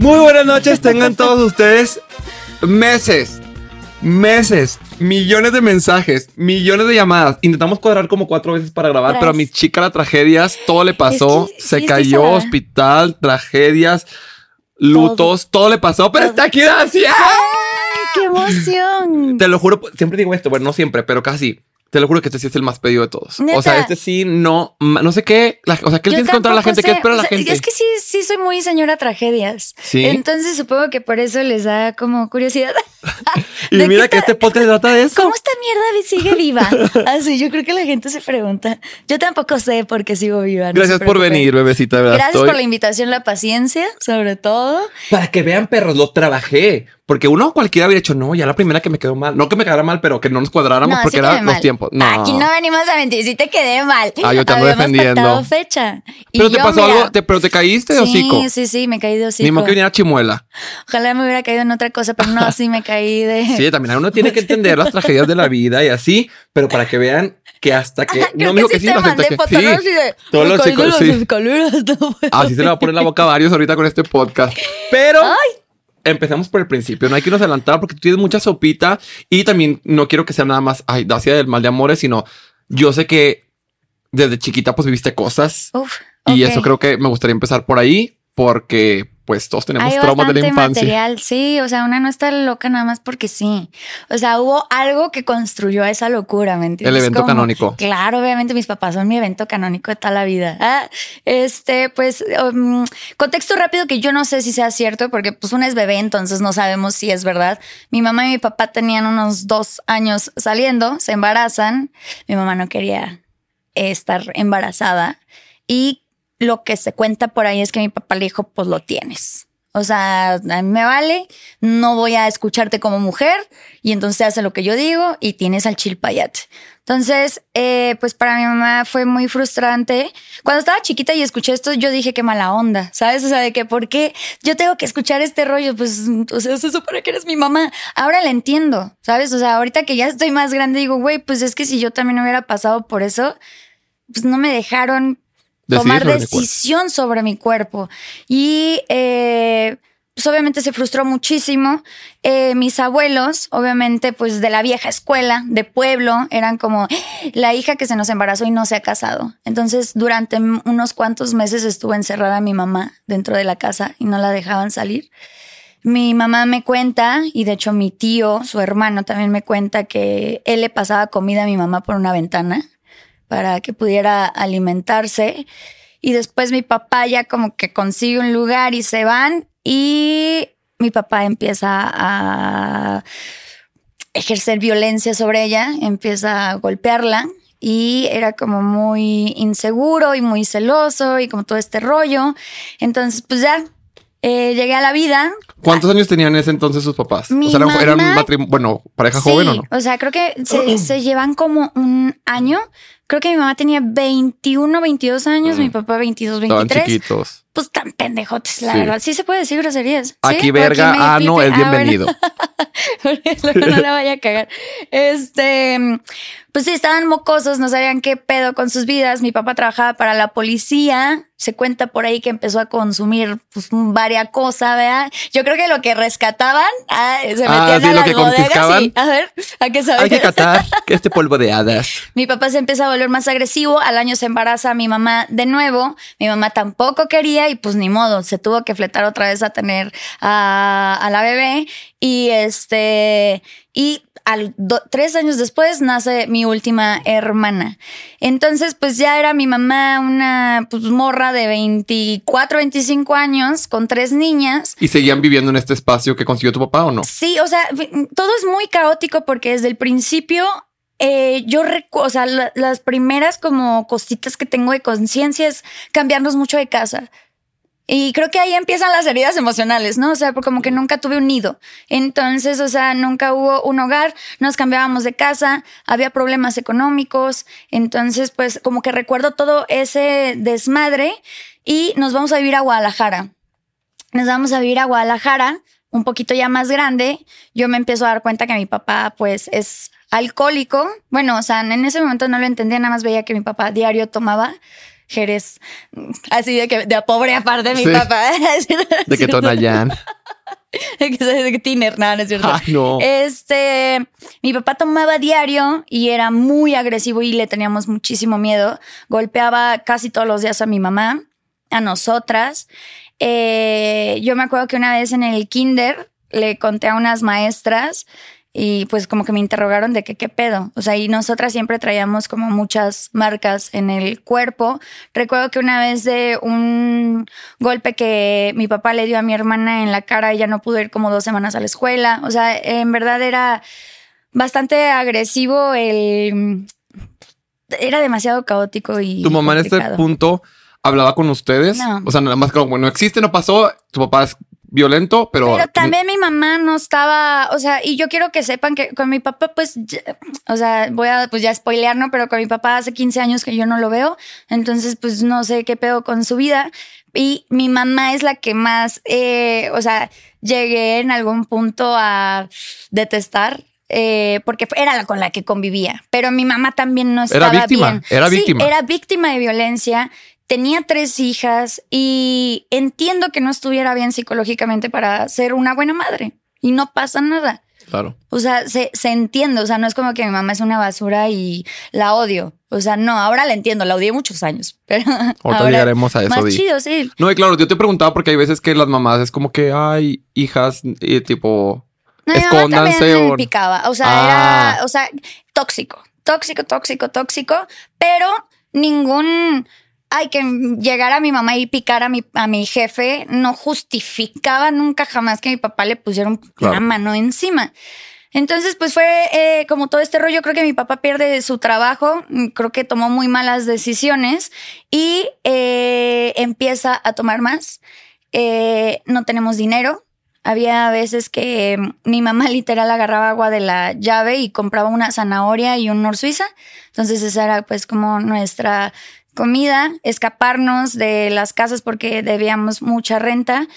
Muy buenas noches, tengan todos ustedes meses, meses, millones de mensajes, millones de llamadas. Intentamos cuadrar como cuatro veces para grabar, pero a mi chica la tragedias, todo le pasó, se cayó, hospital, tragedias, lutos, todo, le pasó, pero está aquí. ¡Ay, qué emoción! Te lo juro, siempre digo esto, bueno, no siempre, pero casi. Te lo juro que este sí es el más pedido de todos. O sea, este sí no, no sé qué, o sea, ¿qué tienes contra la gente? ¿Qué espera la gente? Es que sí, sí soy muy señora tragedias. Sí. Entonces supongo que por eso les da como curiosidad. y mira que este podcast trata de eso. ¿Cómo esta mierda sigue viva? Así, yo creo que la gente se pregunta. Yo tampoco sé por qué sigo viva. Gracias por venir, bebecita. Gracias por la invitación, la paciencia, sobre todo. Para que vean, perros, lo trabajé. Porque uno cualquiera habría dicho, no, ya la primera que me quedó mal. No que me quedara mal, pero que no nos cuadráramos porque eran los tiempos. No. Aquí no venimos a mentir, sí te quedé mal. Ah, yo te ando defendiendo. fecha. pero te pasó algo, pero te caíste de hocico. Sí, sí, sí, me caí de hocico. Ni modo que viniera chimuela. Ojalá me hubiera caído en otra cosa, pero no, sí me caí de. Sí, también uno tiene que entender las tragedias de la vida y así, pero para que vean que hasta que. no, me que, sí, hasta que. Sí, de, todos los chicos. Sí. Así se le va a poner la boca a varios ahorita con este podcast. Pero. Ay empezamos por el principio. No hay que irnos adelantar porque tú tienes mucha sopita y también no quiero que sea nada más ay, Dacia del mal de amores, sino yo sé que desde chiquita pues viviste cosas y eso creo que me gustaría empezar por ahí porque pues todos tenemos traumas de la infancia. material, sí, o sea, una no está loca nada más porque sí. O sea, hubo algo que construyó esa locura, ¿me entiendes? El evento canónico. Claro, obviamente mis papás son mi evento canónico de toda la vida. Ah, este, pues, um, contexto rápido que yo no sé si sea cierto porque pues una es bebé, entonces no sabemos si es verdad. Mi mamá y mi papá tenían unos dos años saliendo, se embarazan. Mi mamá no quería estar embarazada y lo que se cuenta por ahí es que mi papá le dijo, pues lo tienes. O sea, a mí me vale, no voy a escucharte como mujer y entonces hace lo que yo digo y tienes al chilpayate. Entonces, eh, pues para mi mamá fue muy frustrante. Cuando estaba chiquita y escuché esto, yo dije qué mala onda, ¿sabes? O sea, de que por qué yo tengo que escuchar este rollo, pues, o sea, se supone que eres mi mamá. Ahora la entiendo, ¿sabes? O sea, ahorita que ya estoy más grande, digo, güey, pues es que si yo también hubiera pasado por eso, pues no me dejaron tomar decisión sobre mi cuerpo. Y eh, pues obviamente se frustró muchísimo. Eh, mis abuelos, obviamente, pues de la vieja escuela, de pueblo, eran como la hija que se nos embarazó y no se ha casado. Entonces, durante unos cuantos meses estuvo encerrada mi mamá dentro de la casa y no la dejaban salir. Mi mamá me cuenta, y de hecho mi tío, su hermano, también me cuenta que él le pasaba comida a mi mamá por una ventana para que pudiera alimentarse. Y después mi papá ya como que consigue un lugar y se van y mi papá empieza a ejercer violencia sobre ella, empieza a golpearla y era como muy inseguro y muy celoso y como todo este rollo. Entonces, pues ya eh, llegué a la vida. ¿Cuántos años tenían en ese entonces sus papás? o sea, eran, bueno, pareja joven o no? O sea, creo que se, se, llevan como un año. Creo que mi mamá tenía 21, 22 años, mi papá 22, 23. Estaban chiquitos. Pues tan pendejotes, la verdad. Sí se puede decir groserías. Aquí verga, ah, no, es bienvenido. no la vaya a cagar. Este, pues sí, estaban mocosos, no sabían qué pedo con sus vidas. Mi papá trabajaba para la policía. Se cuenta por ahí que empezó a consumir pues, varias cosas, ¿verdad? Yo creo que lo que rescataban, ah, se ah, metían a las bodegas y, a ver, ¿a qué saber? Hay que catar que este polvo de hadas. Mi papá se empieza a volver más agresivo. Al año se embaraza a mi mamá de nuevo. Mi mamá tampoco quería y pues ni modo, se tuvo que fletar otra vez a tener a, a la bebé. Y este, y tres años después nace mi última hermana. Entonces, pues ya era mi mamá una pues, morra de 24, 25 años con tres niñas. ¿Y seguían viviendo en este espacio que consiguió tu papá o no? Sí, o sea, todo es muy caótico porque desde el principio eh, yo recuerdo, o sea, las primeras como cositas que tengo de conciencia es cambiarnos mucho de casa. Y creo que ahí empiezan las heridas emocionales, ¿no? O sea, porque como que nunca tuve un nido. Entonces, o sea, nunca hubo un hogar, nos cambiábamos de casa, había problemas económicos. Entonces, pues como que recuerdo todo ese desmadre y nos vamos a vivir a Guadalajara. Nos vamos a vivir a Guadalajara un poquito ya más grande, yo me empiezo a dar cuenta que mi papá pues es alcohólico. Bueno, o sea, en ese momento no lo entendía, nada más veía que mi papá diario tomaba Jerez, así de que de a pobre aparte de mi papá. de que Tonayán. de que de Tiner, nada, no es cierto. Ay, no. Este, mi papá tomaba diario y era muy agresivo y le teníamos muchísimo miedo. Golpeaba casi todos los días a mi mamá, a nosotras. Eh, yo me acuerdo que una vez en el kinder le conté a unas maestras y pues como que me interrogaron de que qué pedo. O sea, y nosotras siempre traíamos como muchas marcas en el cuerpo. Recuerdo que una vez de un golpe que mi papá le dio a mi hermana en la cara, ella no pudo ir como dos semanas a la escuela. O sea, en verdad era bastante agresivo el... Era demasiado caótico y... Tu mamá en este punto hablaba con ustedes. O sea, nada más como, bueno, existe, no pasó, tu papá es violento, pero... Pero también mi mamá no estaba, o sea, y yo quiero que sepan que con mi papá, pues, o sea, voy a, pues ya spoilear, ¿no? Pero con mi papá hace 15 años que yo no lo veo, entonces, pues, no sé qué pedo con su vida. Y mi mamá es la que más, eh, o sea, llegué en algún punto a detestar eh, porque era la con la que convivía. Pero mi mamá también no estaba era víctima, bien. Era víctima. era víctima de violencia tenía tres hijas y entiendo que no estuviera bien psicológicamente para ser una buena madre y no pasa nada. Claro. O sea, se, se entiende. O sea, no es como que mi mamá es una basura y la odio. O sea, no, ahora la entiendo, la odié muchos años. Pero ahora llegaremos a eso. Más chido, sí. No, y claro, yo te preguntaba porque hay veces que las mamás es como que hay hijas y tipo. No, escóndanse o. picaba. O sea, era, ah. o sea, tóxico, tóxico, tóxico, tóxico, pero ningún ay, que llegara a mi mamá y picara a mi, a mi jefe no justificaba nunca jamás que mi papá le pusiera una mano encima. Entonces, pues fue eh, como todo este rollo. Creo que mi papá pierde su trabajo, mm, creo que tomó muy malas decisiones y eh, empieza a tomar más. Eh, no tenemos dinero. Había veces que mi mamá literal agarraba agua de la llave y compraba una zanahoria y un nor suiza. Entonces esa era pues como nuestra comida, escaparnos de las casas porque debíamos mucha renta.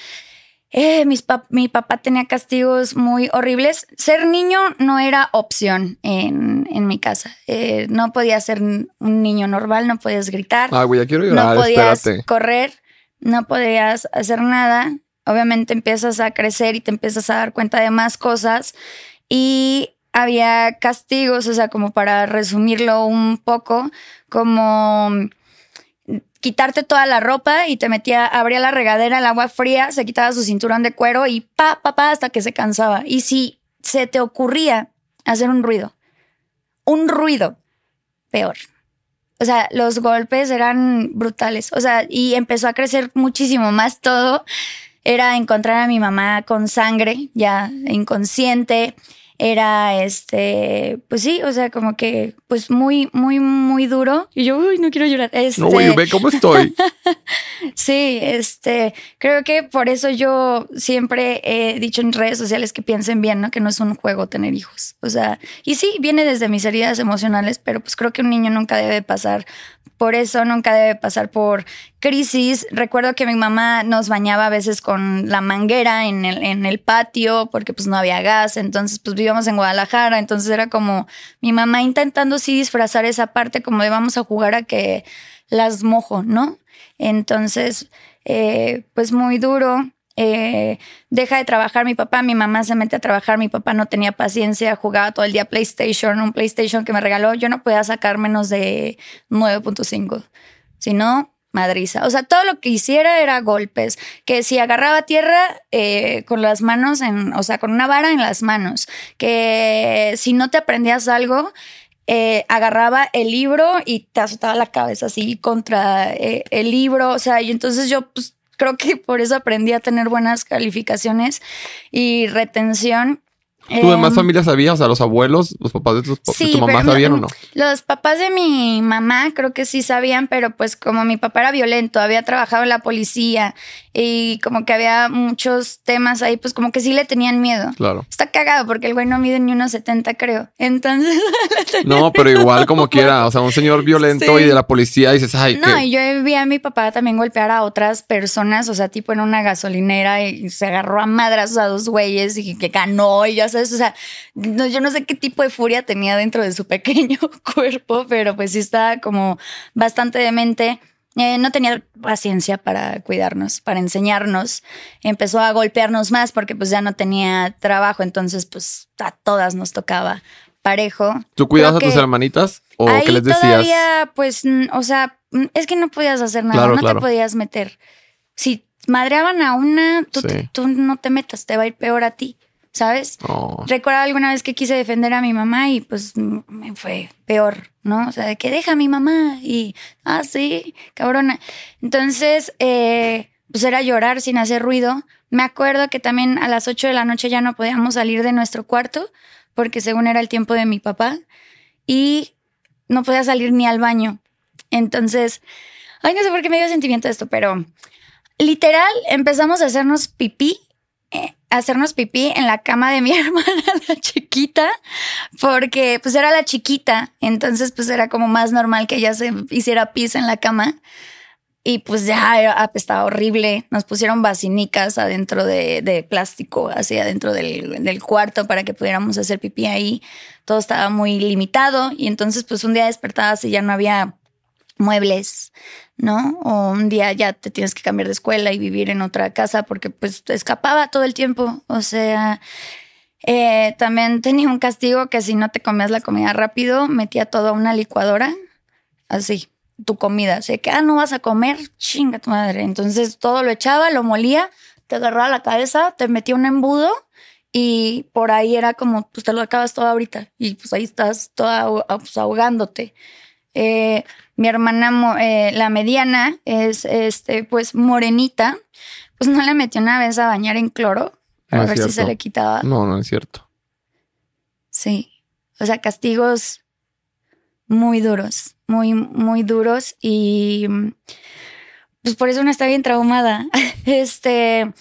Eh, mi papá tenía castigos muy horribles. Ser niño no era opción en, mi casa. Eh, no podías ser un niño normal, no podías gritar. Ah, güey, ya quiero llorar, No podías correr, no podías hacer nada. Obviamente empiezas a crecer y te empiezas a dar cuenta de más cosas. Y había castigos, o sea, como para resumirlo un poco, como quitarte toda la ropa y te metía, abría la regadera, el agua fría, se quitaba su cinturón de cuero y pa, pa, pa, hasta que se cansaba. Y si se te ocurría hacer un ruido, un ruido, peor. O sea, los golpes eran brutales. O sea, y empezó a crecer muchísimo más todo. Era encontrar a mi mamá con sangre, ya inconsciente era este, pues sí, o sea, como que, pues muy, muy, muy duro. Y yo, uy, no quiero llorar. Este, no, güey, ve cómo estoy. sí, este, creo que por eso yo siempre he dicho en redes sociales que piensen bien, ¿no? Que no es un juego tener hijos. O sea, y sí, viene desde mis heridas emocionales, pero pues creo que un niño nunca debe pasar por eso, nunca debe pasar por crisis. Recuerdo que mi mamá nos bañaba a veces con la manguera en el, en el patio porque pues no había gas, entonces pues vivíamos en Guadalajara, entonces era como mi mamá intentando sí disfrazar esa parte como de vamos a jugar a que las mojo, ¿no? Entonces, eh, pues muy duro. Eh, deja de trabajar mi papá, mi mamá se mete a trabajar, mi papá no tenía paciencia, jugaba todo el día PlayStation, un PlayStation que me regaló, yo no podía sacar menos de 9.5. Si no, madriza. O sea, todo lo que hiciera era golpes. Que si agarraba tierra eh, con las manos, en, o sea, con una vara en las manos. Que si no te aprendías algo, eh, agarraba el libro y te azotaba la cabeza así contra eh, el libro. O sea, y entonces yo pues, creo que por eso aprendí a tener buenas calificaciones y retención. ¿Tu demás em, familia sabía? O sea, los abuelos, los papás de, tu mamá sabían o no? Los papás de mi mamá creo que sí sabían, pero pues como mi papá era violento, había trabajado en la policía y como que había muchos temas ahí, pues como que sí le tenían miedo. Claro. Está cagado porque el güey no mide ni unos 70, creo. Entonces. no, pero igual como quiera. O sea, un señor violento y de la policía dices, ay. No, y yo vi a mi papá también golpear a otras personas, o sea, tipo en una gasolinera y se agarró a madras a dos güeyes y que ganó y ya sabes, o sea, yo no sé qué tipo de furia tenía dentro de su pequeño cuerpo, pero pues sí está como bastante demente. Eh, no tenía paciencia para cuidarnos, para enseñarnos. Empezó a golpearnos más porque pues ya no tenía trabajo, entonces pues a todas nos tocaba parejo. ¿Tú cuidas a tus hermanitas o qué les decías? Todavía pues, o sea, es que no podías hacer nada, no te podías meter. Si madreaban a una, tú, tú no te metas, te va a ir peor a ti. ¿Sabes? Oh. Recuerdo alguna vez que quise defender a mi mamá y pues me fue peor, ¿no? O sea, de que deja a mi mamá y, ah, sí, cabrona. Entonces, eh, pues era llorar sin hacer ruido. Me acuerdo que también a las 8 de la noche ya no podíamos salir de nuestro cuarto porque según era el tiempo de mi papá y no podía salir ni al baño. Entonces, ay, no sé por qué me dio sentimiento esto, pero literal empezamos a hacernos pipí hacernos pipí en la cama de mi hermana, la chiquita, porque pues era la chiquita, entonces pues era como más normal que ella se hiciera pis en la cama. Y pues ya estaba horrible. Nos pusieron basinicas adentro de, plástico, así adentro del, del, cuarto para que pudiéramos hacer pipí ahí. Todo estaba muy limitado. Y entonces, pues un día despertabas y ya no había muebles, ¿no? O un día ya te tienes que cambiar de escuela y vivir en otra casa porque pues te escapaba todo el tiempo. O sea, eh, también tenía un castigo que si no te comías la comida rápido, metía todo a una licuadora, así, tu comida. O sea, que, ah, no vas a comer, chinga tu madre. Entonces todo lo echaba, lo molía, te agarraba la cabeza, te metía un embudo y por ahí era como, pues te lo acabas todo ahorita y pues ahí estás toda pues, ahogándote. Eh, mi hermana, eh, la mediana, es este, pues morenita, pues no le metió una vez a bañar en cloro a ver si se le quitaba. No, no es cierto. Sí. O sea, castigos muy duros, muy, muy duros y pues por eso no está bien traumada. Este,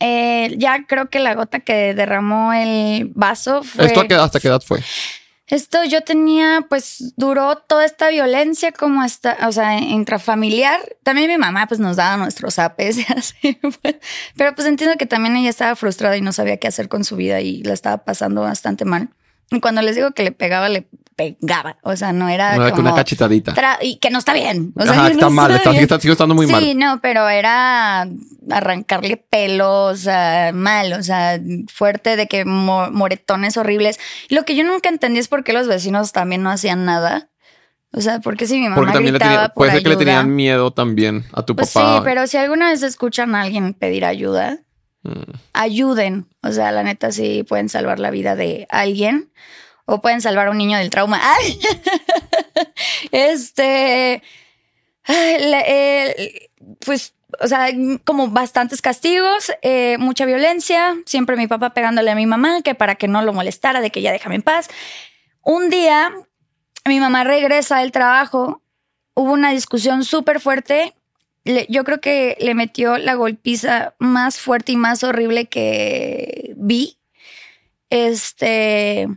eh, ya creo que la gota que derramó el vaso fue... ¿Esto hasta qué edad fue? Esto yo tenía, pues duró toda esta violencia como hasta, o sea, intrafamiliar. También mi mamá pues nos daba nuestros apes así. Pero pues entiendo que también ella estaba frustrada y no sabía qué hacer con su vida y la estaba pasando bastante mal. Y cuando les digo que le pegaba, le pegaba. O sea, no era. No era como, una cachetadita. Y que no está bien. O sea, está mal, está, sigue, estando muy mal. Sí, no, pero era arrancarle pelos, mal, o sea, fuerte de que moretones horribles. Lo que yo nunca entendí es por qué los vecinos también no hacían nada. O sea, porque si mi mamá Porque también gritaba le tenía, puede ser que le tenían miedo también a tu pues papá. Sí, pero si alguna vez escuchan a alguien pedir ayuda, mm. ayuden. O sea, la neta sí pueden salvar la vida de alguien o pueden salvar a un niño del trauma. Este, pues, o sea, como bastantes castigos, eh, mucha violencia, siempre mi papá pegándole a mi mamá, que para que no lo molestara, de que ya déjame en paz. Un día, mi mamá regresa del trabajo, hubo una discusión súper fuerte. yo creo que le metió la golpiza más fuerte y más horrible que vi. Este,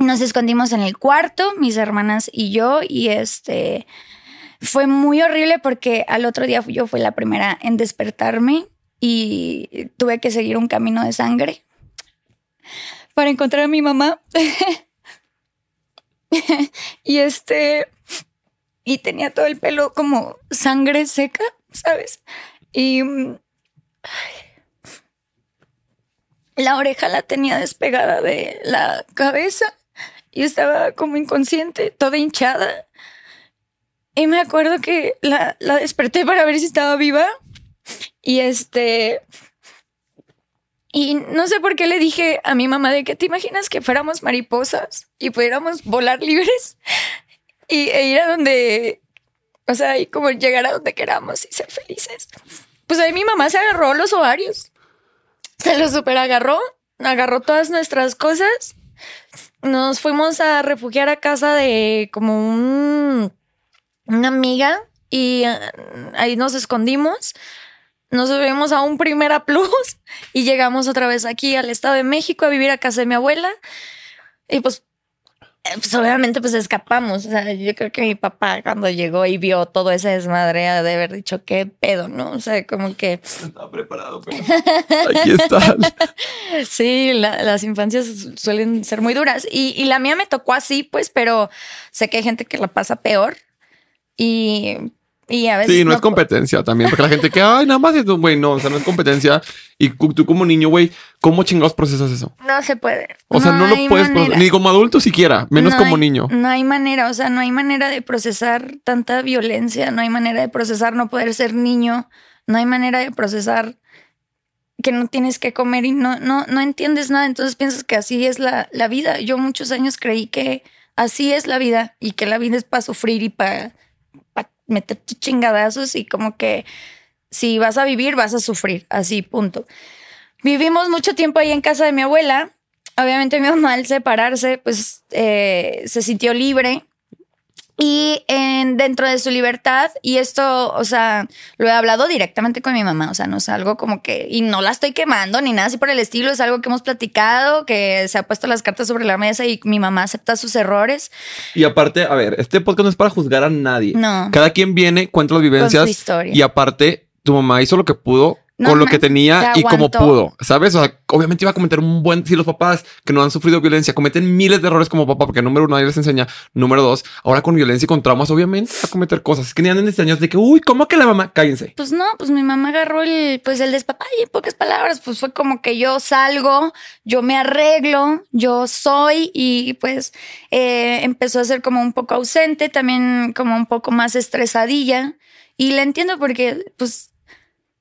nos escondimos en el cuarto, mis hermanas y yo, y este fue muy horrible porque al otro día yo fui la primera en despertarme y tuve que seguir un camino de sangre para encontrar a mi mamá. y este, y tenía todo el pelo como sangre seca, ¿sabes? Y la oreja la tenía despegada de la cabeza y estaba como inconsciente, toda hinchada. Y me acuerdo que la, desperté para ver si estaba viva. Y este. Y no sé por qué le dije a mi mamá de que te imaginas que fuéramos mariposas y pudiéramos volar libres y, e ir a donde, o sea, y como llegar a donde queramos y ser felices. Pues ahí mi mamá se agarró los ovarios. Se los super agarró agarró todas nuestras cosas. Nos fuimos a refugiar a casa de como un, una amiga y eh, ahí nos escondimos. Nos subimos a un Primera Plus y llegamos otra vez aquí al Estado de México a vivir a casa de mi abuela. Y pues pues obviamente pues escapamos. O sea, yo creo que mi papá cuando llegó y vio todo ese desmadre de haber dicho qué pedo, ¿no? O sea, como que... estaba preparado, pero aquí está. sí, las infancias suelen ser muy duras y, y la mía me tocó así, pues, pero sé que hay gente que la pasa peor y y a veces sí, no, es competencia también, porque la gente que, ay, nada más es, güey, no, o sea, no es competencia. Y tú como niño, güey, ¿cómo chingados procesas eso? No se puede. O sea, no, lo puedes ni como adulto siquiera, menos como niño. No hay manera, o sea, no hay manera de procesar tanta violencia, no hay manera de procesar no poder ser niño, no hay manera de procesar que no tienes que comer y no, no, no entiendes nada, entonces piensas que así es la, la vida. Yo muchos años creí que así es la vida y que la vida es para sufrir y para meterte chingadazos y como que si vas a vivir, vas a sufrir, así, punto. Vivimos mucho tiempo ahí en casa de mi abuela. Obviamente mi mamá al separarse, pues eh, se sintió libre y en, dentro de su libertad, y esto, o sea, lo he hablado directamente con mi mamá, o sea, no es algo como que, y no la estoy quemando ni nada así por el estilo, es algo que hemos platicado, que se ha puesto las cartas sobre la mesa y mi mamá acepta sus errores. Y aparte, a ver, este podcast no es para juzgar a nadie. No. Cada quien viene, cuenta las vivencias. Con historia. Y aparte, tu mamá hizo lo que pudo con lo que tenía y como pudo, ¿sabes? O sea, obviamente iba a cometer un buen... Si los papás que no han sufrido violencia cometen miles de errores como papá, porque número uno, nadie les enseña. Número dos, ahora con violencia y con traumas, obviamente a cometer cosas. Es que ni andan años de que, uy, ¿cómo que la mamá? Cállense. Pues no, pues mi mamá agarró el, pues el despapá y en pocas palabras, pues fue como que yo salgo, yo me arreglo, yo soy y pues eh, empezó a ser como un poco ausente, también como un poco más estresadilla. Y la entiendo porque, pues,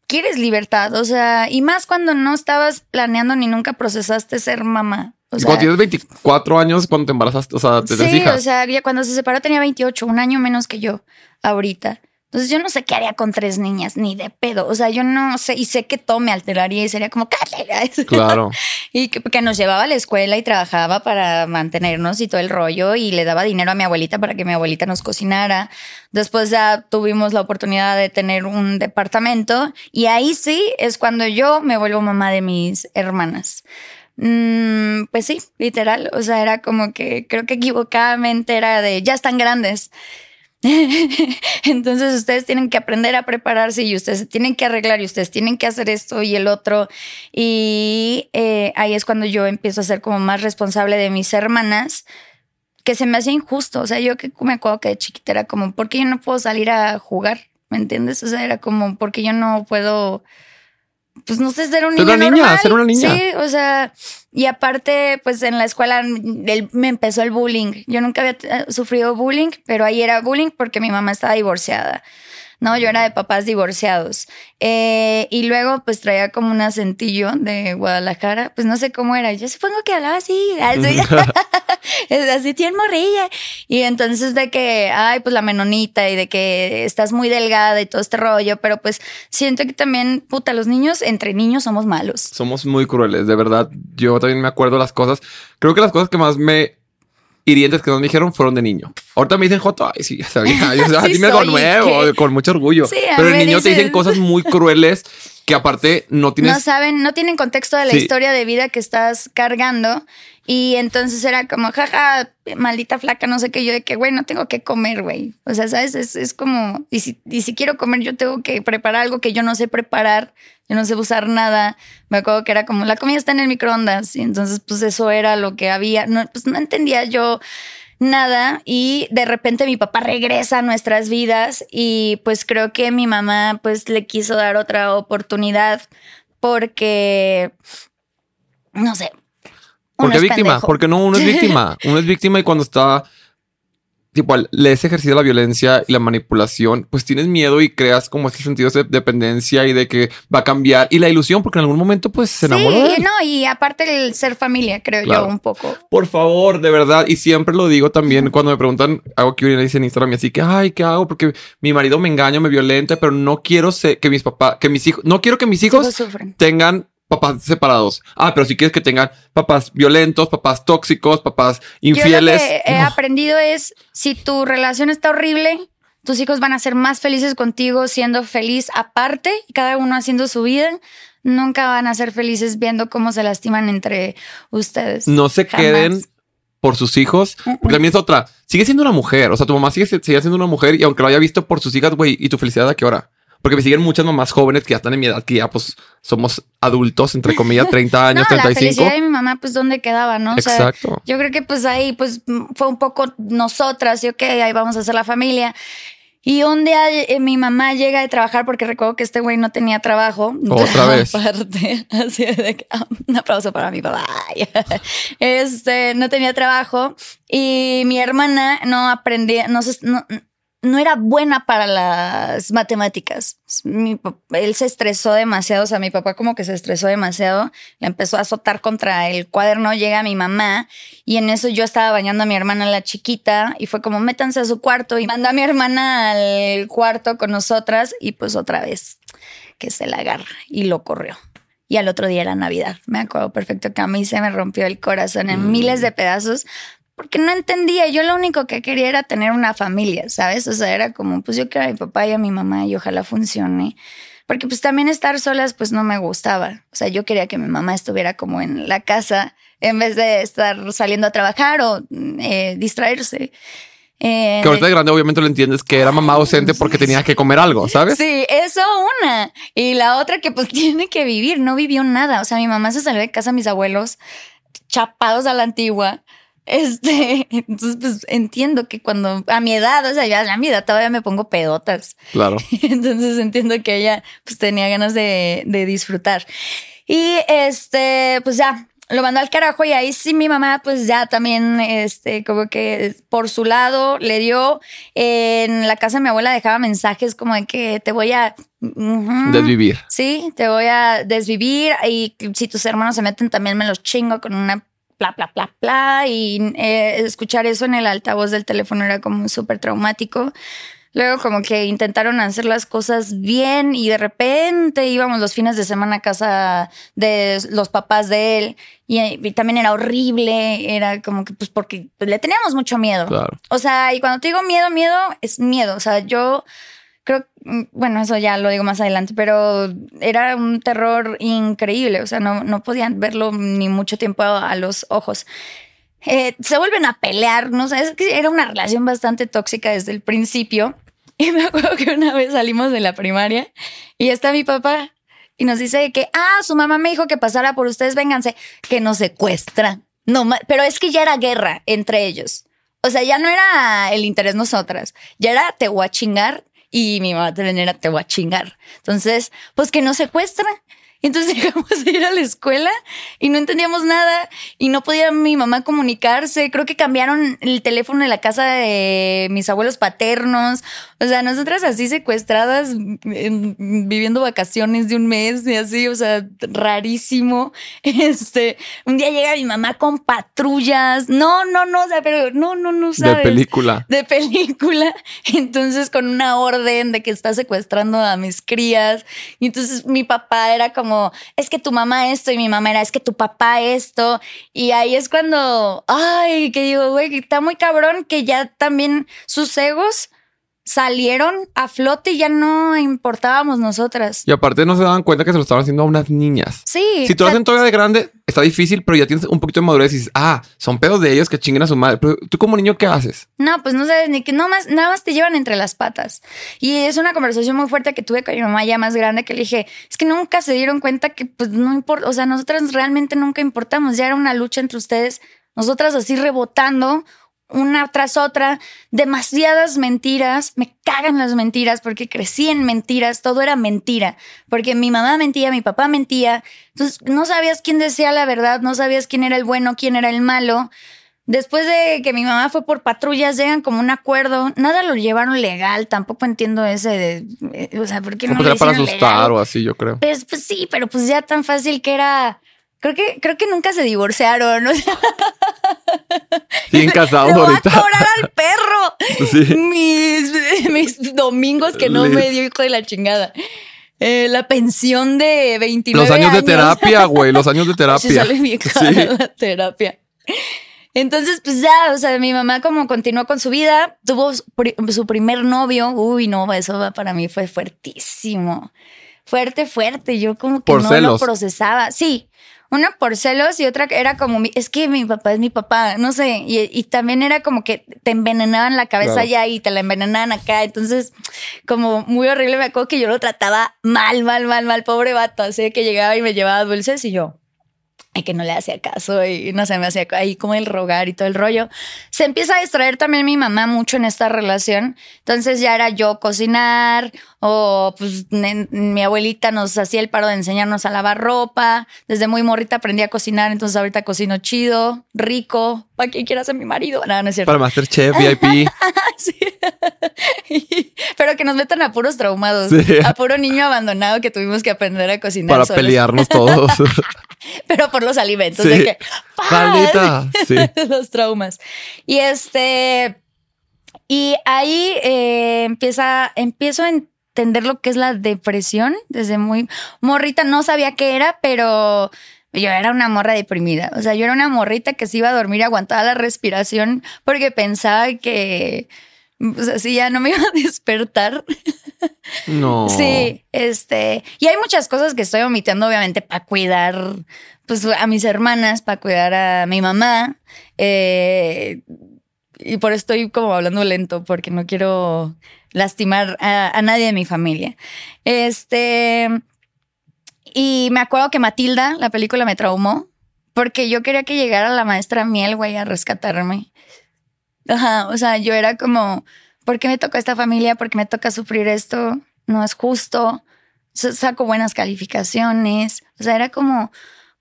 quieres libertad, o sea, y más cuando no estabas planeando ni nunca procesaste ser mamá. O sea, cuando tienes 24 años, cuando te embarazaste, o sea, te Sí, o sea, cuando se separó tenía 28, un año menos que yo ahorita. Entonces yo no sé qué haría con tres niñas, ni de pedo. O sea, yo no sé, y sé que todo me alteraría y sería como, Claro. y que, nos llevaba a la escuela y trabajaba para mantenernos y todo el rollo y le daba dinero a mi abuelita para que mi abuelita nos cocinara. Después ya tuvimos la oportunidad de tener un departamento y ahí sí es cuando yo me vuelvo mamá de mis hermanas. Mm, pues sí, literal. O sea, era como que creo que equivocadamente era de ya están grandes. Entonces ustedes tienen que aprender a prepararse y ustedes tienen que arreglar y ustedes tienen que hacer esto y el otro. Y eh, ahí es cuando yo empiezo a ser como más responsable de mis hermanas, que se me hacía injusto. O sea, yo que me acuerdo que de chiquita era como, ¿por qué yo no puedo salir a jugar? ¿Me entiendes? O sea, era como, ¿por qué yo no puedo pues no sé, ser un niño una niña, ser una niña. Sí, o sea, y aparte, pues en la escuela me empezó el bullying. Yo nunca había eh, sufrido bullying, pero ahí era bullying porque mi mamá estaba divorciada. No, yo era de papás divorciados. Eh, y luego pues traía como un acentillo de Guadalajara, pues no sé cómo era. Yo supongo que hablaba así, así, así tiene morrilla. Y entonces de que, ay, pues la menonita y de que estás muy delgada y todo este rollo, pero pues siento que también, puta, los niños, entre niños somos malos. Somos muy crueles, de verdad. Yo también me acuerdo las cosas. Creo que las cosas que más me hirientes que nos dijeron fueron de niño. Ahorita me dicen Joto, ay, sí, ya sabía. Yo, sí dime algo nuevo, con mucho orgullo. Pero el niño te dicen cosas muy crueles que aparte no tienes. No saben, no tienen contexto de la historia de vida que estás cargando. Y entonces era como, jaja, maldita flaca, no sé qué. Yo de que, güey, no tengo que comer, güey. O sea, ¿sabes? Es, es como, y si, y si quiero comer, yo tengo que preparar algo que yo no sé preparar. Yo no sé usar nada. Me acuerdo que era como, la comida está en el microondas. Y entonces, pues eso era lo que había. No, pues no entendía yo nada y de repente mi papá regresa a nuestras vidas y pues creo que mi mamá pues le quiso dar otra oportunidad porque no sé. Porque es víctima, porque no, uno es víctima, uno es víctima y cuando está tipo, le es ejercido la violencia y la manipulación, pues tienes miedo y creas como este sentido de dependencia y de que va a cambiar y la ilusión, porque en algún momento pues se enamora. Sí, no, y aparte el ser familia, creo yo, un poco. Por favor, de verdad, y siempre lo digo también cuando me preguntan, hago que dice en Instagram y así que, ay, ¿qué hago? Porque mi marido me engaña, me violenta, pero no quiero que mis papás, que mis hijos, no quiero que mis hijos tengan papás separados. Ah, pero si quieres que tengan papás violentos, papás tóxicos, papás infieles. Yo lo que he aprendido es si tu relación está horrible, tus hijos van a ser más felices contigo siendo feliz aparte, cada uno haciendo su vida. Nunca van a ser felices viendo cómo se lastiman entre ustedes. No se queden por sus hijos, porque también es otra. Sigue siendo una mujer. O sea, tu mamá sigue, sigue siendo una mujer y aunque lo haya visto por sus hijas, güey, y tu felicidad a qué hora? Porque me siguen muchas mamás jóvenes que ya están en mi edad, que ya pues somos adultos, entre comillas, 30 años, no, 35. La felicidad de mi mamá, pues dónde quedaba, ¿no? Exacto. yo creo que pues ahí pues fue un poco nosotras y ok, ahí vamos a hacer la familia. Y un día eh, mi mamá llega de trabajar porque recuerdo que este güey no tenía trabajo. Otra vez. así de ah, un aplauso para mi papá. Este no tenía trabajo y mi hermana no aprendía, no, no, no era buena para las matemáticas. él se estresó demasiado, o sea, mi papá como que se estresó demasiado, le empezó a azotar contra el cuaderno, llega mi mamá y en eso yo estaba bañando a mi hermana la chiquita y fue como métanse a su cuarto y manda a mi hermana al cuarto con nosotras y pues otra vez que se la agarra y lo corrió. Y al otro día era Navidad. Me acuerdo perfecto que a mí se me rompió el corazón en miles de pedazos porque no entendía. Yo lo único que quería era tener una familia, ¿sabes? O sea, era como, pues yo quiero a mi papá y a mi mamá y ojalá funcione. Porque pues también estar solas pues no me gustaba. O sea, yo quería que mi mamá estuviera como en la casa en vez de estar saliendo a trabajar o eh, distraerse. Eh, que ahorita de grande obviamente lo entiendes que era mamá ausente porque tenía que comer algo, ¿sabes? Sí, eso una. Y la otra que pues tiene que vivir, no vivió nada. O sea, mi mamá se salió de casa mis abuelos chapados a la antigua este, entonces, pues entiendo que cuando a mi edad, o sea, ya a mi edad todavía me pongo pedotas. Claro. Entonces entiendo que ella pues tenía ganas de, de disfrutar. Y este, pues ya, lo mandó al carajo y ahí sí mi mamá pues ya también este como que por su lado le dio en la casa de mi abuela dejaba mensajes como de que te voy a desvivir. Sí, te voy a desvivir y si tus hermanos se meten también me los chingo con una bla, bla, bla, bla. Y eh, escuchar eso en el altavoz del teléfono era como súper traumático. Luego como que intentaron hacer las cosas bien y de repente íbamos los fines de semana a casa de los papás de él y, también era horrible, era como que pues porque le teníamos mucho miedo. O sea, y cuando te digo miedo, miedo es miedo. O sea, yo creo, mm, bueno, eso ya lo digo más adelante, pero era un terror increíble, o sea, no, no podían verlo ni mucho tiempo a, los ojos. Eh, se vuelven a pelear, ¿no? sé, es que era una relación bastante tóxica desde el principio. Y me acuerdo que una vez salimos de la primaria y está mi papá y nos dice que, ah, su mamá me dijo que pasara por ustedes, vénganse, que nos secuestran. No, pero es que ya era guerra entre ellos. O sea, ya no era el interés nosotras, ya era te voy a chingar y mi mamá también era te voy a chingar. Entonces, pues que nos secuestra entonces dejamos de ir a la escuela y no entendíamos nada y no podía mi mamá comunicarse. Creo que cambiaron el teléfono de la casa de mis abuelos paternos. Sea, nosotras así secuestradas, viviendo vacaciones de un mes y así, o sea, rarísimo. Este, un día llega mi mamá con patrullas. No, no, no, o sea, pero no, no, no sabes. De película. De película. Entonces, con una orden de que está secuestrando a mis crías. Y entonces mi papá era como es que tu mamá esto y mi mamá era, es que tu papá esto. Y ahí es cuando, ay, que digo, güey, está muy cabrón que ya también sus egos salieron a flote y ya no importábamos nosotras. Y aparte no se daban cuenta que se lo estaban haciendo a unas niñas. Sí. Si tú lo hacen todavía de grande, está difícil, pero ya tienes un poquito de madurez y dices, ah, son pedos de ellos que chinguen a su madre. Pero tú como niño, ¿qué haces? No, pues no sabes ni que no más, nada más te llevan entre las patas. Y es una conversación muy fuerte que tuve con mi mamá ya más grande que le dije, es que nunca se dieron cuenta que pues no importa, o sea, nosotras realmente nunca importamos, ya era una lucha entre ustedes, nosotras así rebotando una tras otra, demasiadas mentiras, me cagan las mentiras porque crecí en mentiras, todo era mentira, porque mi mamá mentía, mi papá mentía, entonces no sabías quién decía la verdad, no sabías quién era el bueno, quién era el malo. Después de que mi mamá fue por patrullas, llegan como un acuerdo, nada lo llevaron legal, tampoco entiendo ese de, eh, o sea, ¿por qué no? Era para asustar o así, yo creo. Pues, pues sí, pero pues ya tan fácil que era Creo que, creo que nunca se divorciaron. O sea, Siguen casados ahorita. a cobrar al perro. Mis, mis domingos que no me dio hijo de la chingada. eh, la pensión de 29 Los años, de terapia, güey, los años de terapia. Sí, sale bien la terapia. Entonces, pues ya, o sea, mi mamá como continuó con su vida, tuvo su primer novio. Uy, no, eso para mí fue fuertísimo. Fuerte, fuerte. Yo como que no lo procesaba. Sí, una por celos y otra era como, es que mi papá es mi papá, no sé, y, también era como que te envenenaban la cabeza allá y te la envenenaban acá, entonces como muy horrible, me acuerdo que yo lo trataba mal, mal, mal, mal, pobre vato, así que llegaba y me llevaba dulces y yo, y que no le hacía caso y no sé, me hacía ahí como el rogar y todo el rollo. Se empieza a distraer también mi mamá mucho en esta relación. Entonces ya era yo cocinar o pues mi abuelita nos hacía el paro de enseñarnos a lavar ropa. Desde muy morrita aprendí a cocinar, entonces ahorita cocino chido, rico, para quien quiera ser mi marido. No, no es cierto. Para Masterchef, VIP. sí. Pero que nos metan a puros traumados, a puro niño abandonado que tuvimos que aprender a cocinar. Para pelearnos todos. pero por los alimentos. De que, Sí. los traumas. Y este. Y ahí eh, empieza, empiezo a entender lo que es la depresión desde muy morrita. No sabía qué era, pero yo era una morra deprimida. O sea, yo era una morrita que se iba a dormir aguantada la respiración porque pensaba que, o sea, si ya no me iba a despertar. No. Sí, este. Y hay muchas cosas que estoy omitiendo, obviamente, para cuidar pues a mis hermanas, para cuidar a mi mamá. Eh, y por eso estoy como hablando lento, porque no quiero lastimar a, nadie de mi familia. Este. Y me acuerdo que Matilda, la película, me traumó, porque yo quería que llegara la maestra Miel, güey, a rescatarme. Ajá, o sea, yo era como, ¿por qué me toca esta familia? ¿Por qué me toca sufrir esto? No es justo. Saco buenas calificaciones. O sea, era como,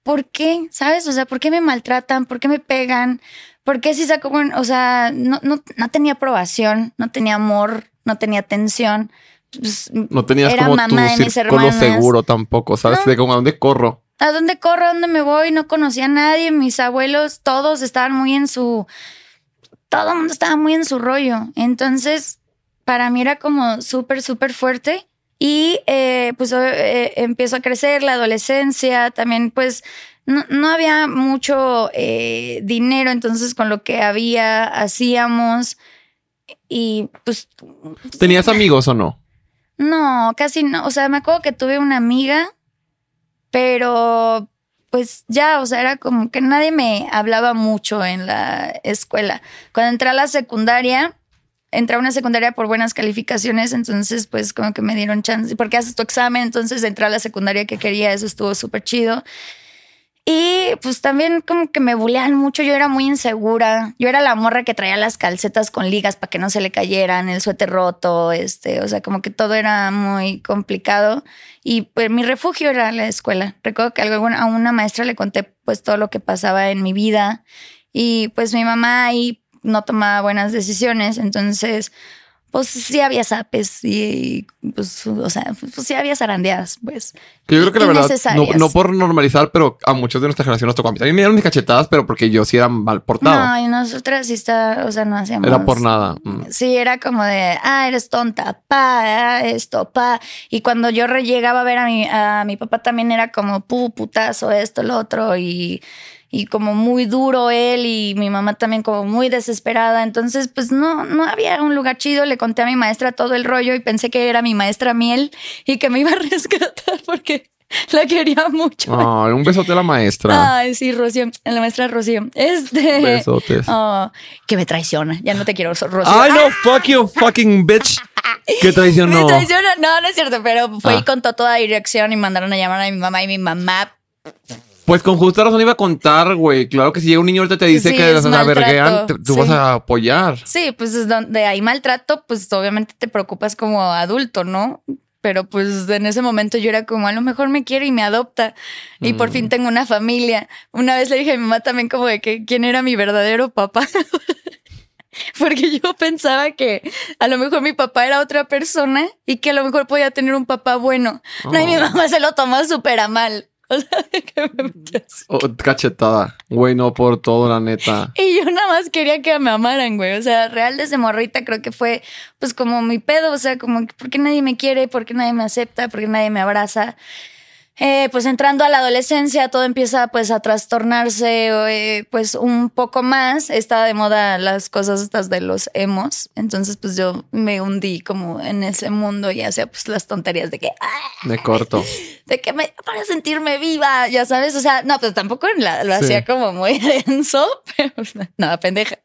¿por qué? ¿Sabes? O sea, ¿por qué me maltratan? ¿Por qué me pegan? ¿Por qué si saco, o sea, no, no, no tenía aprobación, no tenía amor, no tenía atención? Pues, no tenías como mamá tu círculo seguro tampoco, ¿sabes? De como a dónde corro. ¿A dónde corro? ¿A dónde me voy? No conocía a nadie. Mis abuelos, todos estaban muy en su. Todo el mundo estaba muy en su rollo. Entonces, para mí era como súper, súper fuerte. Y eh, pues eh, empiezo a crecer la adolescencia, también pues no, había mucho eh, dinero, entonces con lo que había hacíamos y pues... ¿Tenías amigos o no? No, casi no, o sea, me acuerdo que tuve una amiga, pero pues ya, o sea, era como que nadie me hablaba mucho en la escuela. Cuando entré a la secundaria, entré a una secundaria por buenas calificaciones, entonces pues como que me dieron chance, porque haces tu examen, entonces entré a la secundaria que quería, eso estuvo súper chido. Y pues también como que me bulean mucho, yo era muy insegura, yo era la morra que traía las calcetas con ligas para que no se le cayeran, el suéter roto, este, o sea, como que todo era muy complicado. Y pues mi refugio era la escuela. Recuerdo que a una maestra le conté pues todo lo que pasaba en mi vida. Y pues mi mamá ahí no tomaba buenas decisiones, entonces pues sí había zapes y pues, o sea, pues sí había zarandeadas, pues. Que yo creo que la verdad, no, por normalizar, pero a muchos de nuestra generación nos tocó a mí. me dieron mis cachetadas, pero porque yo sí era mal portado. No, y nosotras sí está, o sea, no hacíamos. Era por nada. Mm. Sí, era como de, ah, eres tonta, pa, esto, pa. Y cuando yo llegaba a ver a mi, a mi papá también era como, pu, putazo, esto, lo otro, y y como muy duro él y mi mamá también como muy desesperada. Entonces, pues no, no había un lugar chido. Le conté a mi maestra todo el rollo y pensé que era mi maestra miel y que me iba a rescatar porque la quería mucho. un besote a la maestra. Ay, sí, Rocío, la maestra Rocío. Este. Besotes. Oh, que me traiciona. Ya no te quiero, Rocío. Ay, no, fuck you, fucking bitch. ¿Qué traicionó? Me traiciona. No, no es cierto, pero fue y ah. contó toda dirección y mandaron a llamar a mi mamá y mi mamá pues con justa razón iba a contar, güey. Claro que si llega un niño ahorita te dice que es una verguean, tú vas a apoyar. Sí, pues es donde hay maltrato, pues obviamente te preocupas como adulto, ¿no? Pero pues en ese momento yo era como, a lo mejor me quiere y me adopta. Y por fin mm. tengo una familia. Una vez le dije a mi mamá también como de que quién era mi verdadero papá. Porque yo pensaba que a lo mejor mi papá era otra persona y que a lo mejor podía tener un papá bueno. No, y mi oh. mamá se lo tomó súper a mal. O sea, que me. Oh, cachetada. Güey, no por todo, la neta. Y yo nada más quería que me amaran, güey. O sea, real desde morrita creo que fue pues como mi pedo. O sea, como, ¿por qué nadie me quiere? ¿Por qué nadie me acepta? ¿Por qué nadie me abraza? Eh, pues entrando a la adolescencia todo empieza pues a trastornarse eh, pues un poco más. Está de moda las cosas estas de los emos. Entonces pues yo me hundí como en ese mundo y hacía pues las tonterías de que... ¡ah! Me corto. De que me... para sentirme viva, ya sabes. O sea, no, pues tampoco la- lo Sí. hacía como muy denso, pero nada, pendeja.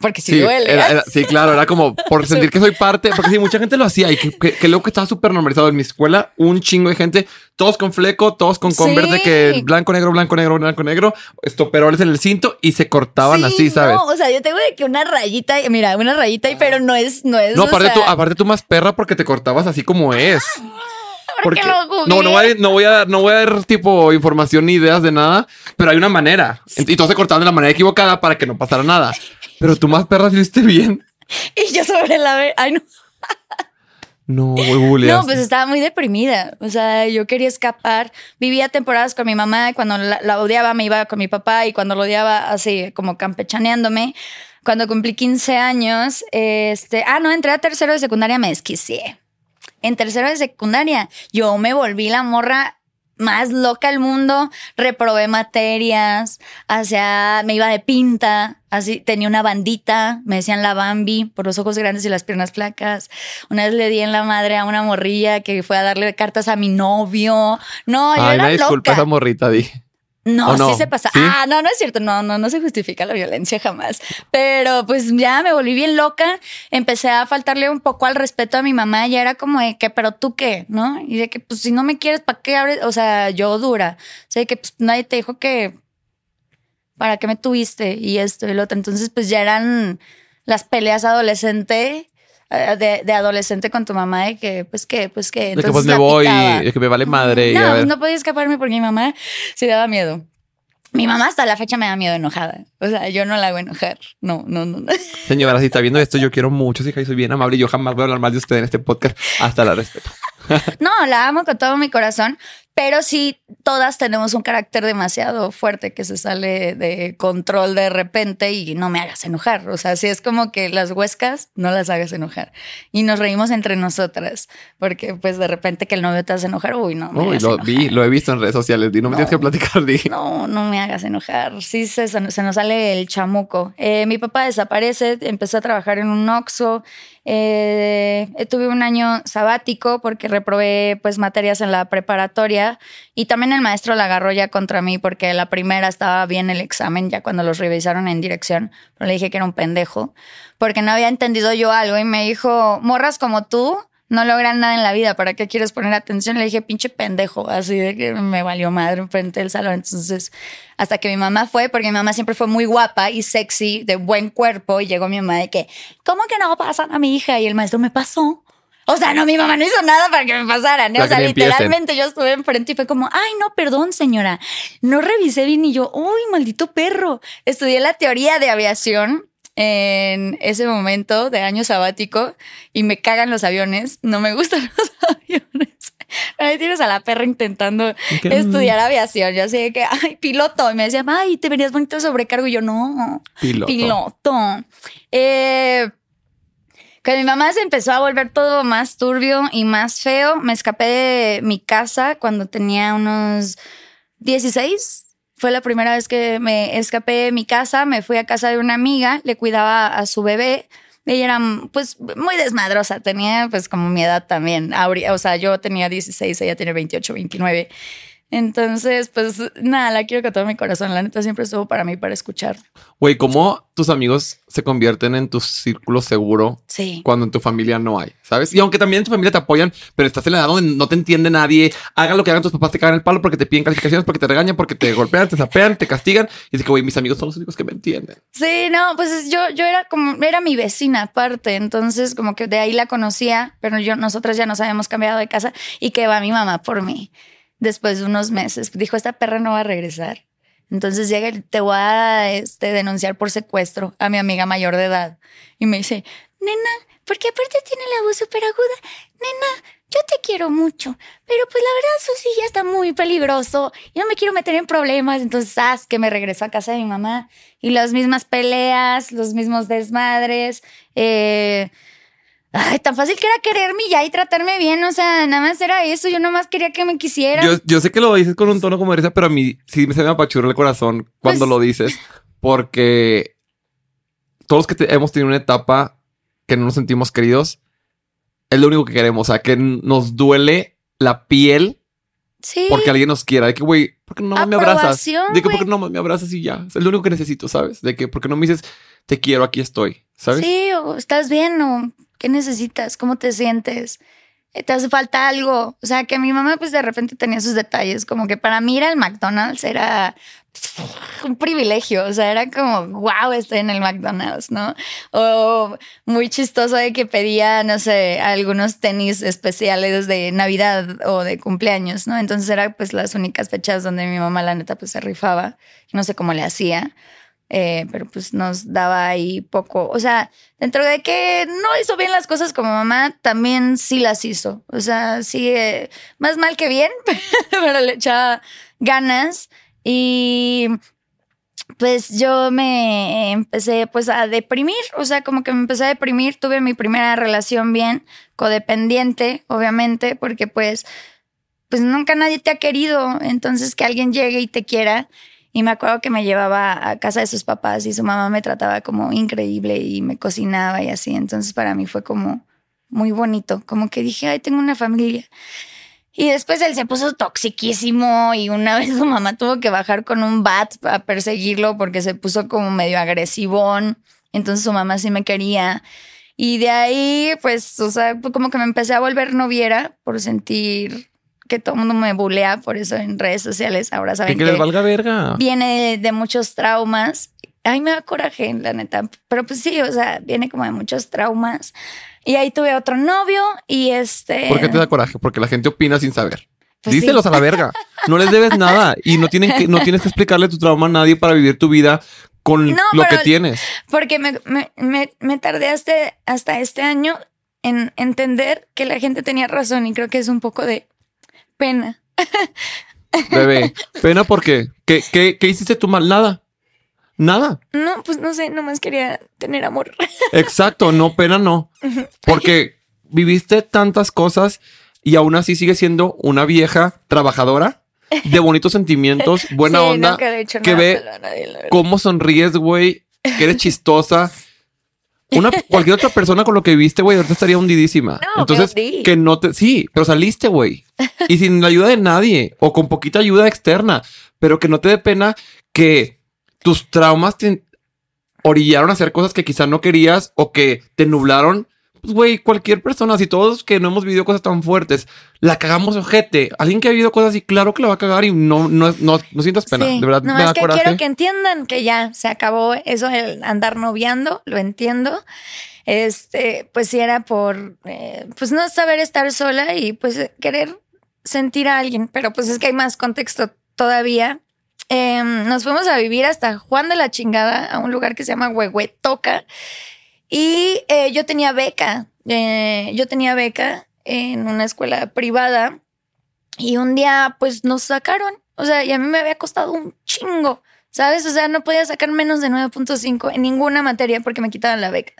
Porque Sí, duele. era- era- sí, claro, era como por sentir que soy parte, porque sí, mucha gente lo hacía y que, que, que luego que estaba súper normalizado en mi escuela, un chingo de gente, todos con fleco, todos con Converse, Sí. que blanco, negro, blanco, negro, blanco, negro, estoperoles en el cinto y se cortaban Sí, así, ¿sabes? No, o sea, yo tengo de que una rayita, mira, una rayita, y pero no es, no es. No, aparte sea, tú, aparte tú más perra porque te cortabas así como es. Porque lo no, no voy, a, no voy a dar, no voy a dar tipo información ni ideas de nada, pero hay una manera. Y todos se cortaban de la manera equivocada para que no pasara nada. Pero tú más perra hiciste bien. Y yo sobre la Ay, no. No. No, pues estaba muy deprimida. O sea, yo quería escapar. Vivía temporadas con mi mamá. Cuando la, la odiaba, me iba con mi papá. Y cuando lo odiaba, así como campechaneándome. Cuando cumplí 15 años, este. Ah, no, entré a tercero de secundaria, me desquicié. En tercero de secundaria, yo me volví la morra más loca del mundo. Reprobé materias. Hacia. Me iba de pinta. Así tenía una bandita, me decían la Bambi por los ojos grandes y las piernas flacas. Una vez le di en la madre a una morrilla que fue a darle cartas a mi novio. No, yo era una disculpa loca. esa morrita, dije. No, sí se pasa. ¿Sí? Ah, no, no es cierto. No, no, no se justifica la violencia jamás. Pero pues ya me volví bien loca. Empecé a faltarle un poco al respeto a mi mamá. Ya era como de que, pero tú qué, ¿no? Y de que, pues si no me quieres, ¿para qué abres? O sea, yo dura. O sea, que pues nadie te dijo que, ¿para qué me tuviste? Y esto y lo otro. Entonces, pues ya eran las peleas adolescente. Eh, De, de adolescente con tu mamá de que pues que pues que De que entonces pues me voy, picaba. de que me vale madre. No, ver. no podía escaparme porque mi mamá se daba miedo. Mi mamá hasta la fecha me da miedo enojada. O sea, yo no la hago enojar. No, no, no. no. Señora, si está viendo esto, yo quiero mucho, hija, y soy bien amable. Yo jamás voy a hablar mal de usted en este podcast. Hasta la respeto. No, la amo con todo mi corazón, pero sí, todas tenemos un carácter demasiado fuerte que se sale de control de repente y no me hagas enojar. O sea, si es como que las huescas, no las hagas enojar. Y nos reímos entre nosotras, porque pues de repente que el novio te hace enojar, uy, no. Me Uy, hagas lo enojar. vi, lo he visto en redes sociales. Di, no me No. tienes que platicar, di. No, no me hagas enojar. Sí, se, se nos sale el chamuco. Eh, mi papá desaparece, empezó a trabajar en un Oxxo. Eh, tuve un año sabático porque reprobé pues materias en la preparatoria y también el maestro la agarró ya contra mí porque la primera estaba bien el examen ya cuando los revisaron en dirección, pero le dije que era un pendejo porque no había entendido yo algo y me dijo, morras como tú no logran nada en la vida, ¿para qué quieres poner atención? Le dije, pinche pendejo, así de que me valió madre enfrente del salón. Entonces, hasta que mi mamá fue, porque mi mamá siempre fue muy guapa y sexy, de buen cuerpo, y llegó mi mamá de que, ¿cómo que no pasan a mi hija? Y el maestro me pasó. O sea, no, mi mamá no hizo nada para que me pasaran. ¿eh? O sea, literalmente yo estuve enfrente y fue como, ay, no, perdón, señora. No revisé bien y yo, uy, maldito perro. Estudié la teoría de aviación en ese momento de año sabático y me cagan los aviones. No me gustan los aviones. Ahí tienes a la perra intentando ¿Qué? estudiar aviación. Yo así de que, ay, piloto. Y me decían, ay, te verías bonito de sobrecargo. Y yo, no, Piloto. piloto. Eh, que mi mamá se empezó a volver todo más turbio y más feo. Me escapé de mi casa cuando tenía unos 16. Fue la primera vez que me escapé de mi casa. Me fui a casa de una amiga, le cuidaba a su bebé. Ella era pues muy desmadrosa, tenía pues como mi edad también. O sea, yo tenía 16, ella tiene 28, 29. Entonces, pues nada, la quiero con todo mi corazón. La neta siempre estuvo para mí, para escuchar. Güey, ¿cómo tus amigos se convierten en tu círculo seguro Sí. cuando en tu familia no hay? ¿Sabes? Y aunque también en tu familia te apoyan, pero estás en la edad donde no te entiende nadie. Hagan lo que hagan tus papás, te cagan el palo porque te piden calificaciones, porque te regañan, porque te golpean, te zapean, te castigan. Y es que, güey, mis amigos son los únicos que me entienden. Sí, no, pues yo, yo era como, era mi vecina aparte, entonces como que de ahí la conocía, pero yo, nosotras ya nos habíamos cambiado de casa y que va mi mamá por mí después de unos meses. Dijo, esta perra no va a regresar. Entonces llega y te voy a este, denunciar por secuestro a mi amiga mayor de edad. Y me dice, nena, porque aparte tiene la voz súper aguda, nena, yo te quiero mucho, pero pues la verdad eso sí ya está muy peligroso, yo no me quiero meter en problemas, entonces, haz que me regresó a casa de mi mamá y las mismas peleas, los mismos desmadres, eh, Ay, tan fácil que era quererme ya y tratarme bien. O sea, nada más era eso. Yo nada más quería que me quisieran. Yo, yo sé que lo dices con un tono como risa, pero a mí sí se me apachurra el corazón cuando Pues- lo dices, porque todos que te- hemos tenido una etapa que no nos sentimos queridos, es lo único que queremos. O sea, que nos duele la piel sí. porque alguien nos quiera. De que, güey, ¿por qué no me abrazas? De que, ¿por qué no me abrazas y ya? Es lo único que necesito, ¿sabes? De que, ¿por qué no me dices, te quiero, aquí estoy? ¿Sabes? Sí, o estás bien o qué necesitas, cómo te sientes. Eh, Te hace falta algo. O sea, que mi mamá pues de repente tenía sus detalles, como que para mí ir al McDonald's era un privilegio, o sea, era como, wow, estoy en el McDonald's, ¿no? O muy chistoso de que pedía, no sé, algunos tenis especiales de Navidad o de cumpleaños, ¿no? Entonces era pues las únicas fechas donde mi mamá la neta pues se rifaba, no sé cómo le hacía. Eh, pero pues nos daba ahí poco. O sea, dentro de que no hizo bien las cosas como mamá, también sí las hizo. O sea, sí, eh, más mal que bien, pero le echaba ganas. Y pues yo me empecé pues a deprimir, o sea, como que me empecé a deprimir, tuve mi primera relación bien, codependiente, obviamente, porque pues, pues nunca nadie te ha querido, entonces que alguien llegue y te quiera. Y me acuerdo que me llevaba a casa de sus papás y su mamá me trataba como increíble y me cocinaba y así, entonces para mí fue como muy bonito, como que dije, ay, tengo una familia. Y después él se puso toxiquísimo y una vez su mamá tuvo que bajar con un bat a perseguirlo porque se puso como medio agresivón. Entonces su mamá sí me quería. Y de ahí, pues, o sea, como que me empecé a volver noviera por sentir que todo el mundo me bulea por eso en redes sociales. Ahora saben que que, les valga verga. viene de, de muchos traumas. Ay, me da coraje, la neta. Pero pues sí, o sea, viene como de muchos traumas. Y ahí tuve otro novio y este... ¿Por qué te da coraje? Porque la gente opina sin saber. Pues sí. Díselos a la verga. No les debes nada y no tienen que, no tienes que explicarle tu trauma a nadie para vivir tu vida con No, lo que tienes. Porque me, me, me, me tardé hasta, hasta este año en entender que la gente tenía razón y creo que es un poco de pena. Bebé, pena porque ¿qué, qué, qué hiciste tú mal? Nada. Nada. No, pues no sé, nomás quería tener amor. Exacto, no, pena no. Porque viviste tantas cosas y aún así sigues siendo una vieja trabajadora de bonitos sentimientos, buena Sí, onda, he que ve cómo sonríes, güey, que eres chistosa. Una, cualquier otra persona con lo que viste, güey, ahorita estaría hundidísima. No, Entonces, que no te, sí, pero saliste, güey. Y sin la ayuda de nadie o con poquita ayuda externa, pero que no te dé pena que tus traumas te orillaron a hacer cosas que quizás no querías o que te nublaron. Pues, güey, cualquier persona, si todos que no hemos vivido cosas tan fuertes, la cagamos ojete. Alguien que ha vivido cosas así, claro que la va a cagar y no, no, no, no sientas pena. Sí, De verdad, me nomás da que coraje. quiero que entiendan que ya se acabó eso de andar noviando, lo entiendo. Este, pues si era por, eh, pues no saber estar sola y pues querer sentir a alguien, pero pues es que hay más contexto todavía. Em, nos fuimos a vivir hasta Juan de la Chingada, a un lugar que se llama Huehuetoca. Y eh, yo tenía beca, eh, yo tenía beca en una escuela privada y un día pues nos sacaron, o sea, y a mí me había costado un chingo, ¿sabes? O sea, no podía sacar menos de 9.5 en ninguna materia porque me quitaban la beca.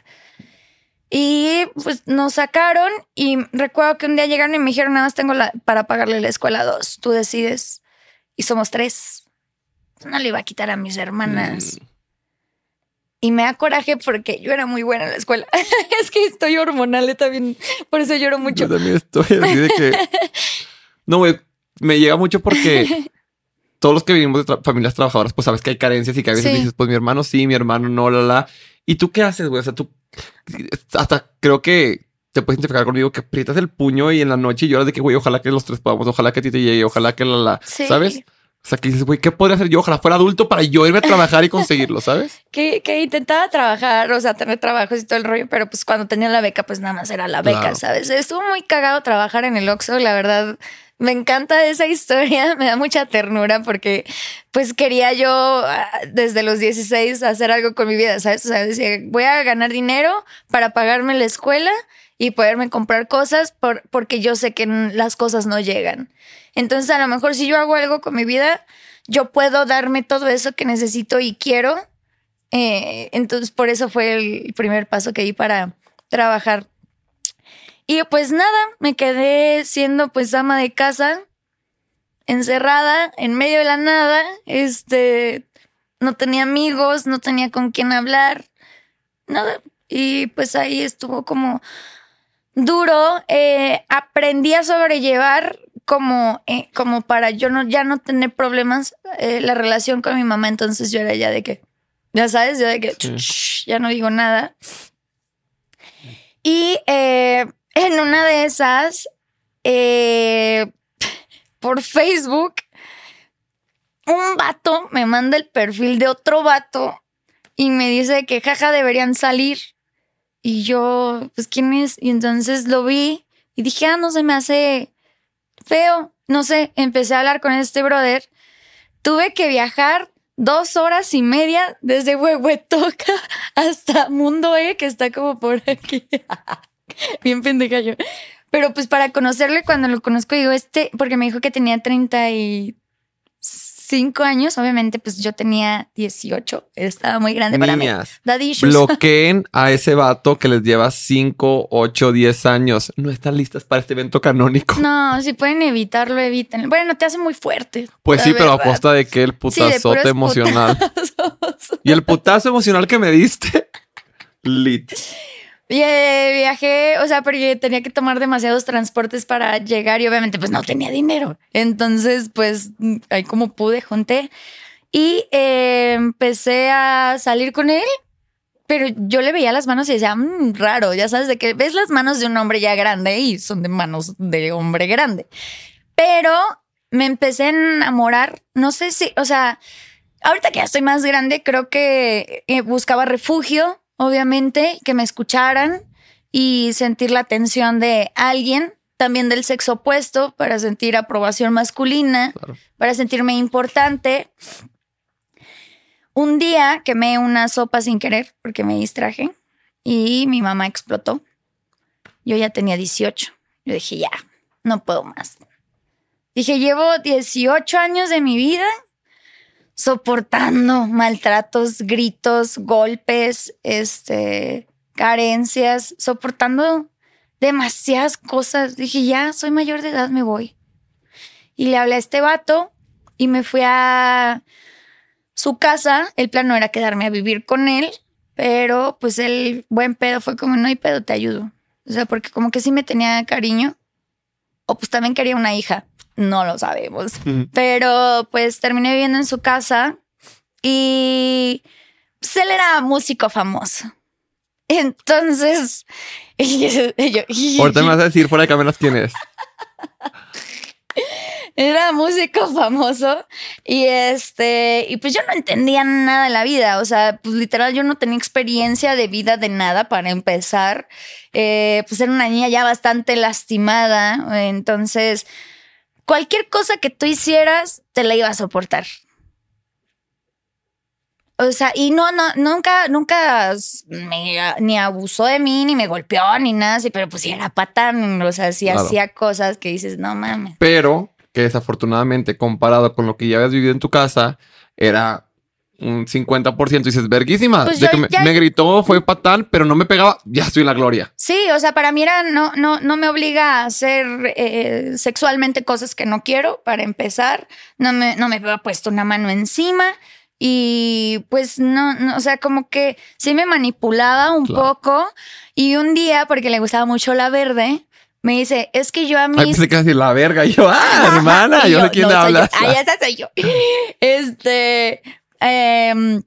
Y pues nos sacaron y recuerdo que un día llegaron y me dijeron, nada más tengo la, para pagarle la escuela dos, tú decides. Y somos tres. No le iba a quitar a mis hermanas. Mm. Y me da coraje porque yo era muy buena en la escuela. es que estoy hormonal también, por eso lloro mucho. Yo también estoy así de que. No, güey, me llega mucho porque todos los que vivimos de tra- familias trabajadoras, pues sabes que hay carencias y que a veces Sí. dices, pues mi hermano sí, mi hermano no, la, la. ¿Y tú qué haces, güey? O sea, tú hasta creo que te puedes identificar conmigo que aprietas el puño y en la noche lloras de que, güey, ojalá que los tres podamos, ojalá que a ti te llegue, ojalá que la, la, Sí. ¿sabes? O sea, que dices, güey, ¿qué podría hacer yo? Ojalá fuera adulto para yo irme a trabajar y conseguirlo, ¿sabes? que, que intentaba trabajar, o sea, tener trabajos y todo el rollo, pero pues cuando tenía la beca, pues nada más era la beca, Claro. ¿sabes? Estuvo muy cagado trabajar en el Oxxo, la verdad. Me encanta esa historia, me da mucha ternura porque pues quería yo ah, desde los 16 hacer algo con mi vida, ¿sabes? O sea, decía, voy a ganar dinero para pagarme la escuela y poderme comprar cosas por, porque yo sé que las cosas no llegan. Entonces, a lo mejor si yo hago algo con mi vida, yo puedo darme todo eso que necesito y quiero. Eh, entonces, por eso fue el primer paso que di para trabajar. Y pues nada, me quedé siendo pues ama de casa, encerrada, en medio de la nada, este, no tenía amigos, no tenía con quién hablar, nada. Y pues ahí estuvo como duro. Eh, aprendí a sobrellevar como, eh, como para yo no, ya no tener problemas eh, la relación con mi mamá. Entonces yo era ya de que, ya sabes, yo de que ya no digo nada. Y en una de esas, por Facebook, un vato me manda el perfil de otro vato y me dice que jaja deberían salir. Y yo, pues, ¿quién es? Y entonces lo vi y dije, ah, no se me hace feo. No sé, empecé a hablar con este brother. Tuve que viajar dos horas y media desde Huehuetoca hasta Mundo E, que está como por aquí. Bien pendeja yo. Pero pues para conocerle, cuando lo conozco, digo, este, porque me dijo que tenía 30 y cinco años, obviamente, pues yo tenía 18. Estaba muy grande para mí. Bloqueen a ese vato que les lleva 5, 8, 10 años. No están listas para este evento canónico. No, si pueden evitarlo, eviten. Bueno, te hace muy fuerte. Pues sí, pero a costa de que el putazote emocional. Y el putazo emocional que me diste. Lit. Eh, viajé, o sea, porque tenía que tomar demasiados transportes para llegar y obviamente pues no tenía dinero. Entonces, pues ahí como pude, junté y eh, empecé a salir con él. Pero yo le veía las manos y decía, mmm, raro, ya sabes, de que ves las manos de un hombre ya grande y son de manos de hombre grande. Pero me empecé a enamorar, no sé si, o sea, ahorita que ya estoy más grande, creo que eh, buscaba refugio obviamente, que me escucharan y sentir la atención de alguien, también del sexo opuesto, para sentir aprobación masculina, para sentirme importante. Un día quemé una sopa sin querer porque me distraje y mi mamá explotó. Yo ya tenía 18. Yo dije, ya, no puedo más. Dije, llevo 18 años de mi vida soportando maltratos, gritos, golpes, este, carencias, soportando demasiadas cosas. Dije, ya, soy mayor de edad, me voy. Y le hablé a este vato y me fui a su casa. El plan no era quedarme a vivir con él, pero pues el buen pedo fue como, no hay pedo, te ayudo. O sea, porque como que sí me tenía cariño. O pues también quería una hija. No lo sabemos. Pero pues terminé viviendo en su casa y pues, él era músico famoso. Entonces, Ahorita me vas a decir fuera de cámaras quién es. Era músico famoso y este, y pues yo no entendía nada de la vida, o sea, pues literal yo no tenía experiencia de vida de nada para empezar, eh, pues era una niña ya bastante lastimada, entonces cualquier cosa que tú hicieras, te la iba a soportar. O sea, y no, no, nunca, nunca me, ni abusó de mí, ni me golpeó, ni nada así, pero pues sí era patán, o sea, sí hacía cosas que dices, no mames. Pero que desafortunadamente, comparado con lo que ya habías vivido en tu casa, era un 50% y dices, verguísima. Pues de que me, gritó, fue fatal, pero no me pegaba, ya estoy en la gloria. Sí, o sea, para mí era, no, no, no me obliga a hacer eh, sexualmente cosas que no quiero, para empezar. No me, no me había puesto una mano encima. Y pues no, no, o sea, como que sí me manipulaba un poco. Y un día, porque le gustaba mucho la verde, me dice, es que yo a mí. Ay, casi la verga. yo, ah, hermana, yo, sé quién habla. Ah, soy yo. Este, eh,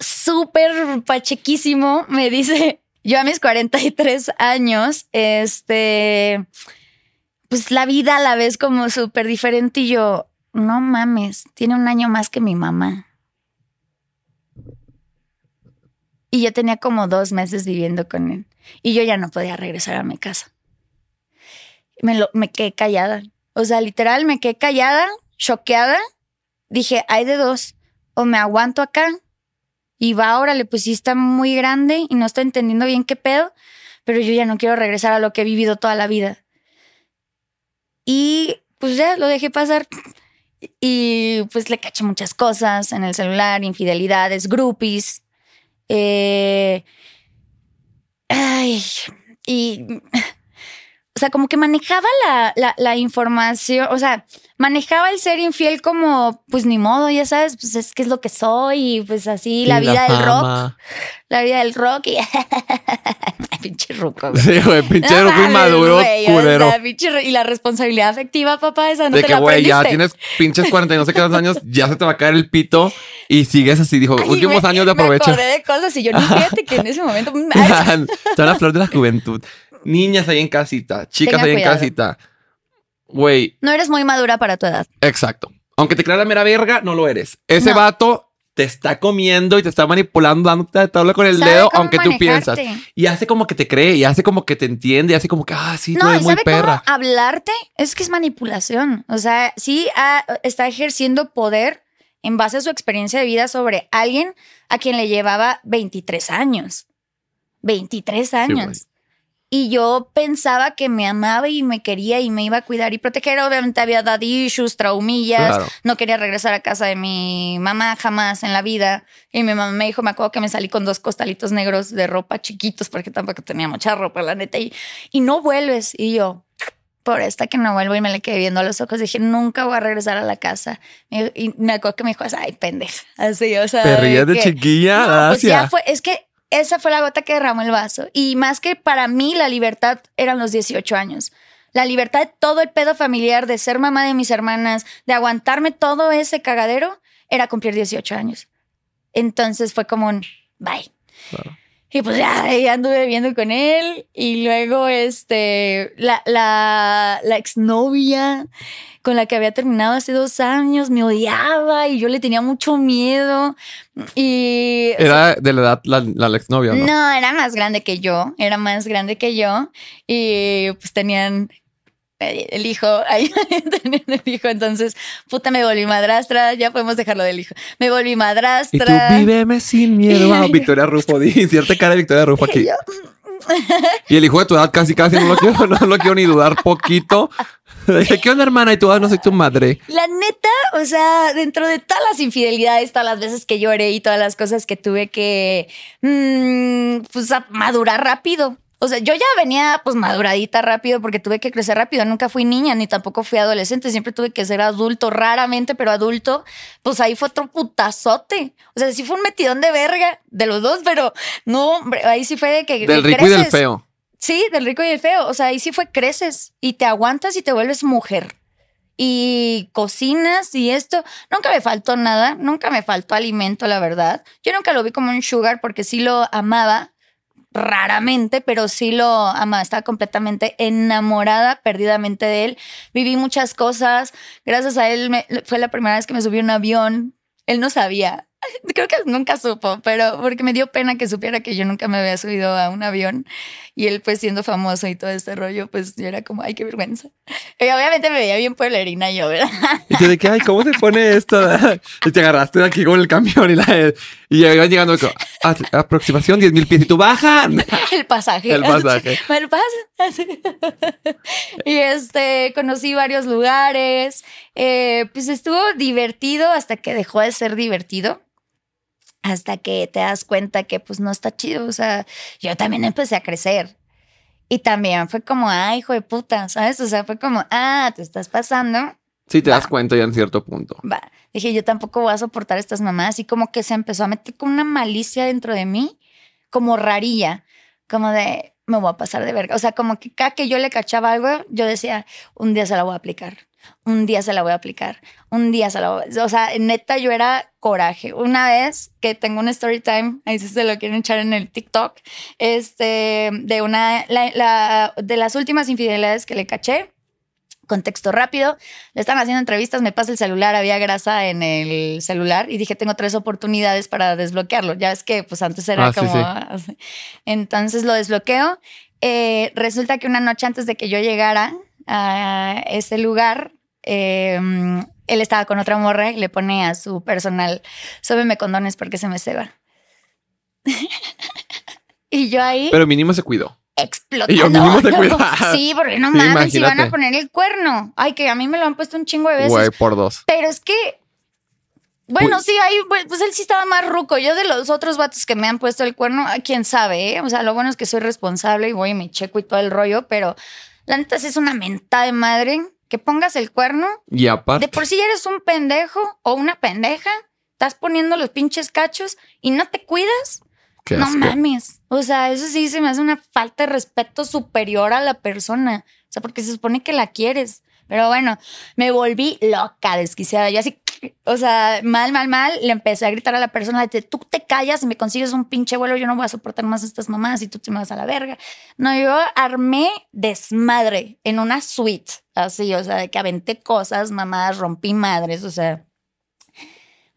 súper pachequísimo, me dice, yo a mis 43 años, este, pues la vida a la vez como súper diferente y yo, no mames, tiene un año más que mi mamá. Y yo tenía como dos meses viviendo con él. Y yo ya no podía regresar a mi casa. Me, lo, me quedé callada. O sea, literal, me quedé callada, choqueada. Dije, hay de dos o me aguanto acá y va, órale, pues sí está muy grande y no estoy entendiendo bien qué pedo, pero yo ya no quiero regresar a lo que he vivido toda la vida. Y pues ya lo dejé pasar. Y pues le caché muchas cosas en el celular, infidelidades, groupies. Eh, ay, y o sea, como que manejaba la, la, información, o sea, manejaba el ser infiel como, pues ni modo, ya sabes, pues es que es lo que soy y pues así, la vida del rock, la vida del rock y pinche ruco. Sí, güey, pinche no, inmaduro, culero. y la responsabilidad afectiva, papá, esa no de te que, güey, ya tienes pinches 40 y no sé qué años, ya se te va a caer el pito y sigues así, dijo, últimos años de aprovecho. Me acordé de cosas y yo ni fíjate que en ese momento... Toda la flor de la juventud niñas ahí en casita, chicas ahí en casita. Güey. No eres muy madura para tu edad. Exacto. Aunque te crea la mera verga, no lo eres. Ese vato te está comiendo y te está manipulando, dándote todo con el dedo, aunque tú piensas. Y hace como que te cree, y hace como que te entiende, y hace como que, ah, sí, tú eres muy perra. Cómo hablarte es que es manipulación. O sea, sí ah, está ejerciendo poder en base a su experiencia de vida sobre alguien a quien le llevaba 23 años. 23 años. Y yo pensaba que me amaba y me quería y me iba a cuidar y proteger. Obviamente había dado issues, traumillas. No quería regresar a casa de mi mamá jamás en la vida. Y mi mamá me dijo, me acuerdo que me salí con dos costalitos negros de ropa chiquitos porque tampoco tenía mucha ropa, la neta. Y, y no vuelves. Y yo, por esta que no vuelvo y me le quedé viendo a los ojos. Dije, nunca voy a regresar a la casa. Y me acuerdo que me dijo, ay, pendeja. Así, o sea. Te de chiquilla. pues ya fue, es que esa fue la gota que derramó el vaso. Y más que para mí la libertad eran los 18 años. La libertad de todo el pedo familiar, de ser mamá de mis hermanas, de aguantarme todo ese cagadero, era cumplir 18 años. Entonces fue como un bye. Y pues ya, anduve viviendo con él. Y luego, este, la, la, la exnovia con la que había terminado hace dos años me odiaba y yo le tenía mucho miedo. Y. Era de la edad la, la exnovia, ¿no? No, era más grande que yo. Era más grande que yo. Y pues tenían el hijo, ahí tenían el hijo, entonces, puta, me volví madrastra, ya podemos dejarlo del hijo. Me volví madrastra. Y tú víveme sin miedo. Ah, Victoria Rufo, di, cierta cara de Victoria Rufo aquí. Y el hijo de tu edad casi casi no lo quiero, no lo quiero ni dudar poquito. ¿qué onda, hermana? Y tú, ah, no soy tu madre. La neta, o sea, dentro de todas las infidelidades, todas las veces que lloré y todas las cosas que tuve que, mm, pues, madurar rápido. O sea, yo ya venía pues maduradita rápido porque tuve que crecer rápido. Nunca fui niña ni tampoco fui adolescente. Siempre tuve que ser adulto, raramente, pero adulto. Pues ahí fue otro putazote. O sea, sí fue un metidón de verga de los dos, pero no, hombre, ahí sí fue de que. Del rico y del feo. Sí, del rico y del feo. O sea, ahí sí fue creces y te aguantas y te vuelves mujer. Y cocinas y esto. Nunca me faltó nada. Nunca me faltó alimento, la verdad. Yo nunca lo vi como un sugar porque sí lo amaba raramente, pero sí lo amaba, estaba completamente enamorada perdidamente de él. Viví muchas cosas, gracias a él fue la primera vez que me subí a un avión. Él no sabía, creo que nunca supo, pero porque me dio pena que supiera que yo nunca me había subido a un avión y él pues siendo famoso y todo este rollo, pues yo era como, ay, qué vergüenza. Y obviamente me veía bien pueblerina yo, ¿verdad? Y te de que, ay, ¿cómo se pone esto? Y te agarraste de aquí con el camión y, la, y iban llegando a, aproximación 10 mil pies y tú baja. El pasaje. El pasaje. El pasaje. Y este, conocí varios lugares, eh, pues estuvo divertido hasta que dejó de ser divertido hasta que te das cuenta que pues no está chido. O sea, yo también empecé a crecer. Y también fue como, ay, hijo de puta, ¿sabes? O sea, fue como, ah, te estás pasando. Sí, te das cuenta ya en cierto punto. Va. Dije, yo tampoco voy a soportar estas mamás. Y como que se empezó a meter con una malicia dentro de mí, como rarilla, como de, me voy a pasar de verga. O sea, como que cada que yo le cachaba algo, yo decía, un día se la voy a aplicar un día se la voy a aplicar, un día se la voy a... O sea, neta, yo era coraje. Una vez que tengo un story time, ahí si se lo quieren echar en el TikTok, este, de una, de las últimas infidelidades que le caché, contexto rápido, le están haciendo entrevistas, me pasa el celular, había grasa en el celular y dije, tengo tres oportunidades para desbloquearlo. Ya es que pues antes era ah, como... Entonces lo desbloqueo. Eh, resulta que una noche antes de que yo llegara, a ese lugar, em, él estaba con otra morra y le pone a su personal, sóbeme condones porque se me ceba. y yo ahí... Pero mínimo se cuidó. explotando. Y yo mínimo te cuidas. Sí, porque no Sí, mames, si van a poner el cuerno. Ay, que a mí me lo han puesto un chingo de veces. Güey, por dos. Pero es que. Bueno, sí, ahí, pues pues él sí estaba más ruco. Yo de los otros vatos que me han puesto el cuerno, ay, quién sabe, ¿eh? O sea, lo bueno es que soy responsable y voy y me checo y todo el rollo, pero la neta sí es una mentada de madre que pongas el cuerno. Y aparte. De por sí eres un pendejo o una pendeja, estás poniendo los pinches cachos y no te cuidas. qué No asco. mames. O sea, eso sí se me hace una falta de respeto superior a la persona. O sea, porque se supone que la quieres. Pero bueno, me volví loca, desquiciada. Yo así, o sea, mal, mal, mal. Le empecé a gritar a la persona, tú te callas y me consigues un pinche vuelo, yo no voy a soportar más estas mamás y tú te me vas a la verga. No, yo armé desmadre en una suite, así, o sea, de que aventé cosas, mamadas, rompí madres, o sea.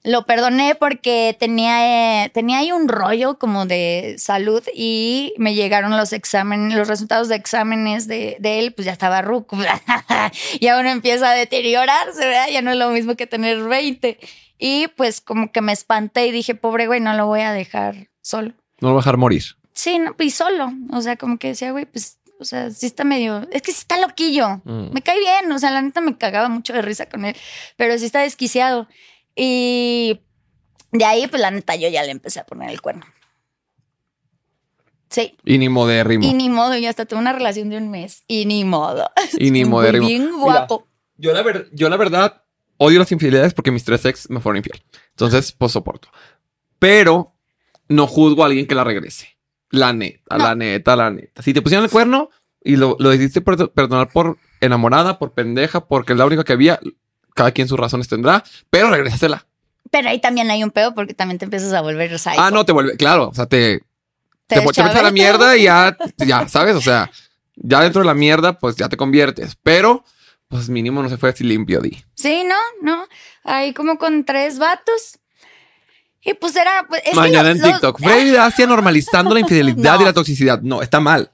Lo perdoné porque tenía, eh, tenía ahí un rollo como de salud y me llegaron los exámenes, los resultados de exámenes de, de él, pues ya estaba ruco. y uno empieza a deteriorarse, ¿verdad? Ya no es lo mismo que tener 20. Y pues como que me espanté y dije, pobre güey, no lo voy a dejar solo. No lo voy a dejar morir. Sí, no, y solo. O sea, como que decía, güey, pues, o sea, sí está medio, es que sí está loquillo. Mm. Me cae bien, o sea, la neta me cagaba mucho de risa con él, pero sí está desquiciado. Y de ahí, pues la neta, yo ya le empecé a poner el cuerno. Sí. Y ni modérrimo. Y ni modo, yo hasta tuve una relación de un mes. Y ni modo. Y ni modérrimo. Bien Mira, guapo. yo, la ver- yo la verdad odio las infidelidades porque mis tres ex me fueron infiel. Entonces, pues soporto. Pero no juzgo a alguien que la regrese. La neta, No. la neta, la neta. Si te pusieron el cuerno y lo, lo decidiste per- perdonar por enamorada, por pendeja, porque es la única que había, cada quien sus razones tendrá, pero regrésasela. Pero ahí también hay un pedo porque también te empiezas a volver psycho. Ah, no, te vuelve, claro, o sea, te, Te te, te metes a la mierda y ya, ya, ¿sabes? O sea, ya dentro de la mierda, pues ya te conviertes. Pero, pues mínimo no se fue así limpio, di. Sí, no, no. Ahí como con tres vatos. Y pues era. Pues, es que Mañana los- en TikTok. Freddy Dacia normalizando la infidelidad No. y la toxicidad. No, está mal.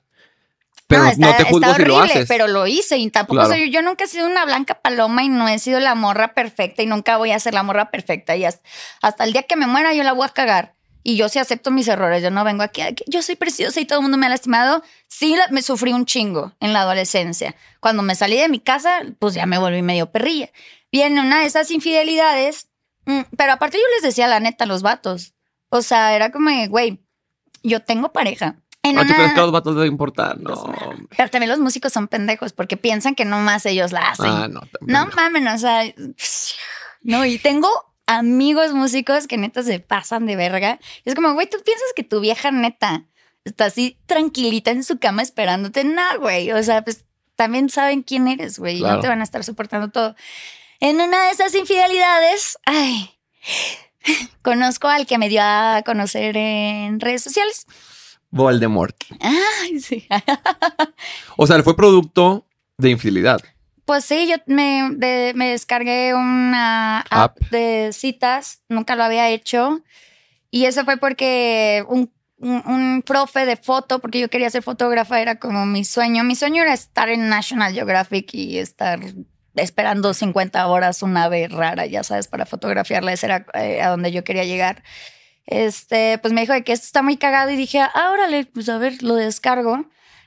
Pero no, está- te juzgo está si lo horrible, haces. Pero lo hice y tampoco Claro. soy. Yo nunca he sido una blanca paloma y no he sido la morra perfecta y nunca voy a ser la morra perfecta. Y hasta, hasta el día que me muera, yo la voy a cagar. Y yo sí acepto mis errores. Yo no vengo aquí. a que Yo soy preciosa y todo el mundo me ha lastimado. Sí, me sufrí un chingo en la adolescencia. Cuando me salí de mi casa, pues ya me volví medio perrilla. Viene una de esas infidelidades. mm, Pero aparte, yo les decía la neta a los vatos. O sea, era como, güey, yo tengo pareja. En Ah, ¿tú una- crees que a los vatos deben importar? No. Pues, pero también los músicos son pendejos porque piensan que nomás ellos la hacen. Ah, no. no mamen, o sea, no, y tengo amigos músicos que neta se pasan de verga. Y es como, güey, tú piensas que tu vieja neta está así tranquilita en su cama esperándote. No, güey, o sea, pues también saben quién eres, güey, y no te van a estar soportando todo. En una de esas infidelidades, ay, conozco al que me dio a conocer en redes sociales. Voldemort. Ay, sí. O sea, fue producto de infidelidad. Pues sí, yo me, de- me descargué una app. App. de citas, nunca lo había hecho. Y eso fue porque un, un- un profe de foto, porque yo quería ser fotógrafa, era como mi sueño. Mi sueño era estar en National Geographic y estar esperando 50 horas una ave rara, ya sabes, para fotografiarla. Ese era eh, a donde yo quería llegar. Este, pues me dijo de que esto está muy cagado y dije, ah, órale, pues a ver, lo descargo.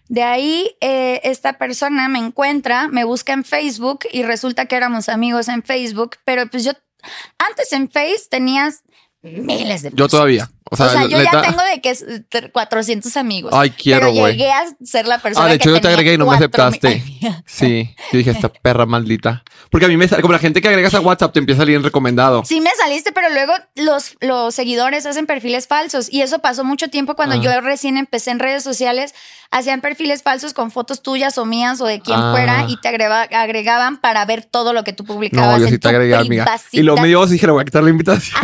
De ahí, eh, esta persona me encuentra, me busca en Facebook y resulta que éramos amigos en Facebook, pero pues yo antes en Face tenías miles de Yo personas. todavía. O sea, O sea, yo ya tengo de que es eh, 400 amigos. Ay, quiero, güey. llegué a ser la persona Ah, de hecho, que yo te agregué y no me aceptaste. Sí. Yo dije, esta perra maldita. Porque a mí me sale, como la gente que agregas a WhatsApp te empieza a salir en recomendado. Sí me saliste, pero luego los, los seguidores hacen perfiles falsos y eso pasó mucho tiempo cuando Ah. yo recién empecé en redes sociales, hacían perfiles falsos con fotos tuyas o mías o de quien Ah. fuera y te agrega- agregaban para ver todo lo que tú publicabas. No, yo en sí te agregué, amiga. Y luego me dio, dije, le voy a quitar la invitación.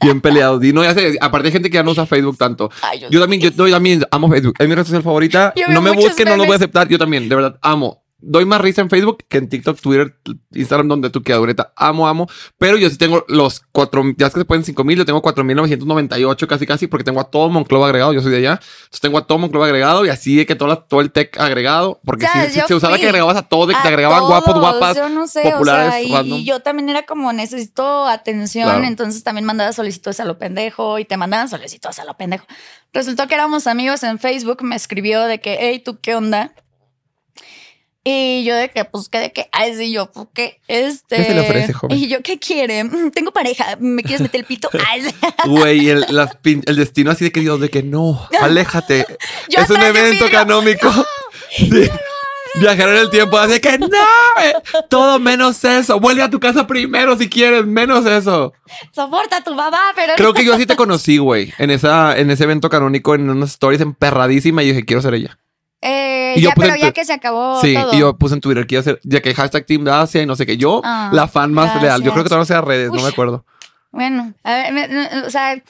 Bien peleado. Y no, ya sé, aparte hay gente que ya no usa Facebook tanto. Ay, yo Yo también, yo, yo también amo Facebook. Es mi red social favorita. Yo No me busquen, no lo voy a memes. aceptar. Yo también, de verdad, amo. Doy más risa en Facebook que en TikTok, Twitter, Instagram, donde tú quieras, ahorita. Amo, amo. Pero yo sí tengo los cuatro, ya es que se pueden cinco mil, yo tengo cuatro mil novecientos casi, casi, porque tengo a todo Monclova agregado. Yo soy de allá. Entonces tengo a todo Monclova agregado y así de que todo, todo el tech agregado. Porque si, se usaba que agregabas a todo, de que te agregaban guapos, guapas, yo no sé, populares. O sea, y, yo también era como necesito atención. Entonces también mandaba solicitudes a lo pendejo y te mandaban solicitudes a lo pendejo. Resultó que éramos amigos en Facebook, me escribió de que, hey, ¿tú qué onda? Y yo de que, pues, ¿qué de qué? Ay, sí, yo, ¿por qué? Este... ¿Qué se le ofrece, joven? Y yo, ¿qué quiere? Mm, tengo pareja, ¿me quieres meter el pito? Ay, Güey, el, el, destino así de que Dios, de que no, aléjate. es un evento canónico. Viajar en el tiempo, así que no, eh, todo menos eso. Vuelve a tu casa primero si quieres, menos eso. Soporta a tu mamá, pero. Creo que yo sí te conocí, güey, en, esa, en ese evento canónico, en unas stories emperradísima y dije, quiero ser ella. Eh, ya, pero ya que se acabó. Sí, y yo puse en Twitter que iba a ser, ya que hashtag Team Dacia y no sé qué. Yo, ah, la fan más leal. Yo creo que todavía no sea redes, no me acuerdo. Bueno, a ver, o sea,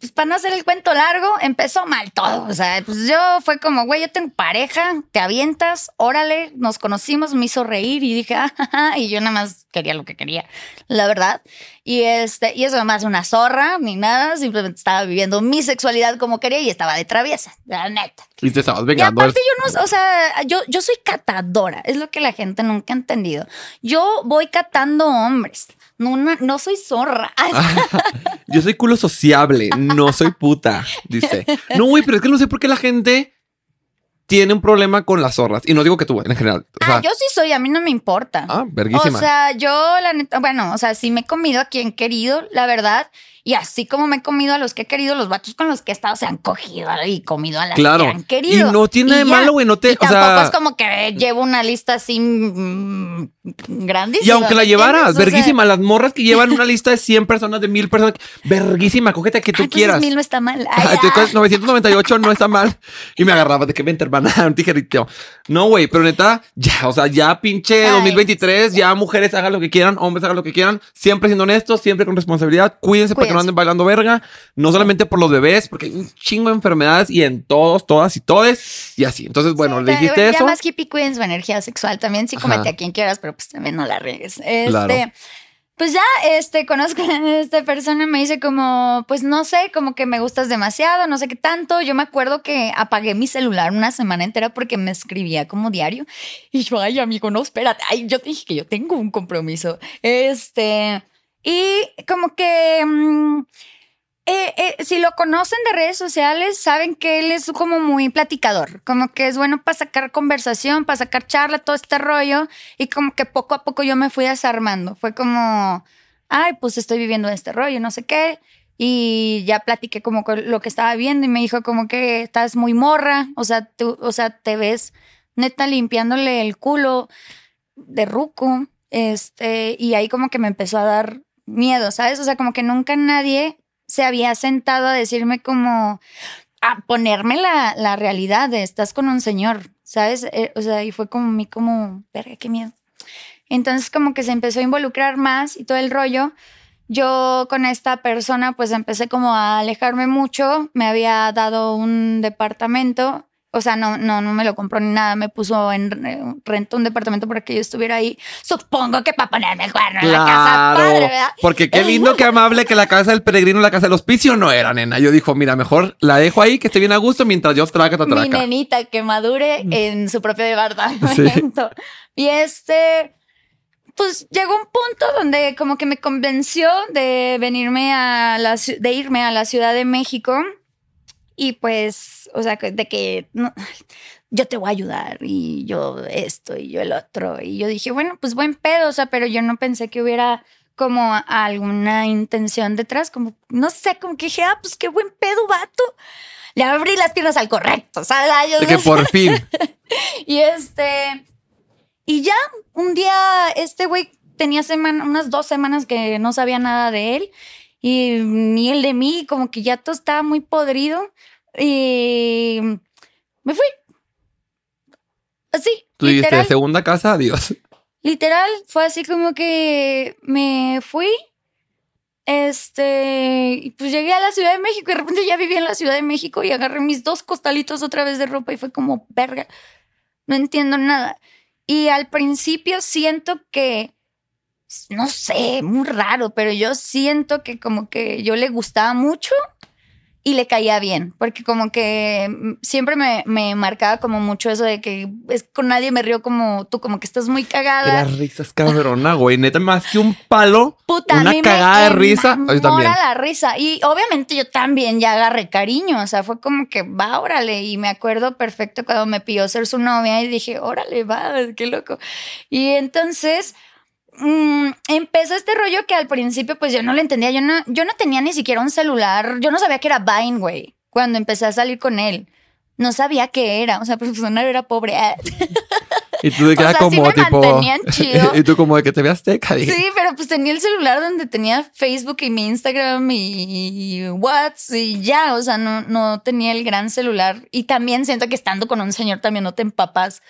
pues para no hacer el cuento largo, empezó mal todo. O sea, pues yo fue como, güey, yo tengo pareja, te avientas, órale, nos conocimos, me hizo reír y dije, ah, y yo nada más quería lo que quería, la verdad. Y este, y eso no me hace una zorra ni nada, simplemente estaba viviendo mi sexualidad como quería y estaba de traviesa, la neta. Y te estabas vengando. Y aparte yo no, o sea, yo, yo soy catadora, es lo que la gente nunca ha entendido. Yo voy catando hombres. No, no, soy zorra. Yo soy culo sociable, no soy puta, dice. No, güey, pero es que no sé por qué la gente tiene un problema con las zorras. Y no digo que tú, en general. ah, yo sí soy, a mí no me importa. Ah, verguísima. O sea, yo, la neta, bueno, o sea, sí me he comido a quien querido, la verdad. Y así como me he comido a los que he querido, los vatos con los que he estado se han cogido y comido a las que han querido. Y no tiene de malo, güey. No te. Y tampoco es como que llevo una lista así mm, grandísima. Y aunque la llevaras, verguísima. las morras que llevan una lista de 100 personas, de 1000 personas, verguísima, cógete a que tú pues quieras. 1000 no está mal. 998 no está mal. Y me agarraba de que vente, hermana, un tijerito. No, güey, pero neta, ya, o sea, ya pinche 2023, ya mujeres hagan lo que quieran, hombres hagan lo que quieran, siempre siendo honestos, siempre con responsabilidad. Cuídense, porque no anden bailando verga, no solamente por los bebés, porque hay un chingo de enfermedades y en todos, todas y todes y así. Entonces, bueno, le dijiste eso. Ya más hippie cuiden su energía sexual también, sí comete a quien quieras, pero pues también no la regues. Este, Pues ya, este, conozco a esta persona, me dice como, pues no sé, como que me gustas demasiado, no sé qué tanto. Yo me acuerdo que apagué mi celular una semana entera porque me escribía como diario. Y yo, ay, amigo, no, espérate. Ay, yo te dije que yo tengo un compromiso. Este, y como que... Mm, eh, eh, si lo conocen de redes sociales, saben que él es como muy platicador, como que es bueno para sacar conversación, para sacar charla, todo este rollo, y como que poco a poco yo me fui desarmando. Fue como, ay, pues estoy viviendo este rollo, no sé qué, y ya platiqué como lo que estaba viendo y me dijo como que estás muy morra, o sea, tú, o sea, te ves neta limpiándole el culo de ruco, este, y ahí como que me empezó a dar miedo, ¿sabes? O sea, como que nunca nadie se había sentado a decirme como, a ponerme la, la realidad de estás con un señor, ¿sabes? Eh, o sea, y fue como mí como, verga, qué miedo. Entonces como que se empezó a involucrar más y todo el rollo. Yo con esta persona pues empecé como a alejarme mucho, me había dado un departamento o sea, no, no, no me lo compró ni nada. Me puso en eh, renta un departamento para que yo estuviera ahí. Supongo que para ponerme el cuerno en la casa padre, ¿verdad? Porque qué lindo, qué amable que la casa del peregrino, la casa del hospicio no era, nena. Yo dijo, mira, mejor la dejo ahí, que esté bien a gusto mientras yo traga, traca. Mi nenita que madure mm. en su propio departamento. Y este pues llegó un punto donde como que me convenció de venirme a la de irme a la Ciudad de México y pues, o sea, de que yo te voy a ayudar y yo esto y yo el otro. Y yo dije, bueno, pues buen pedo, o sea, pero yo no pensé que hubiera como alguna intención detrás, como, no sé, como que dije, ah, pues qué buen pedo, vato. Le abrí las piernas al correcto, ¿sabes? Yo, que por fin. y este, y ya, un día, este güey tenía semana, unas dos semanas que no sabía nada de él y ni el de mí, como que ya todo estaba muy podrido y me fui. Así. Tú dijiste, segunda casa, adiós. Literal, fue así como que me fui. Este, y pues llegué a la Ciudad de México y de repente ya vivía en la Ciudad de México y agarré mis dos costalitos otra vez de ropa y fue como, verga, no entiendo nada. Y al principio siento que, no sé, muy raro, pero yo siento que como que yo le gustaba mucho y le caía bien, porque como que mm, siempre me, me, marcaba como mucho eso de que es con nadie me río como tú, como que estás muy cagada. Las risas cabrona, güey, neta, más que un palo, Puta, una cagada de risa. Yo también. la risa. Y obviamente yo también ya agarré cariño, o sea, fue como que va, órale, y me acuerdo perfecto cuando me pidió ser su novia y dije, órale, va, qué loco. Y entonces Mm, empezó este rollo que al principio pues yo no lo entendía. Yo no, yo no tenía ni siquiera un celular. Yo no sabía que era Vine, güey, cuando empecé a salir con él. No sabía qué era. O sea, pues era pobre. Y tú de que era como tipo. y tú como de que te veas teca. Sí, pero pues tenía el celular donde tenía Facebook y mi Instagram y, WhatsApp y ya. O sea, no, no tenía el gran celular. Y también siento que estando con un señor también no te empapas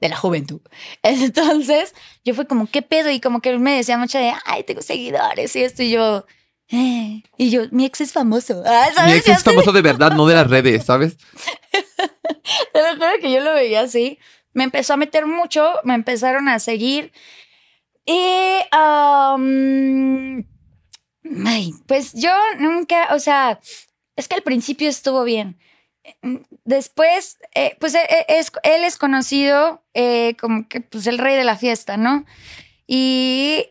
de la juventud. Entonces, yo fue como, ¿qué pedo? Y como que él me decía mucho de, ay, tengo seguidores y esto. Y yo, eh. Y yo, mi ex es famoso. Ah, mi ex es famoso de verdad, no de las redes, ¿sabes? Te lo juro que yo lo veía así me empezó a meter mucho, me empezaron a seguir. Y, pues yo nunca, o sea, es que al principio estuvo bien. Después, eh, pues eh, eh, es, él es conocido como que pues el rey de la fiesta, ¿no? Y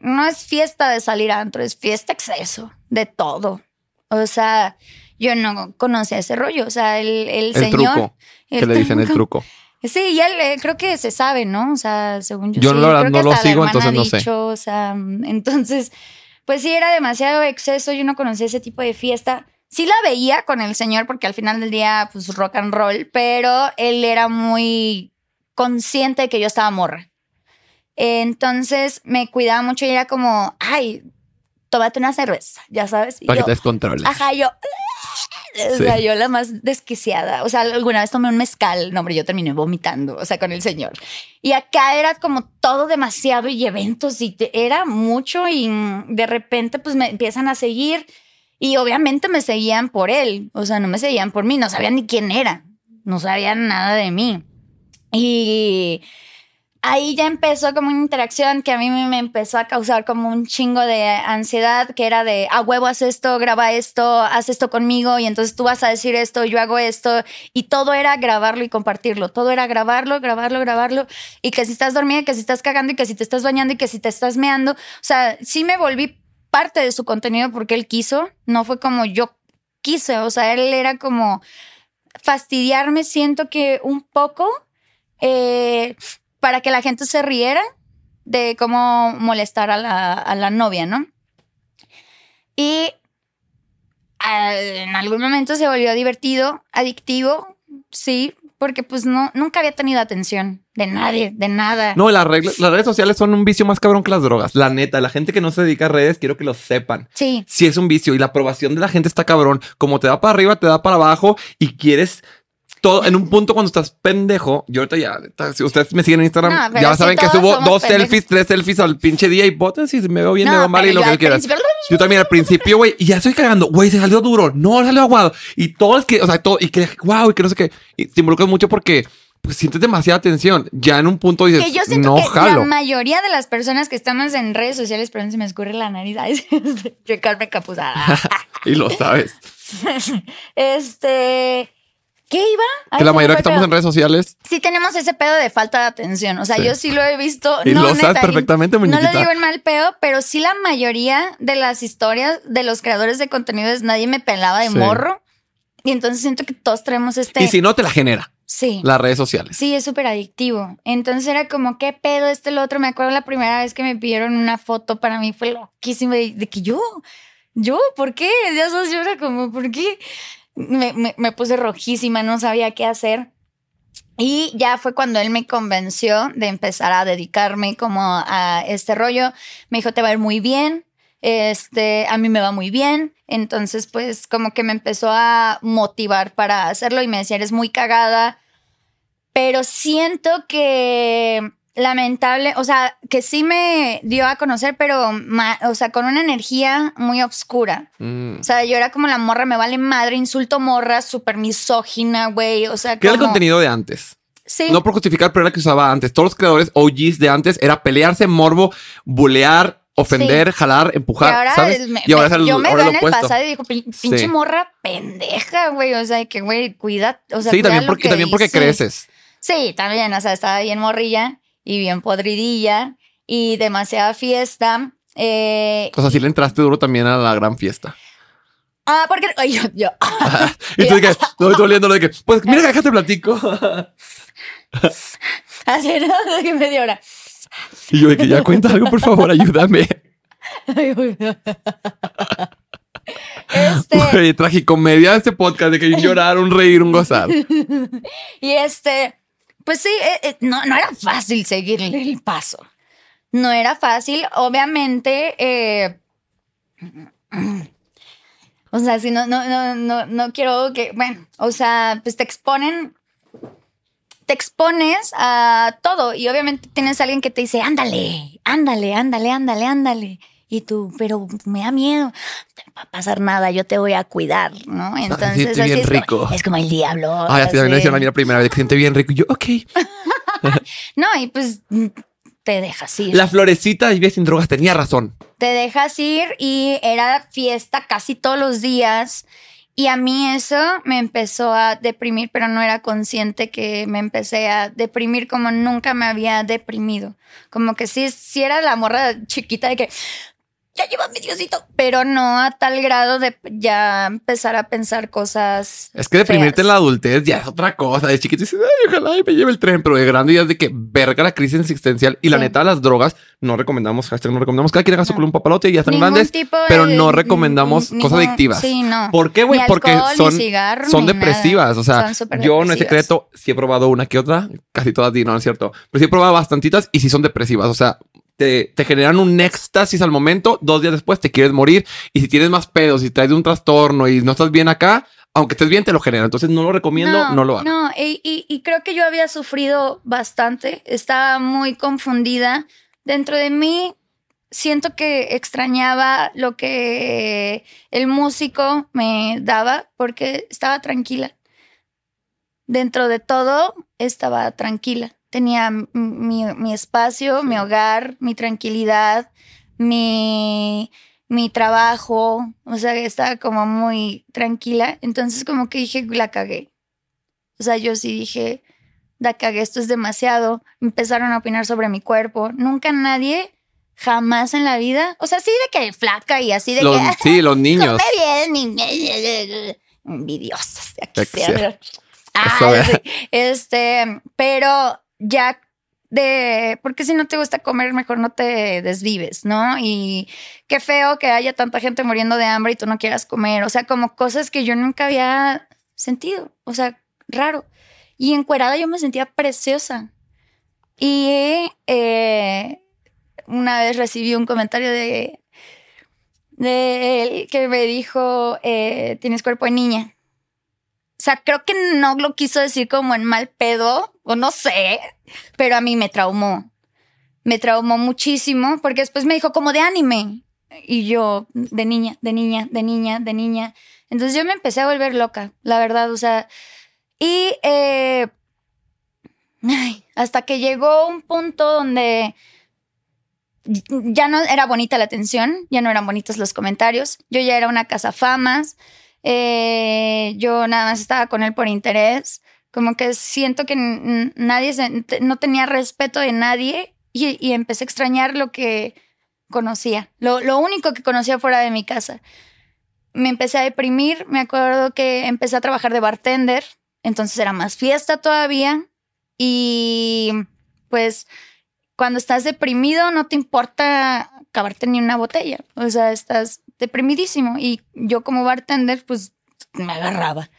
no es fiesta de salir antro, es fiesta exceso, de todo. O sea, yo no conocía ese rollo. O sea, el, el, señor. Truco, que le dicen el truco. Sí, y él eh, creo que se sabe, ¿no? O sea, según yo. Yo no, lo sigo, entonces no sé. O sea, entonces, pues sí, era demasiado exceso. Yo no conocía ese tipo de fiesta. Sí la veía con el señor porque al final del día, pues rock and roll, pero él era muy consciente de que yo estaba morra. Entonces me cuidaba mucho y era como, ay, tómate una cerveza, ya sabes. Para que te descontroles. Ajá, yo, o sea, yo la más desquiciada. O sea, alguna vez tomé un mezcal. No, hombre, yo terminé vomitando, o sea, con el señor. Y acá era como todo demasiado y eventos y era mucho y de repente pues me empiezan a seguir y obviamente me seguían por él. O sea, no me seguían por mí, no sabían ni quién era. No sabían nada de mí. Y ahí ya empezó como una interacción que a mí me empezó a causar como un chingo de ansiedad, que era de, a huevo, haz esto, graba esto, haz esto conmigo, y entonces tú vas a decir esto, yo hago esto, y todo era grabarlo y compartirlo, todo era grabarlo, grabarlo, grabarlo, y que si estás dormida, que si estás cagando, y que si te estás bañando, y que si te estás meando, o sea, sí me volví parte de su contenido porque él quiso, no fue como yo quise, o sea, él era como fastidiarme, siento que un poco, eh, para que la gente se riera de cómo molestar a la, novia, ¿no? Y en algún momento se volvió divertido, adictivo, sí, porque pues no, nunca había tenido atención de nadie, de nada. No, las, las redes sociales son un vicio más cabrón que las drogas. La neta, la gente que no se dedica a redes, quiero que lo sepan. Sí. Sí es un vicio y la aprobación de la gente está cabrón. Como te da para arriba, te da para abajo y quieres todo en un punto cuando estás pendejo. Yo ahorita ya, si ustedes me siguen en Instagram, ya saben que subo dos selfies, tres selfies al pinche día y voten si me veo bien, me veo mal y lo que quieras. Yo también al principio, güey, y ya estoy cagando, güey, se salió duro, no salió aguado. Y todo es que, o sea, todo, y que, wow, y que no sé qué. Y te involucras mucho porque pues sientes demasiada tensión. Ya en un punto dices, que yo siento que La mayoría de las personas que estamos en redes sociales, perdón, se me escurre la nariz, checarme capuzada. y lo sabes. este, ¿Qué iba? que la mayoría que estamos en redes sociales. Sí tenemos ese pedo de falta de atención. O sea, yo sí lo he visto. Y lo sabes perfectamente, muñequita. No lo digo en mal pedo, pero sí la mayoría de las historias de los creadores de contenidos nadie me pelaba de morro. Y entonces siento que todos tenemos este... Y si no, te la genera. Sí. Las redes sociales. Sí, es súper adictivo. Entonces era como, ¿qué pedo este, el otro? Me acuerdo la primera vez que me pidieron una foto, para mí fue loquísimo de, de que yo, yo, ¿por qué? Ya sos yo era como, ¿por qué? Me, puse rojísima, no sabía qué hacer. Y ya fue cuando él me convenció de empezar a dedicarme como a este rollo. Me dijo, te va a ir muy bien. Este, a mí me va muy bien. Entonces, pues como que me empezó a motivar para hacerlo y me decía, eres muy cagada. Pero siento que lamentable, o sea, que sí me dio a conocer, pero, o sea, con una energía muy oscura. Mm. O sea, yo era como la morra, me vale madre, insulto morra, súper misógina, güey, o sea, ¿Qué era el contenido de antes? Sí. No por justificar, pero era que usaba antes. Todos los creadores OGs de antes era pelearse, morbo, bulear, ofender, jalar, empujar, Y ahora, ¿sabes? me- y ahora me- es el, yo me veo en el pasado y digo, "Pin- pinche Sí. morra pendeja, güey. O sea, que, güey, cuida. O sea, sí, cuida también lo porque, que también porque dices. creces. Sí, también. O sea, estaba bien morrilla y bien podridilla y demasiada fiesta. Eh, O sea, sí le entraste duro también a la gran fiesta. ah, porque ay, yo, yo. Y tú que, no estoy oliéndolo de que, pues mira, déjate platico. Así, ¿no? De que media hora. y yo de que ya cuenta algo, por favor, ayúdame. Este, Güey, tragicomedia de este podcast de que llorar, un reír, un gozar. y este, pues sí, eh, eh, no, no era fácil seguirle el paso. No era fácil, obviamente. eh, o sea, si no, no, no, no, no quiero que, bueno, o sea, pues te exponen, te expones a todo y obviamente tienes a alguien que te dice, ándale, ándale, ándale, ándale, ándale. Y tú, pero me da miedo, no va a pasar nada, yo te voy a cuidar, ¿no? Entonces, así bien es, rico. Como, es como el diablo. Ay, así también a mí la primera vez que siente bien rico. Y yo, ok. No, y pues te dejas ir. La florecita Vive sin drogas tenía razón. Te dejas ir y era fiesta casi todos los días. Y a mí eso me empezó a deprimir, pero no era consciente que me empecé a deprimir como nunca me había deprimido. Como que sí, sí era la morra chiquita de que ya lleva mi diosito, pero no a tal grado de ya empezar a pensar cosas. Es que deprimirte en la adultez ya es otra cosa. De chiquito dices, ay, ojalá y me lleve el tren. Pero de grande ya es de que verga la crisis existencial. Y la neta, las drogas no recomendamos, hashtag no recomendamos. Cada quien haga su No. culo un papalote y ya están Ningún grandes. tipo de- pero no recomendamos ningún- cosas adictivas. Sí, no. ¿Por qué, güey? Porque alcohol, son, cigarro, son depresivas. nada. O sea, yo no es secreto, sí he probado una que otra, casi todas, di, no, no es cierto. Pero sí he probado bastantitas y sí son depresivas. O sea, te, te generan un éxtasis al momento, dos días después te quieres morir. Y si tienes más pedos, si traes un trastorno y no estás bien acá, aunque estés bien, te lo genera. Entonces no lo recomiendo, no, lo hago. No, y, y- y creo que yo había sufrido bastante. Estaba muy confundida. Dentro de mí siento que extrañaba lo que el músico me daba porque estaba tranquila. Dentro de todo estaba tranquila. Tenía mi, mi espacio, mi hogar, mi tranquilidad, mi, mi trabajo. O sea, estaba como muy tranquila. Entonces como que dije, la cagué. O sea, yo sí dije, la cagué, esto es demasiado. Empezaron a opinar sobre mi cuerpo. Nunca nadie, jamás en la vida. O sea, sí de que flaca y así de Los- que... sí, los niños. Come bien, de aquí sea. sea. Ah. Este, pero ya de, porque si no te gusta comer, mejor no te desvives, ¿no? Y qué feo que haya tanta gente muriendo de hambre y tú no quieras comer. O sea, como cosas que yo nunca había sentido. O sea, raro. Y encuerada yo me sentía preciosa. Y eh, una vez recibí un comentario de, de él que me dijo, eh, tienes cuerpo de niña. O sea, creo que no lo quiso decir como en mal pedo, o no sé, pero a mí me traumó. Me traumó muchísimo porque después me dijo como de anime. Y yo, de niña, de niña, de niña, de niña. Entonces yo me empecé a volver loca, la verdad, o sea. Y eh, hasta que llegó un punto donde ya no era bonita la atención, ya no eran bonitos los comentarios. Yo ya era una casa famas. Eh, yo nada más estaba con él por interés. Como que siento que nadie se- no tenía respeto de nadie y, y empecé a extrañar lo que conocía, lo, lo único que conocía fuera de mi casa. Me empecé a deprimir, me acuerdo que empecé a trabajar de bartender, entonces era más fiesta todavía y pues cuando estás deprimido no te importa acabarte ni una botella, o sea, estás deprimidísimo y yo como bartender pues me agarraba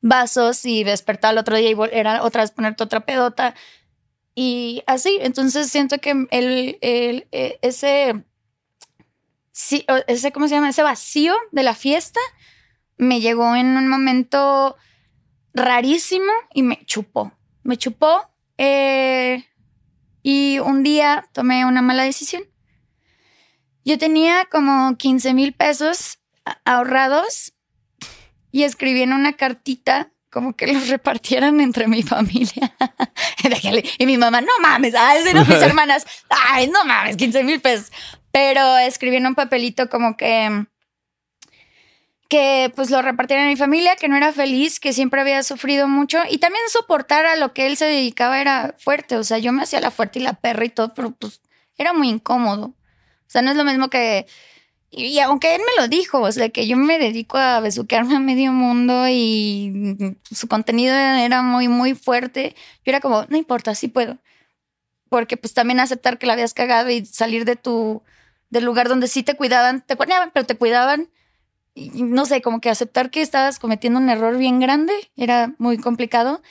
vasos y despertaba el otro día y era otra vez ponerte otra pedota y así, entonces siento que el, eh, ese, ese, ¿cómo se llama? Ese vacío de la fiesta me llegó en un momento rarísimo y me chupó, me chupó eh, y un día tomé una mala decisión. Yo tenía como 15 mil pesos a- ahorrados y escribí en una cartita como que los repartieran entre mi familia. y mi mamá, no mames, ay, no, mis hermanas, ay, no mames, 15 mil pesos. Pero escribí en un papelito como que que pues lo repartieran en mi familia, que no era feliz, que siempre había sufrido mucho y también soportar a lo que él se dedicaba era fuerte, o sea, yo me hacía la fuerte y la perra y todo, pero pues era muy incómodo. O sea, no es lo mismo que y aunque él me lo dijo, o sea, que yo me dedico a besuquearme a medio mundo y su contenido era muy, muy fuerte, yo era como, no importa, sí puedo. Porque pues también aceptar que la habías cagado y salir de tu, del lugar donde sí te cuidaban, te ponían, pero te cuidaban. No sé, como que aceptar que estabas cometiendo un error bien grande era muy complicado.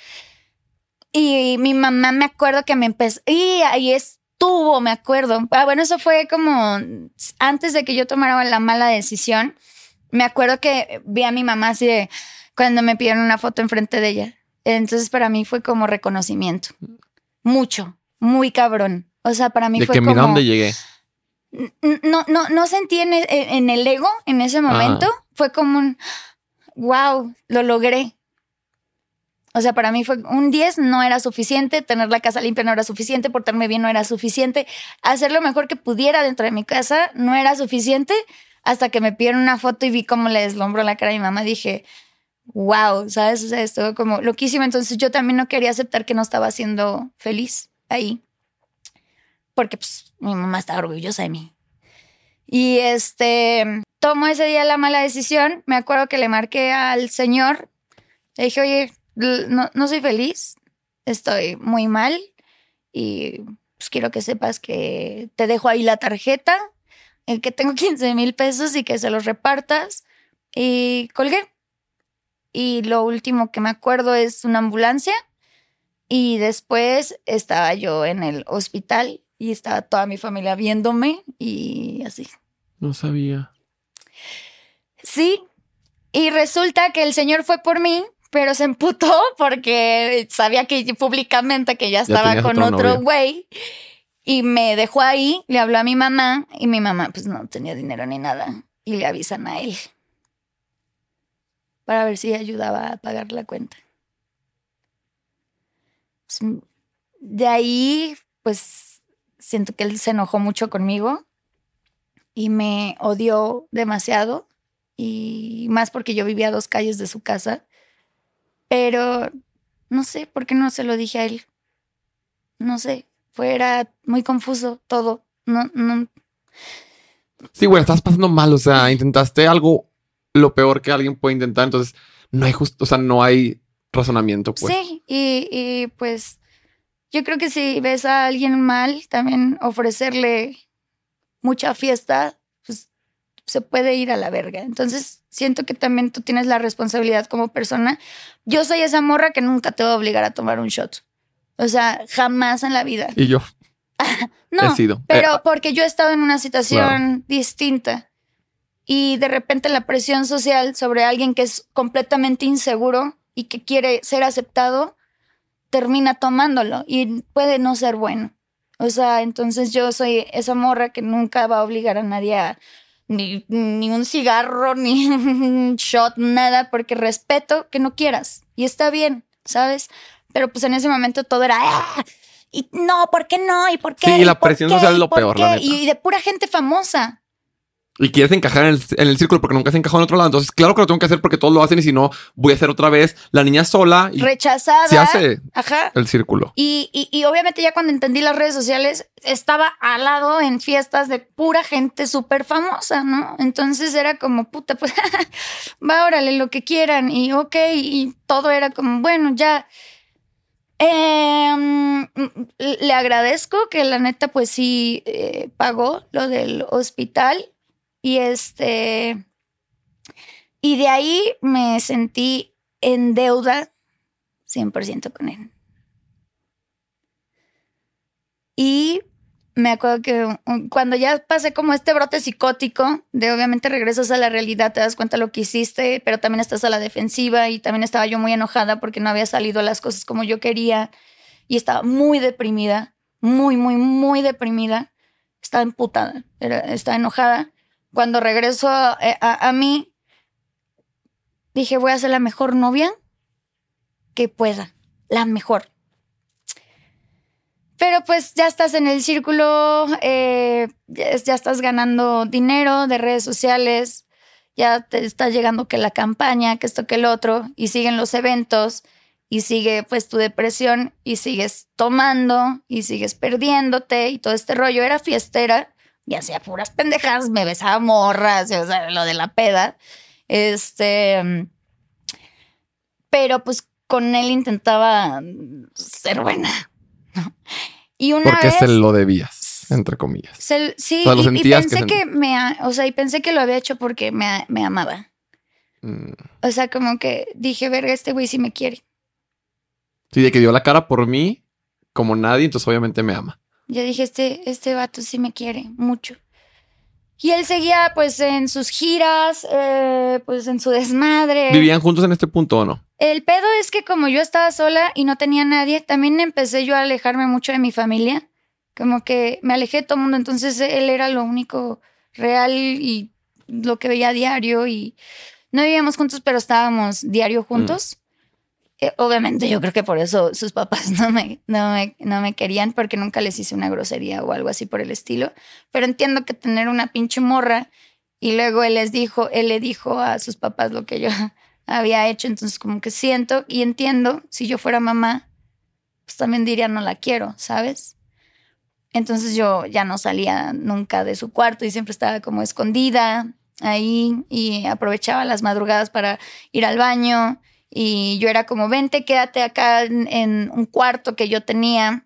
Y mi mamá me acuerdo que me empezó, y ahí es tuvo, me acuerdo. Ah, bueno, eso fue como antes de que yo tomara la mala decisión. Me acuerdo que vi a mi mamá así de cuando me pidieron una foto enfrente de ella. Entonces para mí fue como reconocimiento. Mucho, muy cabrón. O sea, para mí de fue que mira dónde llegué. No, no, no sentí en, en, el ego en ese momento. Fue como un wow, lo logré. O sea, para mí fue un 10 no era suficiente, tener la casa limpia no era suficiente, portarme bien no era suficiente, hacer lo mejor que pudiera dentro de mi casa no era suficiente, hasta que me pidieron una foto y vi cómo le deslumbró la cara a mi mamá, dije, wow, ¿sabes? O sea, estuvo como loquísimo. Entonces yo también no quería aceptar que no estaba siendo feliz ahí, porque pues mi mamá estaba orgullosa de mí. Y este, tomo ese día la mala decisión, me acuerdo que le marqué al señor, le dije, oye, no, no soy feliz, estoy muy mal y pues quiero que sepas que te dejo ahí la tarjeta, el que tengo 15 mil pesos y que se los repartas. Y colgué. Y lo último que me acuerdo es una ambulancia. Y después estaba yo en el hospital y estaba toda mi familia viéndome y así. No sabía. Sí. Y resulta que el señor fue por mí pero se emputó porque sabía que públicamente que ya estaba con otro güey y me dejó ahí, le habló a mi mamá y mi mamá pues no tenía dinero ni nada y le avisan a él para ver si ayudaba a pagar la cuenta. Pues, de ahí pues siento que él se enojó mucho conmigo y me odió demasiado y más porque yo vivía a dos calles de su casa pero no sé por qué no se lo dije a él. No sé, fuera muy confuso todo. No, no. Sí, bueno, estás pasando mal, o sea, intentaste algo lo peor que alguien puede intentar, entonces no hay justo, o sea, no hay razonamiento, pues. Sí, y, y pues yo creo que si ves a alguien mal, también ofrecerle mucha fiesta se puede ir a la verga. Entonces, siento que también tú tienes la responsabilidad como persona. Yo soy esa morra que nunca te va a obligar a tomar un shot. O sea, jamás en la vida. Y yo. no, he sido. pero eh, porque yo he estado en una situación distinta. Y de repente la presión social sobre alguien que es completamente inseguro y que quiere ser aceptado, termina tomándolo y puede no ser bueno. O sea, entonces yo soy esa morra que nunca va a obligar a nadie a ni, ni un cigarro, ni un shot, nada, porque respeto que no quieras. Y está bien, ¿sabes? Pero pues en ese momento todo era... ¡Ah! Y no, ¿por qué no? ¿Y por qué? Sí, la presión social es lo peor, la Y de pura gente famosa y quieres encajar en el, círculo porque nunca has encajado en otro lado. Entonces, claro que lo tengo que hacer porque todos lo hacen y si no, voy a hacer otra vez la niña sola. Y Rechazada. Se hace el círculo. Y, y, obviamente ya cuando entendí las redes sociales, estaba al lado en fiestas de pura gente súper famosa, ¿no? Entonces era como, puta, pues, va, órale, lo que quieran. Y ok, y todo era como, bueno, ya. Em, le agradezco que la neta, pues sí, eh, pagó lo del hospital y este. Y de ahí me sentí en deuda 100% con él. Y me acuerdo que cuando ya pasé como este brote psicótico, de obviamente regresas a la realidad, te das cuenta de lo que hiciste, pero también estás a la defensiva y también estaba yo muy enojada porque no había salido las cosas como yo quería y estaba muy deprimida, muy, muy, muy deprimida. Estaba emputada, estaba enojada cuando regreso eh, a, mí, dije, voy a ser la mejor novia que pueda, la mejor. Pero pues ya estás en el círculo, eh, ya, estás ganando dinero de redes sociales, ya te está llegando que la campaña, que esto, que el otro, y siguen los eventos, y sigue pues tu depresión, y sigues tomando, y sigues perdiéndote, y todo este rollo. Era fiestera, y hacía puras pendejas, me besaba morras, o sea, lo de la peda. Este. Pero pues con él intentaba ser buena y una Porque se lo debías, entre comillas. sí, y, pensé que, me, o sea, y pensé que lo había hecho porque me, me amaba. Mm. O sea, como que dije, verga, este güey sí me quiere. Sí, de que dio la cara por mí como nadie, entonces obviamente me ama. Yo dije, este, este vato sí me quiere mucho. Y él seguía pues en sus giras, eh, pues en su desmadre. ¿Vivían juntos en este punto o no? El pedo es que como yo estaba sola y no tenía nadie, también empecé yo a alejarme mucho de mi familia. Como que me alejé de todo el mundo, entonces él era lo único real y lo que veía a diario y no vivíamos juntos, pero estábamos diario juntos. Eh, obviamente yo creo que por eso sus papás no me, no, me, no me querían porque nunca les hice una grosería o algo así por el estilo. Pero entiendo que tener una pinche morra y luego él les dijo, él le dijo a sus papás lo que yo había hecho, entonces como que siento y entiendo, si yo fuera mamá, pues también diría no la quiero, ¿sabes? Entonces yo ya no salía nunca de su cuarto y siempre estaba como escondida ahí y aprovechaba las madrugadas para ir al baño y yo era como, vente, quédate acá en, en un cuarto que yo tenía,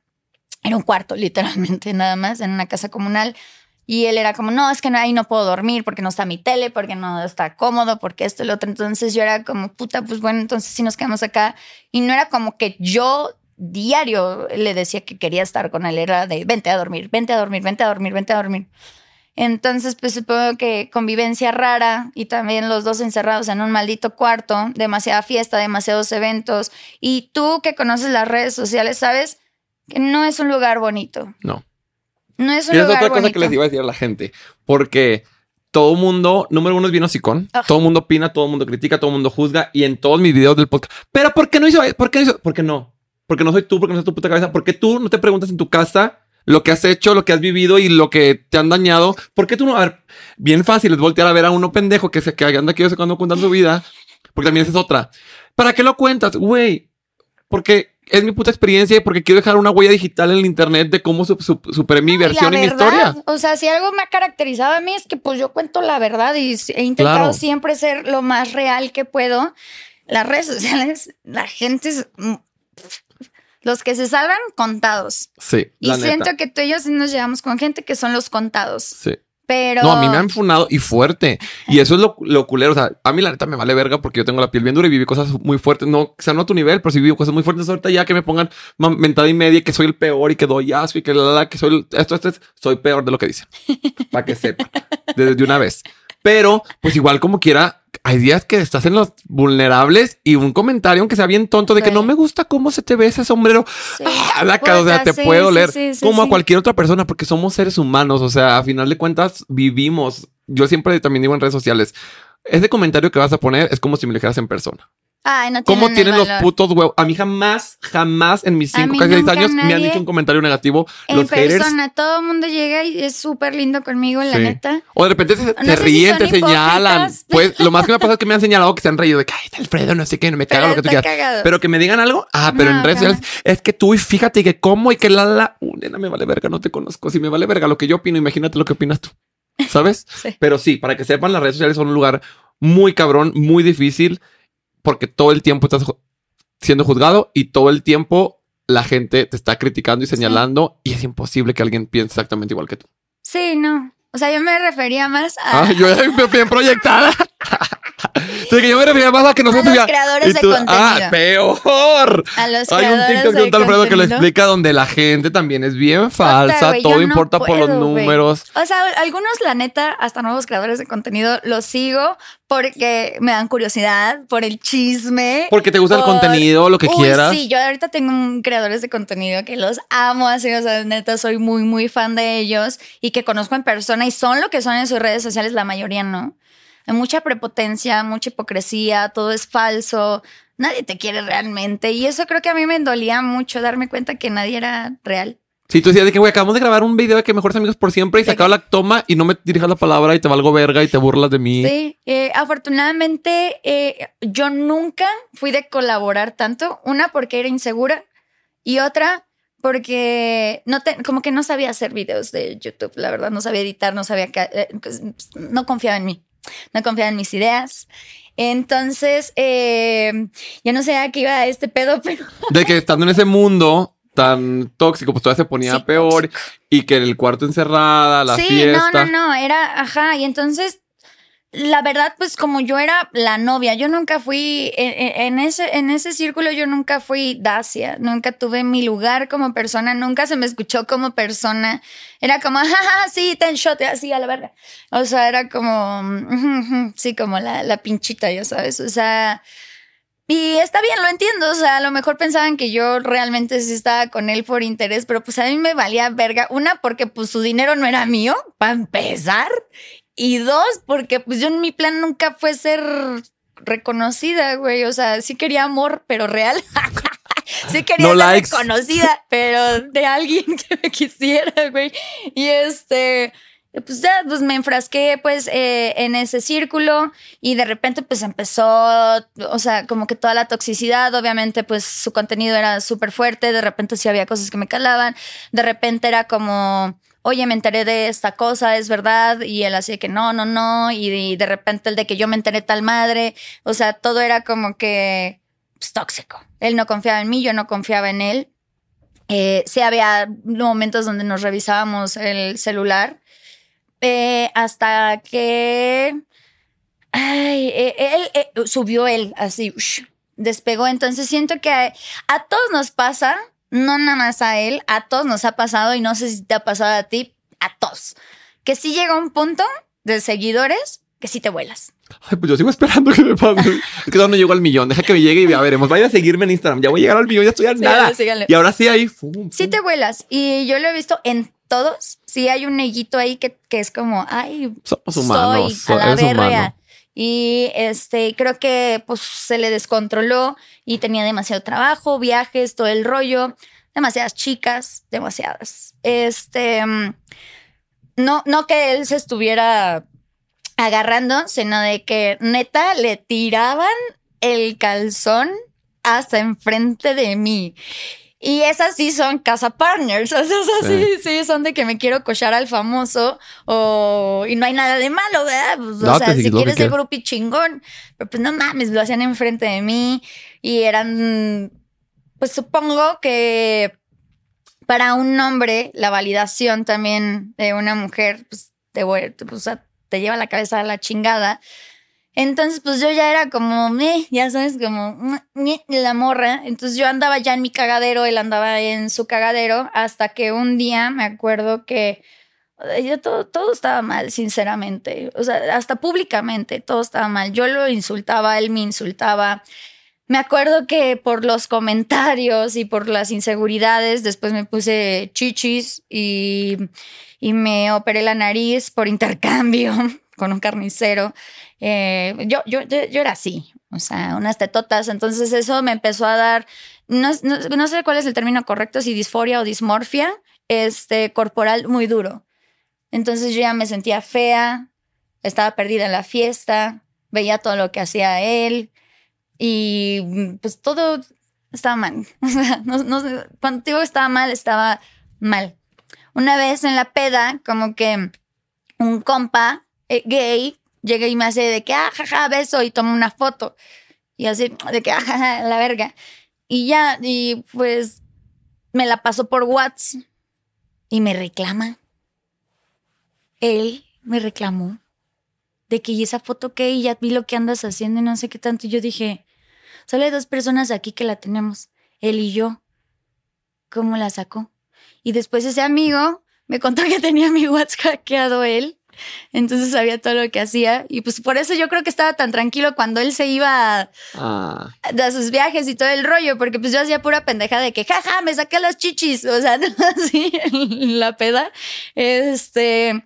era un cuarto literalmente nada más, en una casa comunal y él era como, no, es que ahí no puedo dormir porque no está mi tele, porque no está cómodo, porque esto y lo otro. Entonces yo era como, puta, pues bueno, entonces si nos quedamos acá. Y no era como que yo diario le decía que quería estar con él, era de, vente a dormir, vente a dormir, vente a dormir, vente a dormir. Entonces, pues supongo que convivencia rara y también los dos encerrados en un maldito cuarto, demasiada fiesta, demasiados eventos. Y tú que conoces las redes sociales, sabes que no es un lugar bonito. No. No es un y es otra cosa que les iba a decir a la gente, porque todo mundo, número uno es bien hocicón, todo mundo opina, todo mundo critica, todo mundo juzga y en todos mis videos del podcast. Pero ¿por qué no hizo? ¿Por qué no hizo? ¿Por qué no? Porque no soy tú, porque no soy tu puta cabeza. ¿Por qué tú no te preguntas en tu casa lo que has hecho, lo que has vivido y lo que te han dañado? ¿Por qué tú no? A ver, bien fácil es voltear a ver a uno pendejo que se que anda aquí cuando cuentan su vida, porque también esa es otra. ¿Para qué lo cuentas? Güey, porque es mi puta experiencia y porque quiero dejar una huella digital en el internet de cómo superé mi versión y, mi historia. O sea, si algo me ha caracterizado a mí es que pues yo cuento la verdad y he intentado siempre ser lo más real que puedo. Las redes sociales, la gente es... Los que se salvan, contados. Sí. Y siento que tú y yo nos llevamos con gente que son los contados. Sí. Pero. No, a mí me han funado y fuerte. Y eso es lo, lo, culero. O sea, a mí la neta me vale verga porque yo tengo la piel bien dura y viví cosas muy fuertes. No, o sea, no a tu nivel, pero sí viví cosas muy fuertes. Ahorita ya que me pongan mentada y media que soy el peor y que doy asco y que la, la, que soy esto, esto, esto, soy peor de lo que dicen. Para que sepa. Desde una vez. Pero, pues igual como quiera, hay días que estás en los vulnerables y un comentario, aunque sea bien tonto, de que no me gusta cómo se te ve ese sombrero. Ah, la o sea, te puedo leer como a cualquier otra persona, porque somos seres humanos. O sea, a final de cuentas, vivimos. Yo siempre también digo en redes sociales, ese comentario que vas a poner es como si me lo dijeras en persona. Ay, no ¿Cómo tienen los putos huevos? A mí jamás, jamás en mis cinco, casi seis años me han dicho un comentario negativo. En los persona, todo el mundo llega y es súper lindo conmigo, la neta. O de repente se, ríen, te señalan. Pues lo más que me ha pasado es que me han señalado que se han reído de que, ay, Alfredo, no sé qué, no me cago lo que tú quieras. Pero que me digan algo. Ah, pero en redes sociales es que tú y fíjate que cómo y que la, la, uh, nena, me vale verga, no te conozco. Si me vale verga lo que yo opino, imagínate lo que opinas tú. ¿Sabes? Pero sí, para que sepan, las redes sociales son un lugar muy cabrón, muy difícil porque todo el tiempo estás siendo juzgado y todo el tiempo la gente te está criticando y señalando y es imposible que alguien piense exactamente igual que tú. Sí, no. O sea, yo me refería más a... Ah, yo ya bien proyectada. que yo me refería más a que nosotros... A los creadores de contenido. Ah, peor. A los Hay un TikTok de un tal Alfredo que lo explica donde la gente también es bien falsa. todo importa por los números. O sea, algunos, la neta, hasta nuevos creadores de contenido, los sigo porque me dan curiosidad, por el chisme. Porque te gusta el contenido, lo que quieras. Sí, yo ahorita tengo creadores de contenido que los amo así, o sea, neta, soy muy, muy fan de ellos y que conozco en persona y son lo que son en sus redes sociales, la mayoría no. Hay mucha prepotencia, mucha hipocresía, todo es falso. nadie te quiere realmente. Y eso creo que a mí me dolía mucho darme cuenta que nadie era real. Sí, tú decías de que, güey, acabamos de grabar un video de que mejores amigos por siempre y se acaba la toma y no me dirijas la palabra y te valgo verga y te burlas de mí. Sí, eh, afortunadamente eh, yo nunca fui de colaborar tanto. Una porque era insegura y otra porque no te, como que no sabía hacer videos de YouTube, la verdad, no sabía editar, no sabía, eh, pues, no confiaba en mí, no confiaba en mis ideas. Entonces, ya no sé a qué iba este pedo, pero... De que estando en ese mundo tan tóxico, pues todavía se ponía peor y que en el cuarto encerrada, la sí, No, no, no, era, ajá, y entonces la verdad, pues como yo era la novia, yo nunca fui en, ese, en ese círculo, yo nunca fui Dacia, nunca tuve mi lugar como persona, nunca se me escuchó como persona. Era como, jaja, sí, ten shot, así a la verga. O sea, era como, sí, como la, la pinchita, ya sabes. O sea, y está bien, lo entiendo. O sea, a lo mejor pensaban que yo realmente sí estaba con él por interés, pero pues a mí me valía verga. Una, porque pues su dinero no era mío, para empezar. Y dos, porque pues yo en mi plan nunca fue ser reconocida, güey. O sea, sí quería amor, pero real. sí quería ser reconocida, pero de alguien que me quisiera, güey. Y este pues ya pues me enfrasqué pues eh, en ese círculo y de repente pues empezó, o sea, como que toda la toxicidad, obviamente pues su contenido era súper fuerte, de repente sí había cosas que me calaban, de repente era como, oye, me enteré de esta cosa, es verdad, y él hacía que no, no, no, y, de repente el de que yo me enteré tal madre, o sea, todo era como que pues, tóxico. Él no confiaba en mí, yo no confiaba en él. Eh, sí había momentos donde nos revisábamos el celular eh, hasta que ay, eh, él, eh, subió él así, despegó. Entonces siento que a, todos nos pasa, no nada más a él, a todos nos ha pasado y no sé si te ha pasado a ti, a todos, que si llega un punto de seguidores que si te vuelas. Ay, pues yo sigo esperando que me pase. es que no llego al millón. Deja que me llegue y ya veremos. Vaya a seguirme en Instagram. Ya voy a llegar al millón, ya estoy a nada. Y ahora sí ahí. Sí te vuelas. Y yo lo he visto en todos, sí hay un neguito ahí que, es como, ay, somos humanos, soy a la verga. Y este, creo que pues se le descontroló y tenía demasiado trabajo, viajes, todo el rollo, demasiadas chicas, demasiadas. Este, no, no que él se estuviera agarrando, sino de que neta le tiraban el calzón hasta enfrente de mí. Y esas sí son casa partners. O sea, esas sí, sí, son de que me quiero cochar al famoso o y no hay nada de malo, ¿verdad? Pues, o sea, si quieres el grupo y chingón, pero pues no mames, lo hacían enfrente de mí y eran, pues supongo que para un hombre la validación también de una mujer, pues te, pues, te lleva la cabeza a la chingada. Entonces, pues yo ya era como, ya sabes, como la morra. Entonces yo andaba ya en mi cagadero, él andaba en su cagadero, hasta que un día me acuerdo que yo todo, todo estaba mal, sinceramente. O sea, hasta públicamente todo estaba mal. Yo lo insultaba, él me insultaba. Me acuerdo que por los comentarios y por las inseguridades, después me puse chichis y, y me operé la nariz por intercambio con un carnicero. Eh, yo, yo, yo, era así, o sea, unas tetotas. Entonces eso me empezó a dar, no, no, sé cuál es el término correcto, si disforia o dismorfia, este, corporal muy duro. Entonces yo ya me sentía fea, estaba perdida en la fiesta, veía todo lo que hacía él y pues todo estaba mal. no, no, cuando digo estaba mal, estaba mal. Una vez en la peda, como que un compa eh, gay llega y me hace de que, ah, jaja, beso y toma una foto. Y así, de que, ah, la verga. Y ya, y pues me la pasó por WhatsApp y me reclama. Él me reclamó de que y esa foto que ya vi lo que andas haciendo y no sé qué tanto. Y yo dije, solo hay dos personas aquí que la tenemos, él y yo. ¿Cómo la sacó? Y después ese amigo me contó que tenía mi WhatsApp hackeado él entonces sabía todo lo que hacía y pues por eso yo creo que estaba tan tranquilo cuando él se iba a, ah. sus viajes y todo el rollo, porque pues yo hacía pura pendeja de que, jaja, me saqué las chichis, o sea, así, la peda. Este,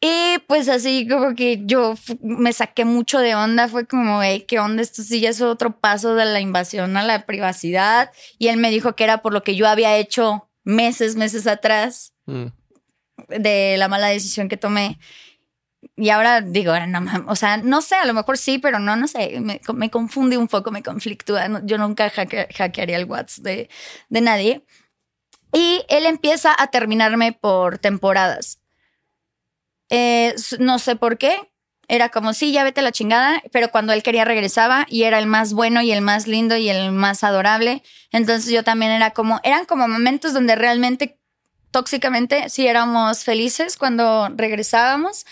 Y pues así como que yo me saqué mucho de onda, fue como, hey, ¿qué onda? Esto sí ya es otro paso de la invasión a la privacidad. Y él me dijo que era por lo que yo había hecho meses, meses atrás, mm. De la mala decisión que tomé. Y ahora digo, no, o sea, no sé, a lo mejor sí, pero no, no sé, me, confunde un poco, me conflictúa. Yo nunca hackearía el WhatsApp de, de nadie. Y él empieza a terminarme por temporadas. Eh, no sé por qué. Era como, sí, ya vete la chingada, pero cuando él quería regresaba y era el más bueno y el más lindo y el más adorable. Entonces yo también era como, eran como momentos donde realmente tóxicamente sí éramos felices cuando regresábamos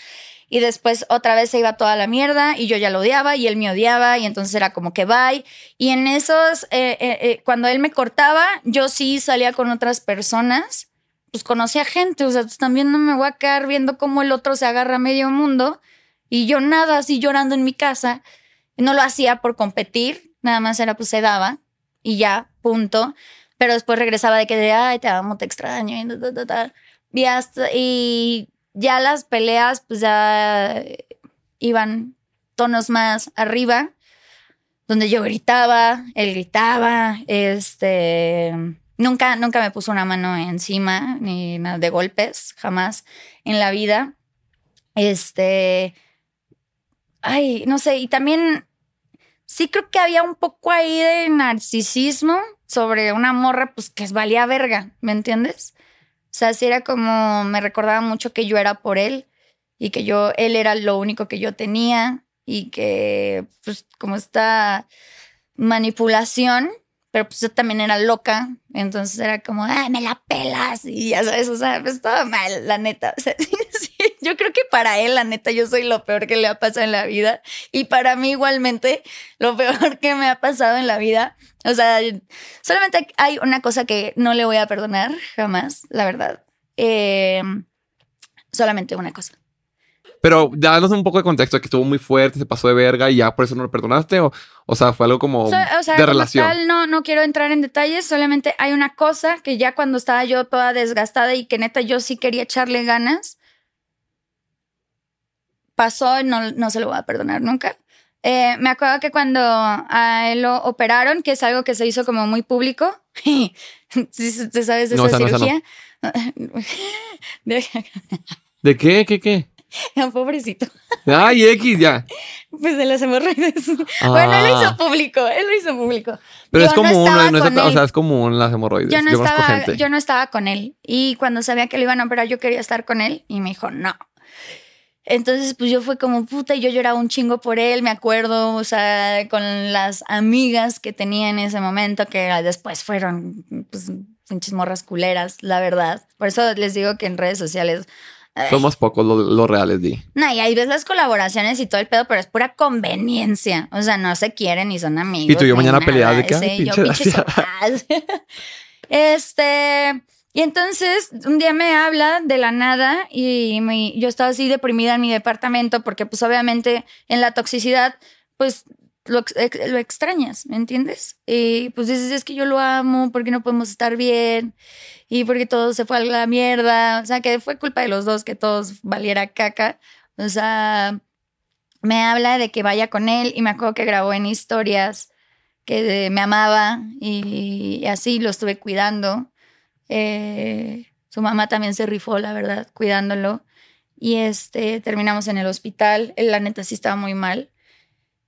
y después otra vez se iba toda la mierda y yo ya lo odiaba y él me odiaba y entonces era como que bye. Y en esos, eh, eh, cuando él me cortaba, yo sí salía con otras personas pues conocí a gente, o sea, pues, también no me voy a quedar viendo cómo el otro se agarra a medio mundo y yo nada, así llorando en mi casa. No lo hacía por competir, nada más era pues se daba y ya, punto. Pero después regresaba de que de, ay, te amo, te extraño y, y ya las peleas pues ya iban tonos más arriba, donde yo gritaba, él gritaba, este Nunca, nunca me puso una mano encima, ni nada de golpes, jamás en la vida. Este. Ay, no sé, y también sí creo que había un poco ahí de narcisismo sobre una morra, pues que es valía verga, ¿me entiendes? O sea, sí era como, me recordaba mucho que yo era por él y que yo, él era lo único que yo tenía y que, pues, como esta manipulación pero pues yo también era loca, entonces era como, ay, me la pelas y ya sabes, o sea, pues estaba mal, la neta. O sea, yo creo que para él, la neta, yo soy lo peor que le ha pasado en la vida y para mí igualmente lo peor que me ha pasado en la vida. O sea, solamente hay una cosa que no le voy a perdonar jamás, la verdad. Eh, solamente una cosa. Pero danos un poco de contexto, que estuvo muy fuerte, se pasó de verga y ya por eso no lo perdonaste, o, o sea, fue algo como de relación. no, no quiero entrar en detalles, solamente hay una cosa que ya cuando estaba yo toda desgastada y que neta yo sí quería echarle ganas, pasó y no, no se lo voy a perdonar nunca. Eh, me acuerdo que cuando a él lo operaron, que es algo que se hizo como muy público, ¿sí, sabes de esa cirugía? ¿De qué? ¿Qué? ¿Qué? Pobrecito. Ay, X, ya. Pues de las hemorroides. Bueno, él lo hizo ah. público, él lo hizo público. Pero es común, o sea, es común las hemorroides. Yo no, estaba, yo no estaba con él. Y cuando sabía que lo iban a operar, yo quería estar con él. Y me dijo, no. Entonces, pues yo fue como puta, y yo lloraba un chingo por él, me acuerdo, o sea, con las amigas que tenía en ese momento, que después fueron, pues, pinches morras culeras, la verdad. Por eso les digo que en redes sociales, somos pocos los, reales, Di. No, y ahí ves las colaboraciones y todo el pedo, pero es pura conveniencia. O sea, no se quieren y son amigos. Y tú y yo mañana pelear de que sí, yo Este. Y entonces un día me habla de la nada y yo estaba así deprimida en mi departamento porque pues obviamente en la toxicidad pues lo, lo, extrañas, ¿me entiendes? Y pues dices, es que yo lo amo, porque no podemos estar bien? Y porque todo se fue a la mierda. O sea, que fue culpa de los dos que todos valiera caca. O sea, me habla de que vaya con él y me acuerdo que grabó en historias que me amaba y, así lo estuve cuidando. Eh, su mamá también se rifó, la verdad, cuidándolo. Y este, terminamos en el hospital. La neta, sí estaba muy mal.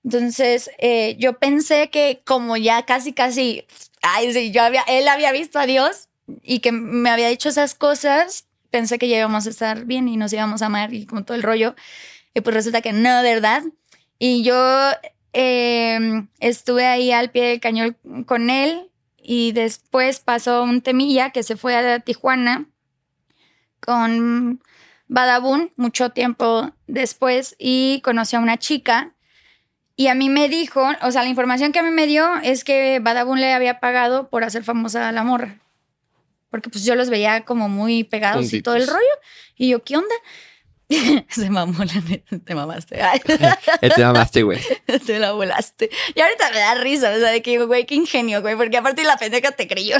Entonces, eh, yo pensé que como ya casi, casi, ay, sí, yo había, él había visto a Dios y que me había dicho esas cosas, pensé que ya íbamos a estar bien y nos íbamos a amar y como todo el rollo. Y pues resulta que no, ¿verdad? Y yo em, estuve ahí al pie del cañón con él y después pasó un temilla que se fue a Tijuana con Badabun mucho tiempo después y conoció a una chica y a mí me dijo, o sea, la información que a mí me dio es que Badabun le había pagado por hacer famosa a la morra. Porque pues yo los veía como muy pegados y todo el rollo. Y yo, ¿qué onda? Se mamó la neta, te mamaste. te mamaste, güey. Te la volaste. Y ahorita me da risa, o sea, de que, güey, qué ingenio, güey, porque aparte la pendeja te creyó.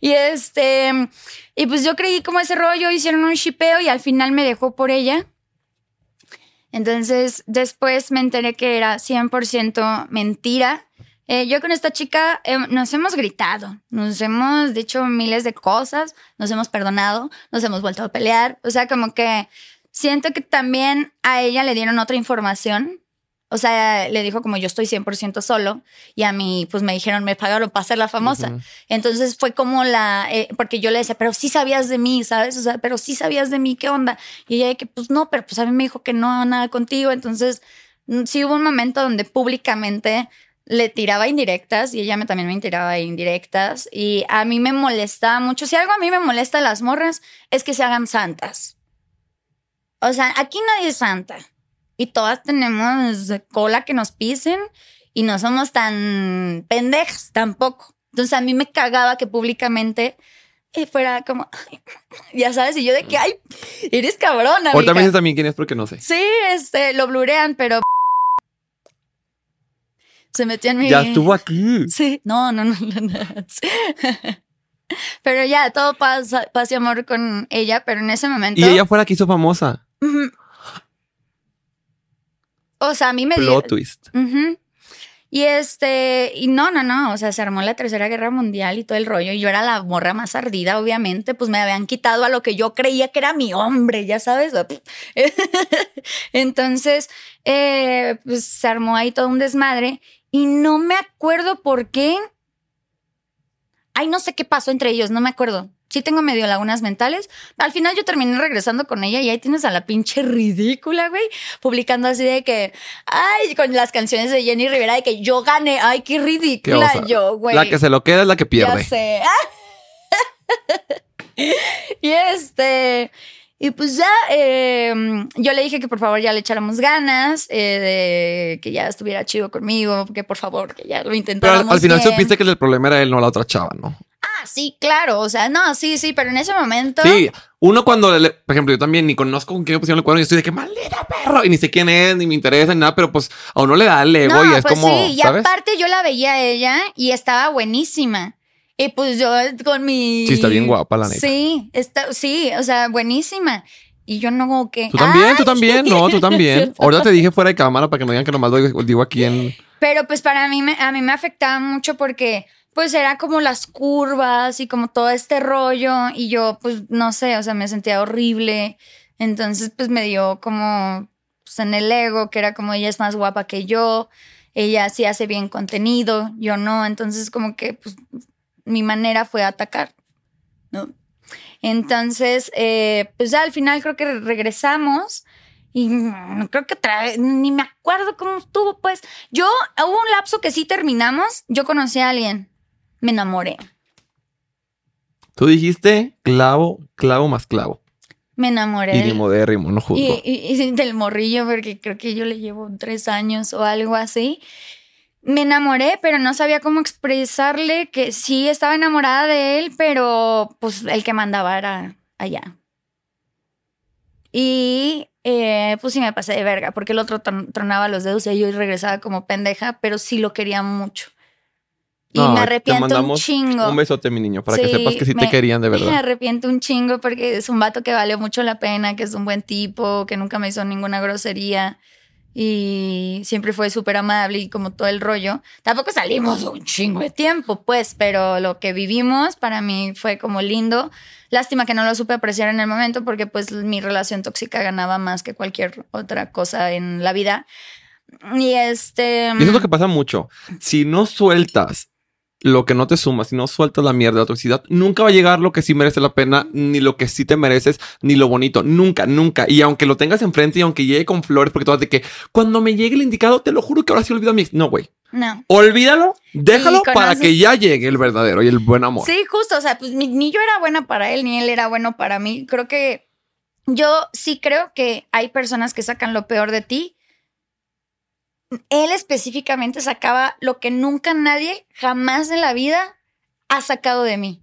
y este, y pues yo creí como ese rollo, hicieron un shipeo y al final me dejó por ella. Entonces, después me enteré que era 100% mentira. Eh, yo con esta chica eh, nos hemos gritado, nos hemos dicho miles de cosas, nos hemos perdonado, nos hemos vuelto a pelear. O sea, como que siento que también a ella le dieron otra información. O sea, le dijo como yo estoy 100% solo y a mí pues me dijeron me pagaron para ser la famosa. Entonces fue como la, eh, porque yo le decía, pero sí sabías de mí, ¿sabes? O sea, pero sí sabías de mí, ¿qué onda? Y ella de que pues no, pero pues a mí me dijo que no, nada contigo. Entonces mm, sí hubo un momento donde públicamente le tiraba indirectas y ella me, también me tiraba indirectas y a mí me molestaba mucho. Si algo a mí me molesta de las morras es que se hagan santas. O sea, aquí nadie es santa y todas tenemos cola que nos pisen y no somos tan pendejas tampoco. Entonces a mí me cagaba que públicamente eh, fuera como, ya sabes, y yo de que, ay, eres cabrona. Me dices también quién es porque no sé. Sí, este, lo blurean, pero se metió en mi. Ya estuvo aquí. Sí, no, no, no, no. Pero ya, todo pasa, paz y amor con ella, pero en ese momento. Y ella fue la que hizo famosa. O sea, a mí me dio. Plot twist. Y este, y no, no, no, o sea, se armó la Tercera Guerra Mundial y todo el rollo, y yo era la morra más ardida, obviamente, pues me habían quitado a lo que yo creía que era mi hombre, ya sabes. Entonces, eh, pues se armó ahí todo un desmadre y no me acuerdo por qué. Ay, no sé qué pasó entre ellos, no me acuerdo. Sí tengo medio lagunas mentales. Al final yo terminé regresando con ella y ahí tienes a la pinche ridícula, güey, publicando así de que, ay, con las canciones de Jenny Rivera de que yo gané. Ay, qué ridícula yo, güey. La que se lo queda es la que pierde. Ya sé. y este, y pues ya em, yo le dije que por favor ya le echáramos ganas, eh, de que ya estuviera chido conmigo, que por favor, que ya lo intentáramos. Pero al, final supiste que el problema era él, no la otra chava, ¿no? Ah, sí, claro. O sea, no, sí, sí, pero en ese momento. Sí, uno cuando, le, por ejemplo, yo también ni conozco con quién me pusieron el cuerno y estoy de que maldita perro y ni sé quién es, ni me interesa ni nada, pero pues a uno le da el ego y es pues como. Sí, y aparte yo la veía a ella y estaba buenísima. Y pues yo con mi. Sí, está bien guapa, la neta. Sí, está, sí, o sea, buenísima. Y yo no que. Tú también, tú también, no, tú también. Ahorita te dije fuera de cámara para que no digan que nomás lo digo aquí en. Pero pues para mí, me, a mí me afectaba mucho porque pues era como las curvas y como todo este rollo y yo pues no sé, o sea, me sentía horrible. Entonces pues me dio como pues, en el ego que era como ella es más guapa que yo, ella sí hace bien contenido, yo no, entonces como que pues mi manera fue atacar, ¿no? Entonces, eh, pues ya al final creo que regresamos y creo que otra vez, ni me acuerdo cómo estuvo, pues. Yo, hubo un lapso que sí terminamos, yo conocí a alguien, me enamoré. Tú dijiste clavo, clavo más clavo. Me enamoré. Y de no juzgo. Y, y, del morrillo, porque creo que yo le llevo tres años o algo así me enamoré, pero no sabía cómo expresarle que sí estaba enamorada de él, pero pues el que mandaba era allá. Y eh, pues sí me pasé de verga, porque el otro tronaba los dedos y yo regresaba como pendeja, pero sí lo quería mucho. Y me arrepiento un chingo. Un besote, mi niño, para que sepas que sí te querían de verdad. Me arrepiento un chingo porque es un vato que valió mucho la pena, que es un buen tipo, que nunca me hizo ninguna grosería y siempre fue súper amable y como todo el rollo. Tampoco salimos un chingo de tiempo, pues, pero lo que vivimos para mí fue como lindo. Lástima que no lo supe apreciar en el momento porque pues mi relación tóxica ganaba más que cualquier otra cosa en la vida. Y este... Y eso es lo que pasa mucho. Si no sueltas lo que no te suma, si no sueltas la mierda de la toxicidad, nunca va a llegar lo que sí merece la pena, ni lo que sí te mereces, ni lo bonito. Nunca, nunca. Y aunque lo tengas enfrente y aunque llegue con flores, porque tú vas de que cuando me llegue el indicado, te lo juro que ahora sí olvido a mi No, güey. No. Olvídalo, déjalo para que ya llegue el verdadero y el buen amor. Sí, justo. O sea, pues ni yo era buena para él, ni él era bueno para mí. Creo que yo sí creo que hay personas que sacan lo peor de ti él específicamente sacaba lo que nunca nadie jamás en la vida ha sacado de mí.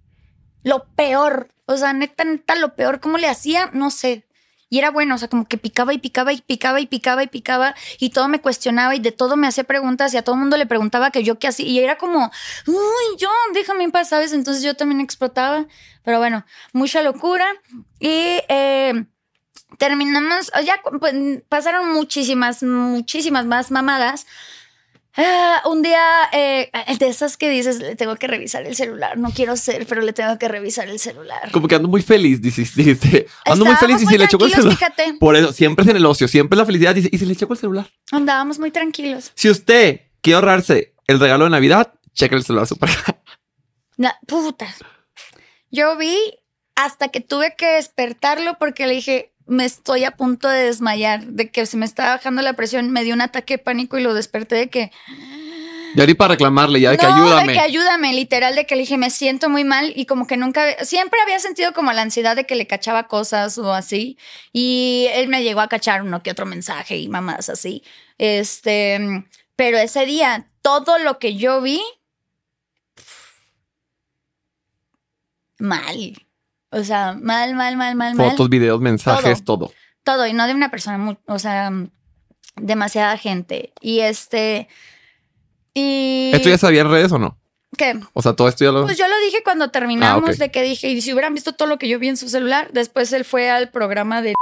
Lo peor. O sea, neta, neta, lo peor. ¿Cómo le hacía? No sé. Y era bueno, o sea, como que picaba y picaba y picaba y picaba y picaba y todo me cuestionaba y de todo me hacía preguntas y a todo el mundo le preguntaba que yo qué hacía. Y era como, uy, yo, déjame en paz, ¿sabes? Entonces yo también explotaba. Pero bueno, mucha locura. Y eh, terminamos, ya pues, pasaron muchísimas, muchísimas más mamadas. Ah, un día eh, de esas que dices, le tengo que revisar el celular. No quiero ser, pero le tengo que revisar el celular. Como que ando muy feliz, dijiste. Ando muy feliz y si le echó el celular. Fíjate. Por eso, siempre es en el ocio, siempre es la felicidad. Dice, y si le echó el celular. Andábamos muy tranquilos. Si usted quiere ahorrarse el regalo de Navidad, cheque el celular super. No, puta. Yo vi hasta que tuve que despertarlo porque le dije, me estoy a punto de desmayar, de que se me estaba bajando la presión, me dio un ataque de pánico y lo desperté de que... Ya ni para reclamarle, ya de que ayúdame. De que ayúdame, literal, de que le dije, me siento muy mal y como que nunca, siempre había sentido como la ansiedad de que le cachaba cosas o así. Y él me llegó a cachar uno que otro mensaje y mamás así. Este, pero ese día, todo lo que yo vi, mal. O sea, mal, mal, mal, mal, mal. Fotos, videos, mensajes, todo. todo. y no de una persona, muy, o sea, demasiada gente. Y este. Y. ¿Esto ya sabía en redes o no? ¿Qué? O sea, todo esto ya lo. Pues yo lo dije cuando terminamos, ah, de que dije, y si hubieran visto todo lo que yo vi en su celular, después él fue al programa de.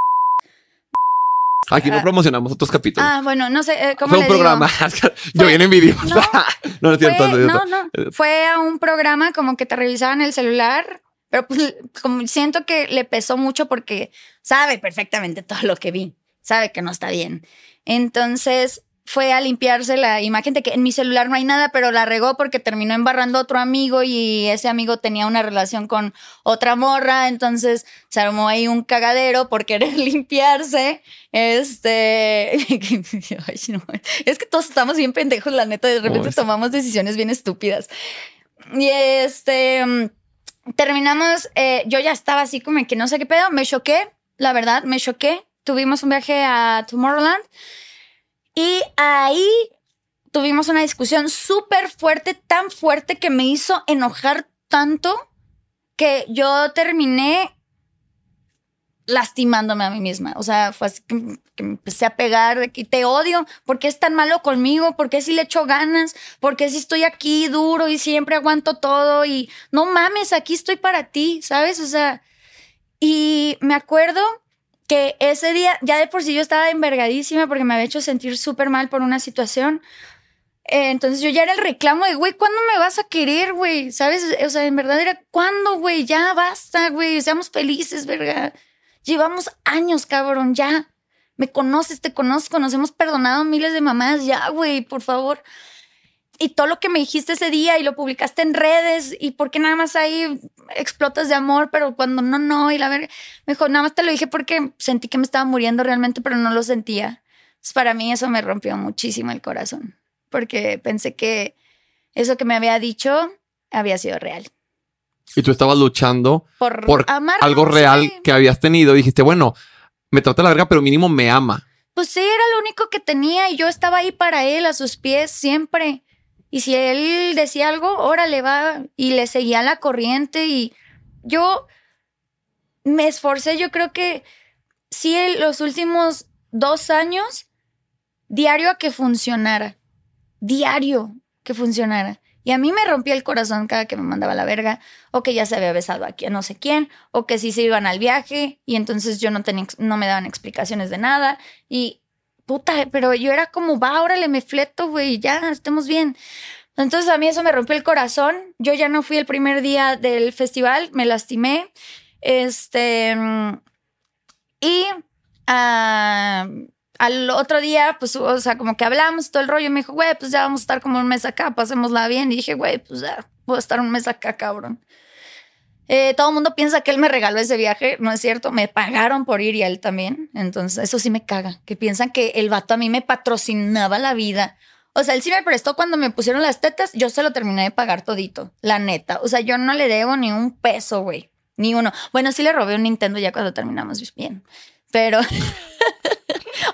Aquí no ah. promocionamos otros capítulos. Ah, bueno, no sé eh, cómo. Fue un programa. yo bien en vídeo. No, no, no, fue, no, no. Fue a un programa como que te revisaban el celular pero pues como siento que le pesó mucho porque sabe perfectamente todo lo que vi, sabe que no está bien. Entonces fue a limpiarse la imagen de que en mi celular no hay nada, pero la regó porque terminó embarrando a otro amigo y ese amigo tenía una relación con otra morra, entonces se armó ahí un cagadero por querer limpiarse. Este, es que todos estamos bien pendejos, la neta, de repente tomamos decisiones bien estúpidas. Y este terminamos, eh, yo ya estaba así como que no sé qué pedo, me choqué, la verdad, me choqué. Tuvimos un viaje a Tomorrowland y ahí tuvimos una discusión súper fuerte, tan fuerte que me hizo enojar tanto que yo terminé lastimándome a mí misma. O sea, fue así me empecé a pegar de que te odio, ¿por qué es tan malo conmigo? ¿Por qué si le echo ganas? ¿Por qué si estoy aquí duro y siempre aguanto todo? Y no mames, aquí estoy para ti, ¿sabes? O sea, y me acuerdo que ese día, ya de por sí yo estaba envergadísima porque me había hecho sentir súper mal por una situación. Eh, entonces yo ya era el reclamo de, güey, ¿cuándo me vas a querer, güey? ¿Sabes? O sea, en verdad era, ¿cuándo, güey? Ya basta, güey, seamos felices, verga. Llevamos años, cabrón, ya. Me conoces, te conozco, nos hemos perdonado miles de mamás, ya, güey, por favor. Y todo lo que me dijiste ese día y lo publicaste en redes y por qué nada más ahí explotas de amor, pero cuando no, no, y la verdad, me dijo, nada más te lo dije porque sentí que me estaba muriendo realmente, pero no lo sentía. para mí eso me rompió muchísimo el corazón, porque pensé que eso que me había dicho había sido real. Y tú estabas luchando por, algo real que habías tenido. dijiste, bueno, me trata la verga, pero mínimo me ama. Pues sí, era lo único que tenía y yo estaba ahí para él, a sus pies, siempre. Y si él decía algo, órale, va. Y le seguía la corriente y yo me esforcé, yo creo que sí, los últimos dos años, diario a que funcionara. Diario que funcionara. Y a mí me rompía el corazón cada que me mandaba la verga, o que ya se había besado aquí a no sé quién, o que sí se iban al viaje y entonces yo no, tenía, no me daban explicaciones de nada. Y puta, pero yo era como, va, órale, me fleto, güey, ya, estemos bien. Entonces a mí eso me rompió el corazón. Yo ya no fui el primer día del festival, me lastimé. Este. Y. Ah, al otro día, pues, o sea, como que hablamos todo el rollo. Me dijo, güey, pues ya vamos a estar como un mes acá, pasémosla bien. Y dije, güey, pues ya, puedo estar un mes acá, cabrón. Eh, todo el mundo piensa que él me regaló ese viaje, no es cierto, me pagaron por ir y a él también. Entonces, eso sí me caga, que piensan que el vato a mí me patrocinaba la vida. O sea, él sí me prestó cuando me pusieron las tetas, yo se lo terminé de pagar todito, la neta. O sea, yo no le debo ni un peso, güey, ni uno. Bueno, sí le robé un Nintendo ya cuando terminamos bien, pero...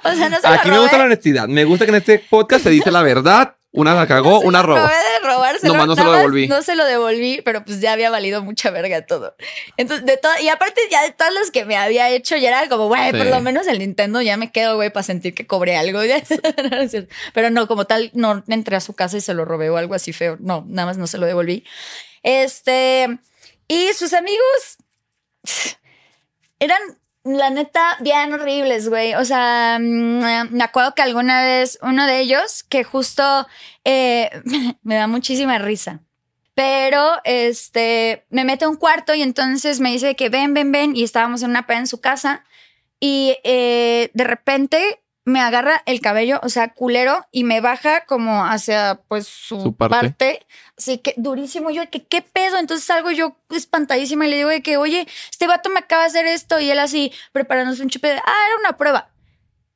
o sea, no se Aquí me gusta la honestidad. Me gusta que en este podcast se dice la verdad. Una la cagó, una robó. Acabé de robárselo. Nomás no se lo devolví. No se lo devolví, pero pues ya había valido mucha verga todo. Entonces, de todo, y aparte ya de todos los que me había hecho, ya era como, güey, por lo menos el Nintendo ya me quedo, güey, para sentir que cobré algo. Pero no, como tal, no entré a su casa y se lo robé o algo así feo. No, nada más no se lo devolví. Este, y sus amigos eran, la neta, bien horribles, güey. O sea, mm, me acuerdo que alguna vez uno de ellos, que justo eh, me da muchísima risa. Pero este me mete a un cuarto y entonces me dice que ven, ven, ven. Y estábamos en una peda en su casa. Y eh, de repente me agarra el cabello, o sea, culero, y me baja como hacia pues su, Su parte. parte. Así que durísimo. Yo, que qué pedo. Entonces salgo yo espantadísima y le digo de que, oye, este vato me acaba de hacer esto. Y él así, preparándose un chupe de, ah, era una prueba.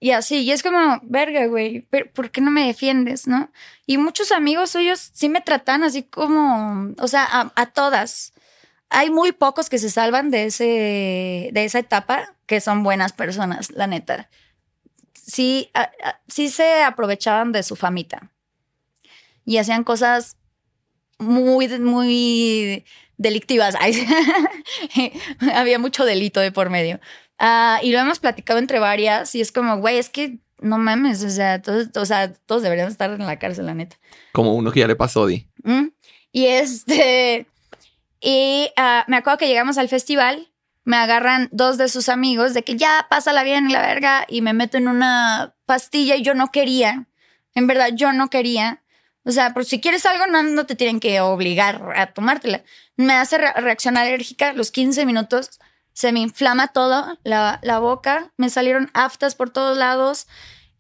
Y así, y es como, verga, güey, pero ¿por qué no me defiendes, no? Y muchos amigos suyos sí me tratan así como, o sea, a, todas. Hay muy pocos que se salvan de, ese, de esa etapa, que son buenas personas, la neta. Sí, sí se aprovechaban de su famita. Y hacían cosas muy, muy delictivas. Había mucho delito de por medio. Ah, y lo hemos platicado entre varias y es como, güey, es que no mames, o sea, todos, o sea, todos deberían estar en la cárcel, la neta. Como uno que ya le pasó, Di. ¿Mm? Y este, y ah, me acuerdo que llegamos al festival, me agarran dos de sus amigos de que ya pásala bien la verga y me meto en una pastilla y yo no quería, en verdad yo no quería. O sea, por si quieres algo, no, no te tienen que obligar a tomártela. Me hace re- reacción alérgica los 15 minutos. Se me inflama todo, la, la boca, me salieron aftas por todos lados.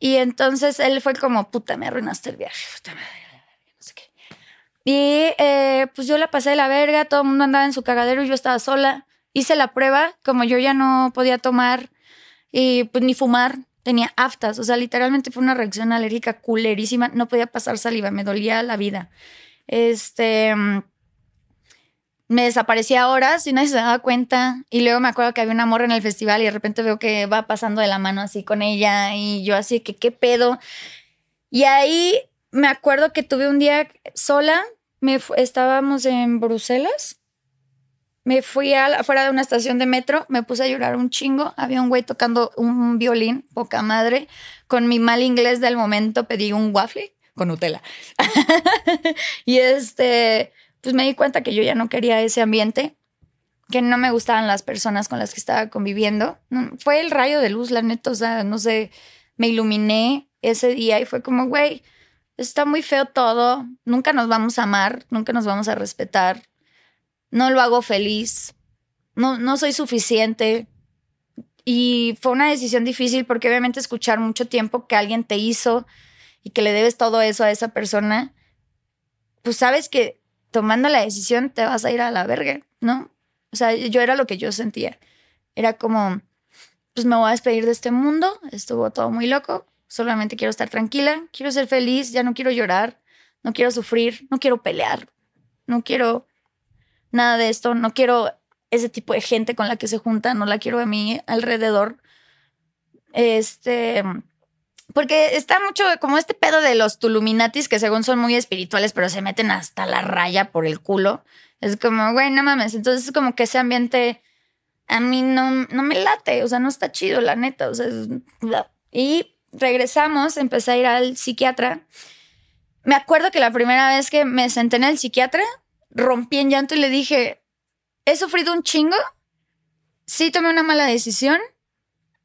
Y entonces él fue como, puta, me arruinaste el viaje. Y eh, pues yo la pasé de la verga, todo el mundo andaba en su cagadero y yo estaba sola. Hice la prueba, como yo ya no podía tomar y pues ni fumar, tenía aftas, o sea, literalmente fue una reacción alérgica culerísima, no podía pasar saliva, me dolía la vida. Este mm, me desaparecía horas y nadie se daba cuenta. Y luego me acuerdo que había una morra en el festival y de repente veo que va pasando de la mano así con ella y yo así que qué pedo. Y ahí me acuerdo que tuve un día sola, me estábamos en Bruselas. Me fui a afuera de una estación de metro, me puse a llorar un chingo. Había un güey tocando un violín, poca madre. Con mi mal inglés del momento pedí un waffle con Nutella. y este, pues me di cuenta que yo ya no quería ese ambiente, que no me gustaban las personas con las que estaba conviviendo. Fue el rayo de luz, la neta, o sea, no sé, me iluminé ese día y fue como, güey, está muy feo todo, nunca nos vamos a amar, nunca nos vamos a respetar, no lo hago feliz, no, no soy suficiente. Y fue una decisión difícil porque obviamente escuchar mucho tiempo que alguien te hizo y que le debes todo eso a esa persona, pues sabes que tomando la decisión te vas a ir a la verga, ¿no? O sea, yo era lo que yo sentía. Era como, pues me voy a despedir de este mundo, estuvo todo muy loco, solamente quiero estar tranquila, quiero ser feliz, ya no quiero llorar, no quiero sufrir, no quiero pelear, no quiero nada de esto, no quiero ese tipo de gente con la que se junta, no la quiero a mí alrededor. Este, porque está mucho como este pedo de los tuluminatis que según son muy espirituales, pero se meten hasta la raya por el culo. Es como, güey, no mames. Entonces es como que ese ambiente a mí no, no me late, o sea, no está chido, la neta. O sea, y regresamos, empecé a ir al psiquiatra. Me acuerdo que la primera vez que me senté en el psiquiatra, rompí en llanto y le dije, he sufrido un chingo, sí tomé una mala decisión,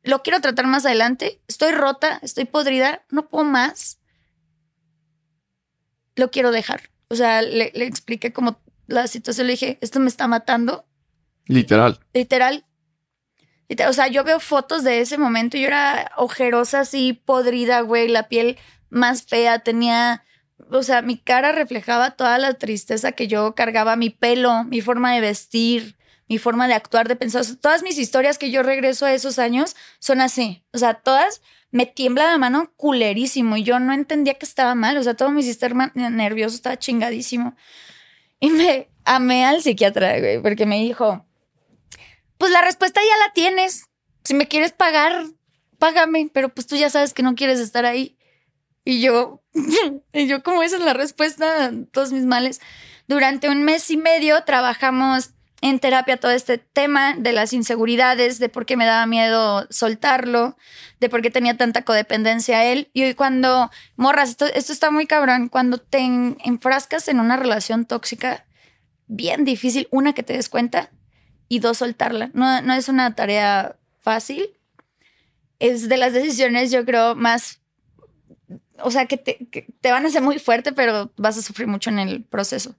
lo quiero tratar más adelante, estoy rota, estoy podrida, no puedo más, lo quiero dejar. O sea, le, le expliqué como la situación, le dije, esto me está matando, Literal. literal. O sea, yo veo fotos de ese momento yo era ojerosa así, podrida, güey, la piel más fea, tenía, o sea, mi cara reflejaba toda la tristeza que yo cargaba, mi pelo, mi forma de vestir, mi forma de actuar, de pensar. Todas mis historias que yo regreso a esos años son así. O sea, todas me tiembla la mano culerísimo y yo no entendía que estaba mal. O sea, todo mi sistema nervioso estaba chingadísimo. Y me amé al psiquiatra, güey, porque me dijo, pues la respuesta ya la tienes. Si me quieres pagar, págame, pero pues tú ya sabes que no quieres estar ahí. Y yo, y yo, como esa es la respuesta a todos mis males. Durante un mes y medio trabajamos en terapia todo este tema de las inseguridades, de por qué me daba miedo soltarlo, de por qué tenía tanta codependencia a él. Y hoy cuando, morras, esto, esto está muy cabrón, cuando te enfrascas en una relación tóxica, bien difícil, una que te des cuenta y dos, soltarla. No, no es una tarea fácil. Es de las decisiones, yo creo, más o sea, que te, te, van a hacer muy fuerte, pero vas a sufrir mucho en el proceso.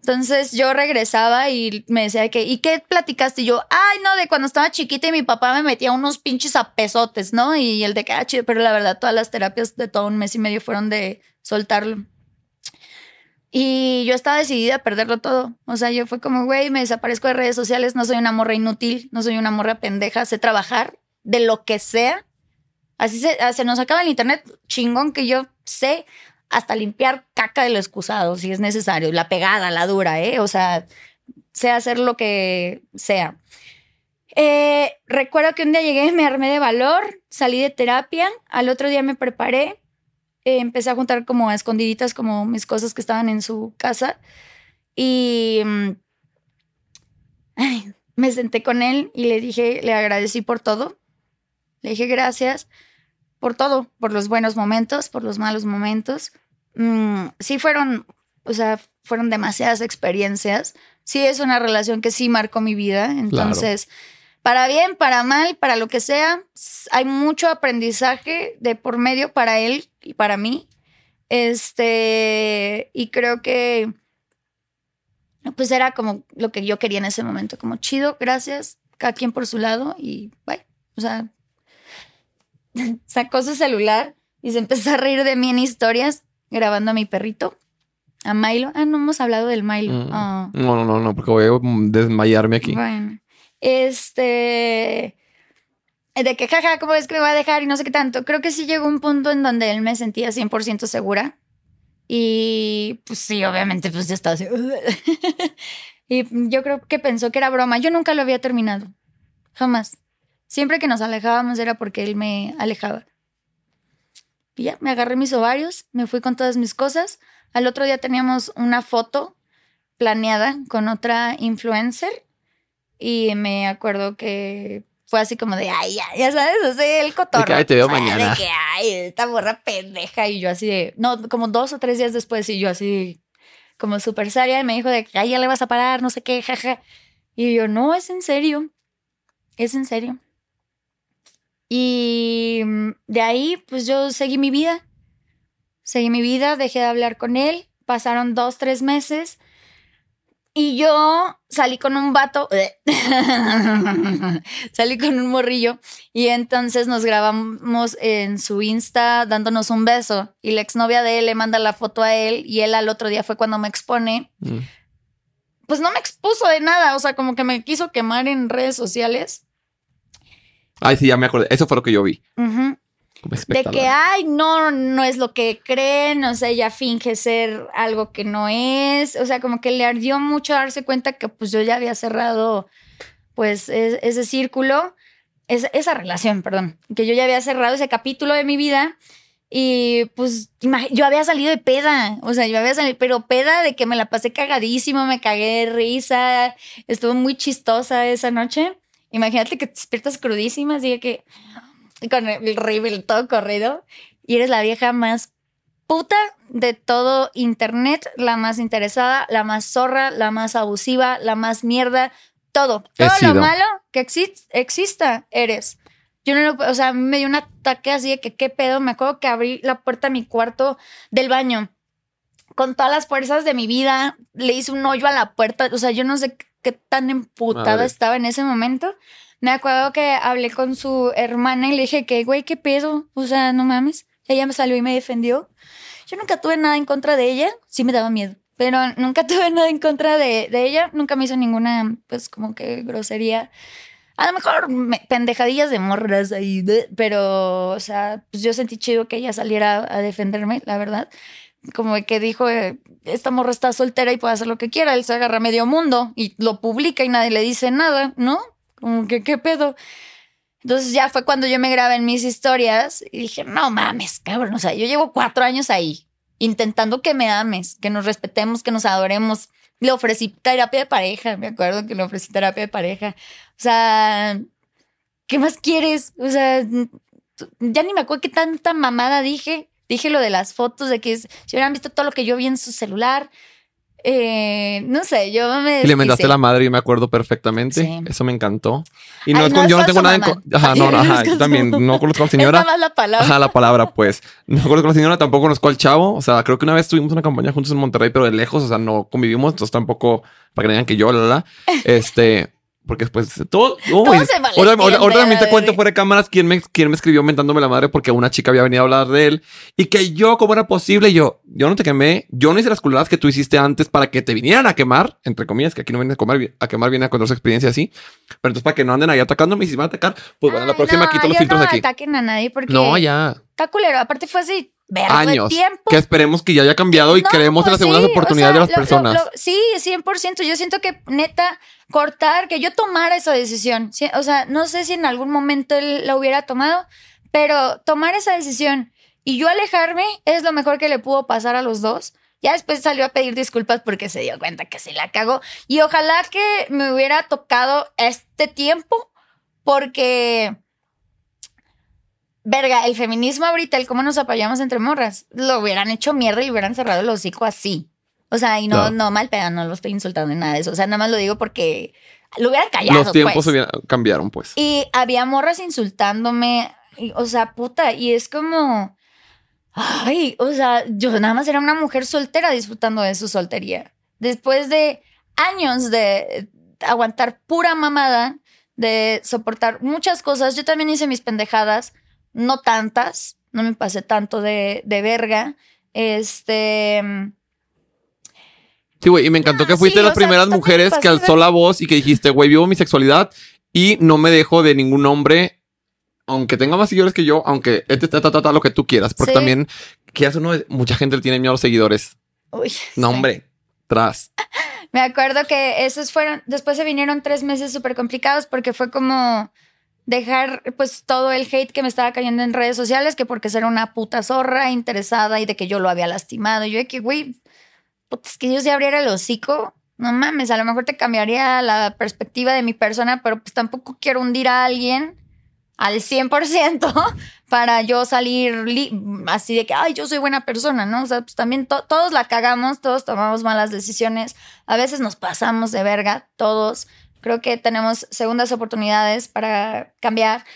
Entonces yo regresaba y me decía que, ¿y qué platicaste? Y yo, ay, no, de cuando estaba chiquita y mi papá me metía unos pinches apesotes, ¿no? Y el de que, ah, chido, pero la verdad, todas las terapias de todo un mes y medio fueron de soltarlo. Y yo estaba decidida a perderlo todo. O sea, yo fue como, güey, me desaparezco de redes sociales, no soy una morra inútil, no soy una morra pendeja, sé trabajar de lo que sea. Así se, se nos acaba el internet chingón que yo sé hasta limpiar caca del excusado si es necesario, la pegada, la dura, ¿eh? O sea, sé hacer lo que sea. Eh, recuerdo que un día llegué, me armé de valor, salí de terapia, al otro día me preparé, eh, empecé a juntar como a escondiditas como mis cosas que estaban en su casa y mm, me senté con él y le dije, le agradecí por todo, le dije gracias por todo, por los buenos momentos, por los malos momentos. Mm, sí fueron, o sea, fueron demasiadas experiencias. Sí es una relación que sí marcó mi vida. Entonces, para bien, para mal, para lo que sea, hay mucho aprendizaje de por medio para él y para mí. Este, y creo que pues era como lo que yo quería en ese momento, como chido, gracias, cada quien por su lado y bye. O sea, sacó su celular y se empezó a reír de mí en historias grabando a mi perrito. A Milo. Ah, no hemos hablado del Milo. Mm. Ah. No, no, no, no, porque voy a desmayarme aquí. Bueno. Este. De que, jaja, ¿cómo es que me va a dejar? Y no sé qué tanto. Creo que sí llegó un punto en donde él me sentía 100% segura. Y pues sí, obviamente, pues ya estaba así. y yo creo que pensó que era broma. Yo nunca lo había terminado. Jamás. Siempre que nos alejábamos era porque él me alejaba. Y ya, me agarré mis ovarios, me fui con todas mis cosas. Al otro día teníamos una foto planeada con otra influencer y me acuerdo que fue así como de, ay, ya, ya sabes, o sea, el cotorro. De que, te veo mañana. De que, ay, esta borra pendeja. Y yo así de, no, como dos o tres días después, y yo así, como súper seria, y me dijo de que, ay, ya le vas a parar, no sé qué, jaja. Y yo, no, es en serio, es en serio. Y mm, de ahí, pues yo seguí mi vida. Seguí mi vida, dejé de hablar con él. Pasaron dos, tres meses. Y yo salí con un vato. salí con un morrillo. Y entonces nos grabamos en su Insta dándonos un beso. Y la exnovia de él le manda la foto a él. Y él al otro día fue cuando me expone. Mm. Pues no me expuso de nada. O sea, como que me quiso quemar en redes sociales. Ay, sí, ya me acordé. Eso fue lo que yo vi. De que, ay, no, no es lo que creen, o sea, ella finge ser algo que no es, o sea, como que le ardió mucho darse cuenta que pues yo ya había cerrado pues ese círculo, esa relación, perdón, que yo ya había cerrado ese capítulo de mi vida y pues yo había salido de peda, o sea, yo había salido, pero peda de que me la pasé cagadísimo, me cagué de risa, estuvo muy chistosa esa noche. Imagínate que te despiertas crudísima, así que con el rebel todo corrido y eres la vieja más puta de todo internet, la más interesada, la más zorra, la más abusiva, la más mierda, todo. todo lo malo que exista eres. Yo no lo, o sea, me dio un ataque así de que qué pedo, me acuerdo que abrí la puerta de mi cuarto del baño con todas las fuerzas de mi vida, le hice un hoyo a la puerta, o sea, yo no sé qué tan emputada estaba en ese momento. Me acuerdo que hablé con su hermana y le dije que, güey, qué pedo. O sea, no mames. Ella me salió y me defendió. Yo nunca tuve nada en contra de ella. Sí me daba miedo. Pero nunca tuve nada en contra de, ella. Nunca me hizo ninguna, pues, como que grosería. A lo mejor pendejadillas de morras ahí. pero, o sea, pues yo sentí chido que ella saliera a defenderme, la verdad como que dijo, eh, esta morra está soltera y puede hacer lo que quiera, él se agarra medio mundo y lo publica y nadie le dice nada, ¿no? Como que, ¿qué pedo? Entonces ya fue cuando yo me grabé en mis historias y dije, no mames, cabrón, o sea, yo llevo cuatro años ahí intentando que me ames, que nos respetemos, que nos adoremos. Le ofrecí terapia de pareja, me acuerdo que le ofrecí terapia de pareja. O sea, ¿qué más quieres? O sea, ya ni me acuerdo qué tanta mamada dije. Dije lo de las fotos, de que si hubieran visto todo lo que yo vi en su celular, eh, no sé, yo me. le mentaste la madre y me acuerdo perfectamente. Eso me encantó. Y no es con, yo no tengo nada en. Ajá, no, ajá, yo también no conozco a la señora. más la palabra. Ajá, la palabra, pues. No conozco a la señora, tampoco conozco al chavo. O sea, creo que una vez tuvimos una campaña juntos en Monterrey, pero de lejos, o sea, no convivimos, entonces tampoco para que digan que yo, la, la. Este. Porque después todo. Uy, se ahora, ahora, también te cuento fuera de cámaras quién me, quién me escribió mentándome la madre porque una chica había venido a hablar de él y que yo, ¿cómo era posible? yo, yo no te quemé, yo no hice las culeras que tú hiciste antes para que te vinieran a quemar, entre comillas, que aquí no vienen a, comer, a quemar, viene a contar su experiencia así. Pero entonces, para que no anden ahí atacándome y si van a atacar, pues bueno, la próxima quito los filtros no aquí. No ataquen a nadie porque. No, ya. Está culero. Aparte, fue así años. tiempo. Que esperemos que ya haya cambiado y creemos en las segundas oportunidades de las personas. sí, 100%. Yo siento que neta, cortar, que yo tomara esa decisión. O sea, no sé si en algún momento él la hubiera tomado, pero tomar esa decisión y yo alejarme es lo mejor que le pudo pasar a los dos. Ya después salió a pedir disculpas porque se dio cuenta que se la cagó. Y ojalá que me hubiera tocado este tiempo porque verga, el feminismo ahorita, el cómo nos apoyamos entre morras, lo hubieran hecho mierda y hubieran cerrado el hocico así. O sea, y no, no, mal pedo, no lo estoy insultando en nada de eso. O sea, nada más lo digo porque lo hubieran callado. Los tiempos pues. cambiaron, pues. Y había morras insultándome, o sea, puta, y es como. Ay, o sea, yo nada más era una mujer soltera disfrutando de su soltería. Después de años de aguantar pura mamada, de soportar muchas cosas, yo también hice mis pendejadas no tantas, no me pasé tanto de, de verga. Este. Sí, güey, y me encantó que fuiste de las primeras mujeres que alzó la voz y que dijiste, güey, vivo mi sexualidad y no me dejo de ningún hombre, aunque tenga más seguidores que yo, aunque este ta, lo que tú quieras, porque también, que hace uno, mucha gente le tiene miedo a los seguidores. Uy. No, hombre, tras. me acuerdo que esos fueron, después se vinieron tres meses súper complicados porque fue como dejar pues todo el hate que me estaba cayendo en redes sociales, que porque ser una puta zorra interesada y de que yo lo había lastimado. Y yo de que, güey, es que yo si abriera el hocico, no mames, a lo mejor te cambiaría la perspectiva de mi persona, pero pues tampoco quiero hundir a alguien al 100% para yo salir así de que, ay, yo soy buena persona, ¿no? O sea, pues también todos la cagamos, todos tomamos malas decisiones, a veces nos pasamos de verga, todos. Creo que tenemos segundas oportunidades para cambiar.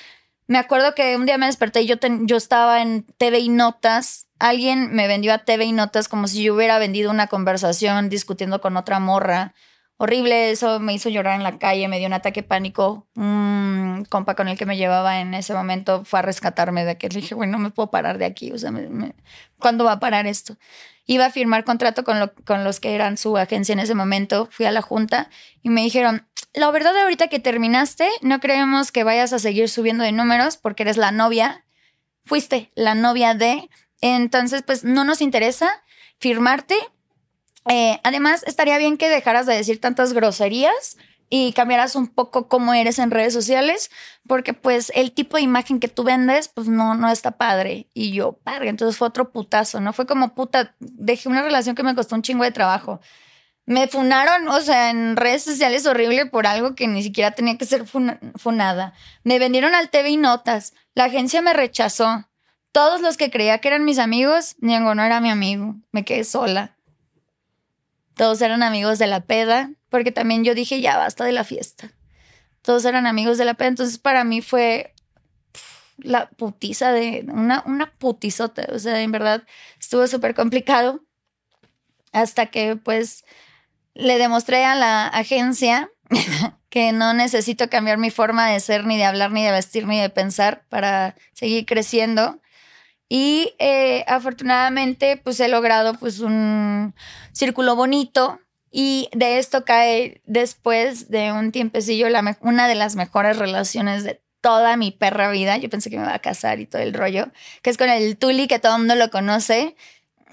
Me acuerdo que un día me desperté y yo, yo estaba en TV y Notas. Alguien me vendió a TV y Notas como si yo hubiera vendido una conversación discutiendo con otra morra. Horrible, eso me hizo llorar en la calle, me dio un ataque pánico. Un compa con el que me llevaba en ese momento fue a rescatarme de que le dije, bueno, no me puedo parar de aquí. O sea, ¿cuándo va a parar esto? Iba a firmar contrato con, con los que eran su agencia en ese momento. Fui a la junta y me dijeron, la verdad ahorita que terminaste, no creemos que vayas a seguir subiendo de números porque eres la novia, fuiste la novia de, entonces pues no nos interesa firmarte. Eh, además, estaría bien que dejaras de decir tantas groserías y cambiaras un poco cómo eres en redes sociales, porque pues el tipo de imagen que tú vendes, pues no, no está padre. Y yo, padre, entonces fue otro putazo, ¿no? Fue como puta, dejé una relación que me costó un chingo de trabajo. Me funaron, o sea, en redes sociales horrible por algo que ni siquiera tenía que ser funada. Me vendieron al TV y Notas. La agencia me rechazó. Todos los que creía que eran mis amigos, ninguno no era mi amigo. Me quedé sola. Todos eran amigos de la peda, porque también yo dije, ya basta de la fiesta. Todos eran amigos de la peda, entonces para mí fue la putiza de una, una putizota. O sea, en verdad estuvo súper complicado hasta que pues le demostré a la agencia que no necesito cambiar mi forma de ser, ni de hablar, ni de vestir, ni de pensar para seguir creciendo. Y eh, afortunadamente, pues he logrado pues un círculo bonito. Y de esto cae después de un tiempecillo la una de las mejores relaciones de toda mi perra vida. Yo pensé que me iba a casar y todo el rollo, que es con el Tuli, que todo el mundo lo conoce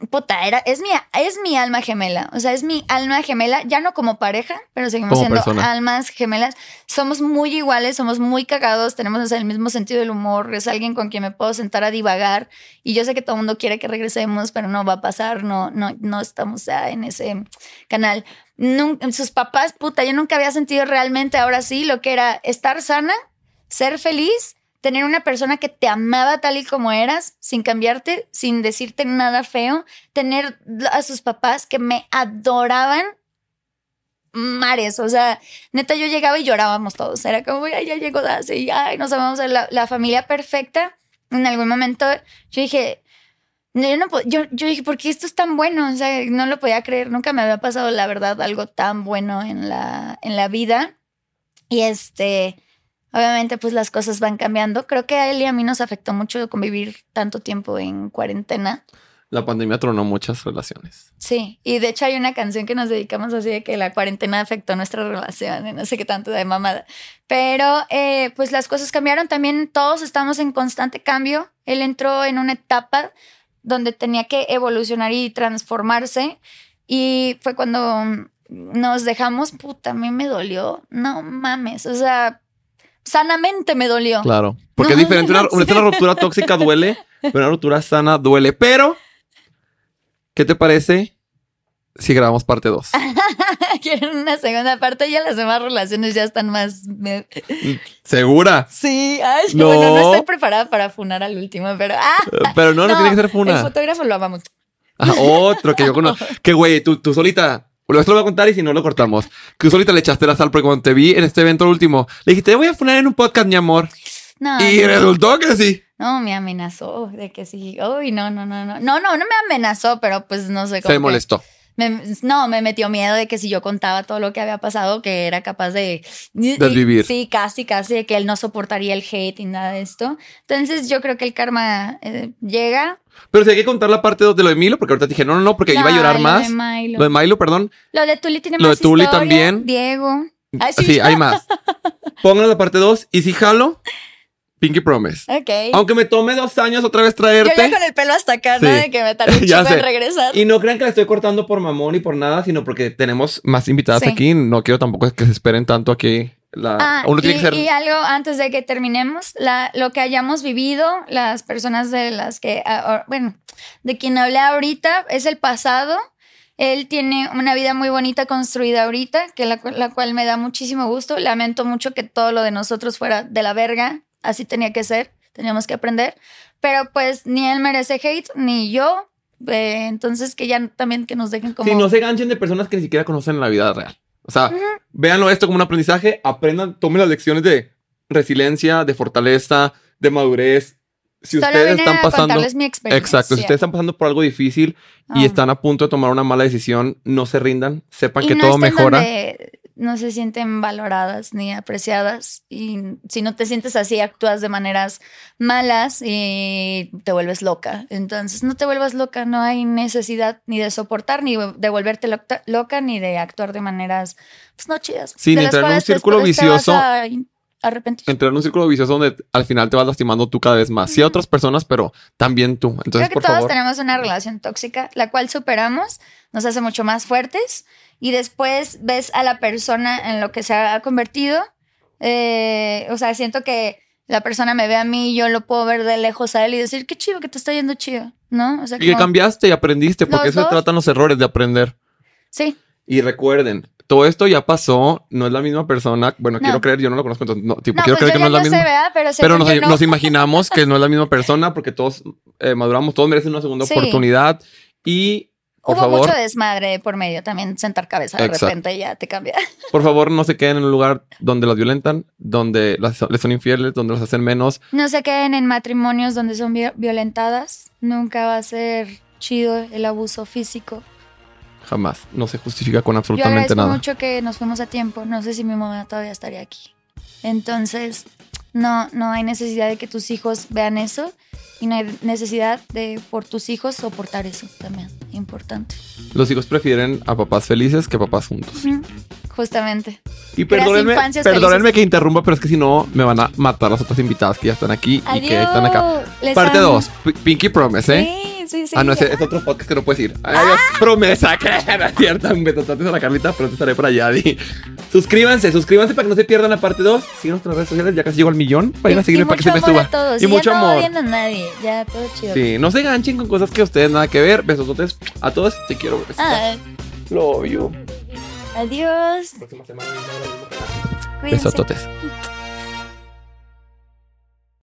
puta, era, es mi, es mi alma gemela. O sea, es mi alma gemela, ya no como pareja, pero seguimos siendo almas gemelas. Somos muy iguales, somos muy cagados, tenemos el mismo sentido del humor. Es alguien con quien me puedo sentar a divagar. Y yo sé que todo el mundo quiere que regresemos, pero no va a pasar, no, no, no estamos ya en ese canal. sus papás, puta, yo nunca había sentido realmente ahora sí lo que era estar sana, ser feliz tener una persona que te amaba tal y como eras, sin cambiarte, sin decirte nada feo, tener a sus papás que me adoraban mares, o sea, neta yo llegaba y llorábamos todos, era como, ay, ya llegó Daisy, ay, nos amamos, la, la familia perfecta. En algún momento yo dije, yo, no, yo, yo dije, ¿por qué esto es tan bueno? O sea, no lo podía creer, nunca me había pasado, la verdad, algo tan bueno en la, en la vida. Y este, Obviamente, pues las cosas van cambiando. Creo que a él y a mí nos afectó mucho convivir tanto tiempo en cuarentena. La pandemia tronó muchas relaciones. Sí, y de hecho hay una canción que nos dedicamos así de que la cuarentena afectó nuestra relación, no sé qué tanto de mamada. Pero eh, pues las cosas cambiaron también, todos estamos en constante cambio. Él entró en una etapa donde tenía que evolucionar y transformarse y fue cuando nos dejamos, puta, a mí me dolió, no mames, o sea, sanamente me dolió. Claro, porque es diferente. Una, una, ruptura tóxica duele, pero una ruptura sana duele. Pero, ¿qué te parece si grabamos parte 2? Quieren una segunda parte. Ya las demás relaciones ya están más. ¿Segura? Sí. Ay, no. Bueno, no estoy preparada para funar al último, pero. Ah, pero no, no, tiene que ser funa. El fotógrafo lo amamos. Ah, otro que yo conozco. que güey, tú, tú solita bueno, esto lo voy a contar y si no lo cortamos. Que tú solita le echaste la sal porque cuando te vi en este evento último, le dijiste, te voy a poner en un podcast, mi amor. No, y resultó que sí. No, me amenazó de que sí. Uy, no, no, no, no. No, no, no me amenazó, pero pues no sé cómo. Se molestó. No, me metió miedo de que si yo contaba todo lo que había pasado, que era capaz de... Desvivir. Sí, casi, casi, de que él no soportaría el hate y nada de esto. Entonces yo creo que el karma eh, llega, pero si hay que contar la parte 2 de lo de Milo, porque ahorita dije, no, no, no, porque iba a llorar más. Lo de Milo. Lo de Milo, perdón. Lo de Tuli tiene lo más Lo de Tuli también. Diego. sí. hay más. Pongan la parte 2 y si jalo, Pinky Promise. Ok. Aunque me tome dos años otra vez traerte. Yo ya con el pelo hasta acá, ¿no? De que me tardé un chico en regresar. Y no crean que la estoy cortando por mamón y por nada, sino porque tenemos más invitadas aquí. No quiero tampoco que se esperen tanto aquí ah, y, algo antes de que terminemos, la, lo que hayamos vivido, las personas de las que, ah, bueno, de quien hablé ahorita es el pasado. Él tiene una vida muy bonita construida ahorita, que la, la cual me da muchísimo gusto. Lamento mucho que todo lo de nosotros fuera de la verga. Así tenía que ser, teníamos que aprender. Pero pues ni él merece hate, ni yo. Eh, entonces que ya también que nos dejen como... Si no se ganchen de personas que ni siquiera conocen la vida real. O sea, véanlo esto como un aprendizaje, aprendan, tomen las lecciones de resiliencia, de fortaleza, de madurez. Si ustedes están pasando, mi exacto, si ustedes están pasando por algo difícil y ah. están a punto de tomar una mala decisión, no se rindan, sepan que todo mejora no se sienten valoradas ni apreciadas y si no te sientes así actúas de maneras malas y te vuelves loca. Entonces no te vuelvas loca, no hay necesidad ni de soportar ni de volverte loca, ni de actuar de maneras pues no chidas. Sí, ni entrar en un círculo vicioso. Arrepentir. Entrar en un círculo vicioso donde al final te vas lastimando tú cada vez más. Sí, a otras personas, pero también tú. Entonces, Creo que todos tenemos una relación tóxica, la cual superamos, nos hace mucho más fuertes y después ves a la persona en lo que se ha convertido. Eh, o sea, siento que la persona me ve a mí y yo lo puedo ver de lejos a él y decir, qué chido que te está yendo chido, ¿no? O sea, y que cambiaste y aprendiste, porque eso se tratan los errores de aprender. Sí. Y recuerden, todo esto ya pasó, no es la misma persona. Bueno, quiero creer, yo no lo conozco, entonces, no, tipo, quiero pues creer que no es la misma. pero, pero nos, imaginamos que no es la misma persona porque todos eh, maduramos, todos merecen una segunda oportunidad y Hubo mucho desmadre por medio también, sentar cabeza de repente ya te cambia. Por favor, no se queden en un lugar donde las violentan, donde les son infieles, donde los hacen menos. No se queden en matrimonios donde son violentadas. Nunca va a ser chido el abuso físico. Jamás. No se justifica con absolutamente Yo nada. mucho que nos fuimos a tiempo. No sé si mi mamá todavía estaría aquí. Entonces, no, no hay necesidad de que tus hijos vean eso y no hay necesidad de por tus hijos soportar eso también. Importante. Los hijos prefieren a papás felices que papás juntos. Justamente. Y perdónenme, perdónenme que interrumpa, pero es que si no me van a matar las otras invitadas que ya están aquí y que están acá. Parte 2, Pinky Promise, ¿eh? Sí, sí, sí. Ah, no, ese es otro podcast que no puedes ir. Adiós. Promesa que era cierta. Un beso a la Carlita, pero estaré por allá. Di. Suscríbanse, suscríbanse para que no se pierdan la parte 2. Sigan nuestras redes sociales, ya casi llego al millón. Vayan a seguirme para que se me suba. A todos. Y mucho ya no amor. odian a nadie. Ya, todo chido. Sí, no se ganchen con cosas que ustedes nada que ver. Besototes a todos. Te quiero. Ah, Love you. adiós. Próxima semana. Cuídense. Besototes.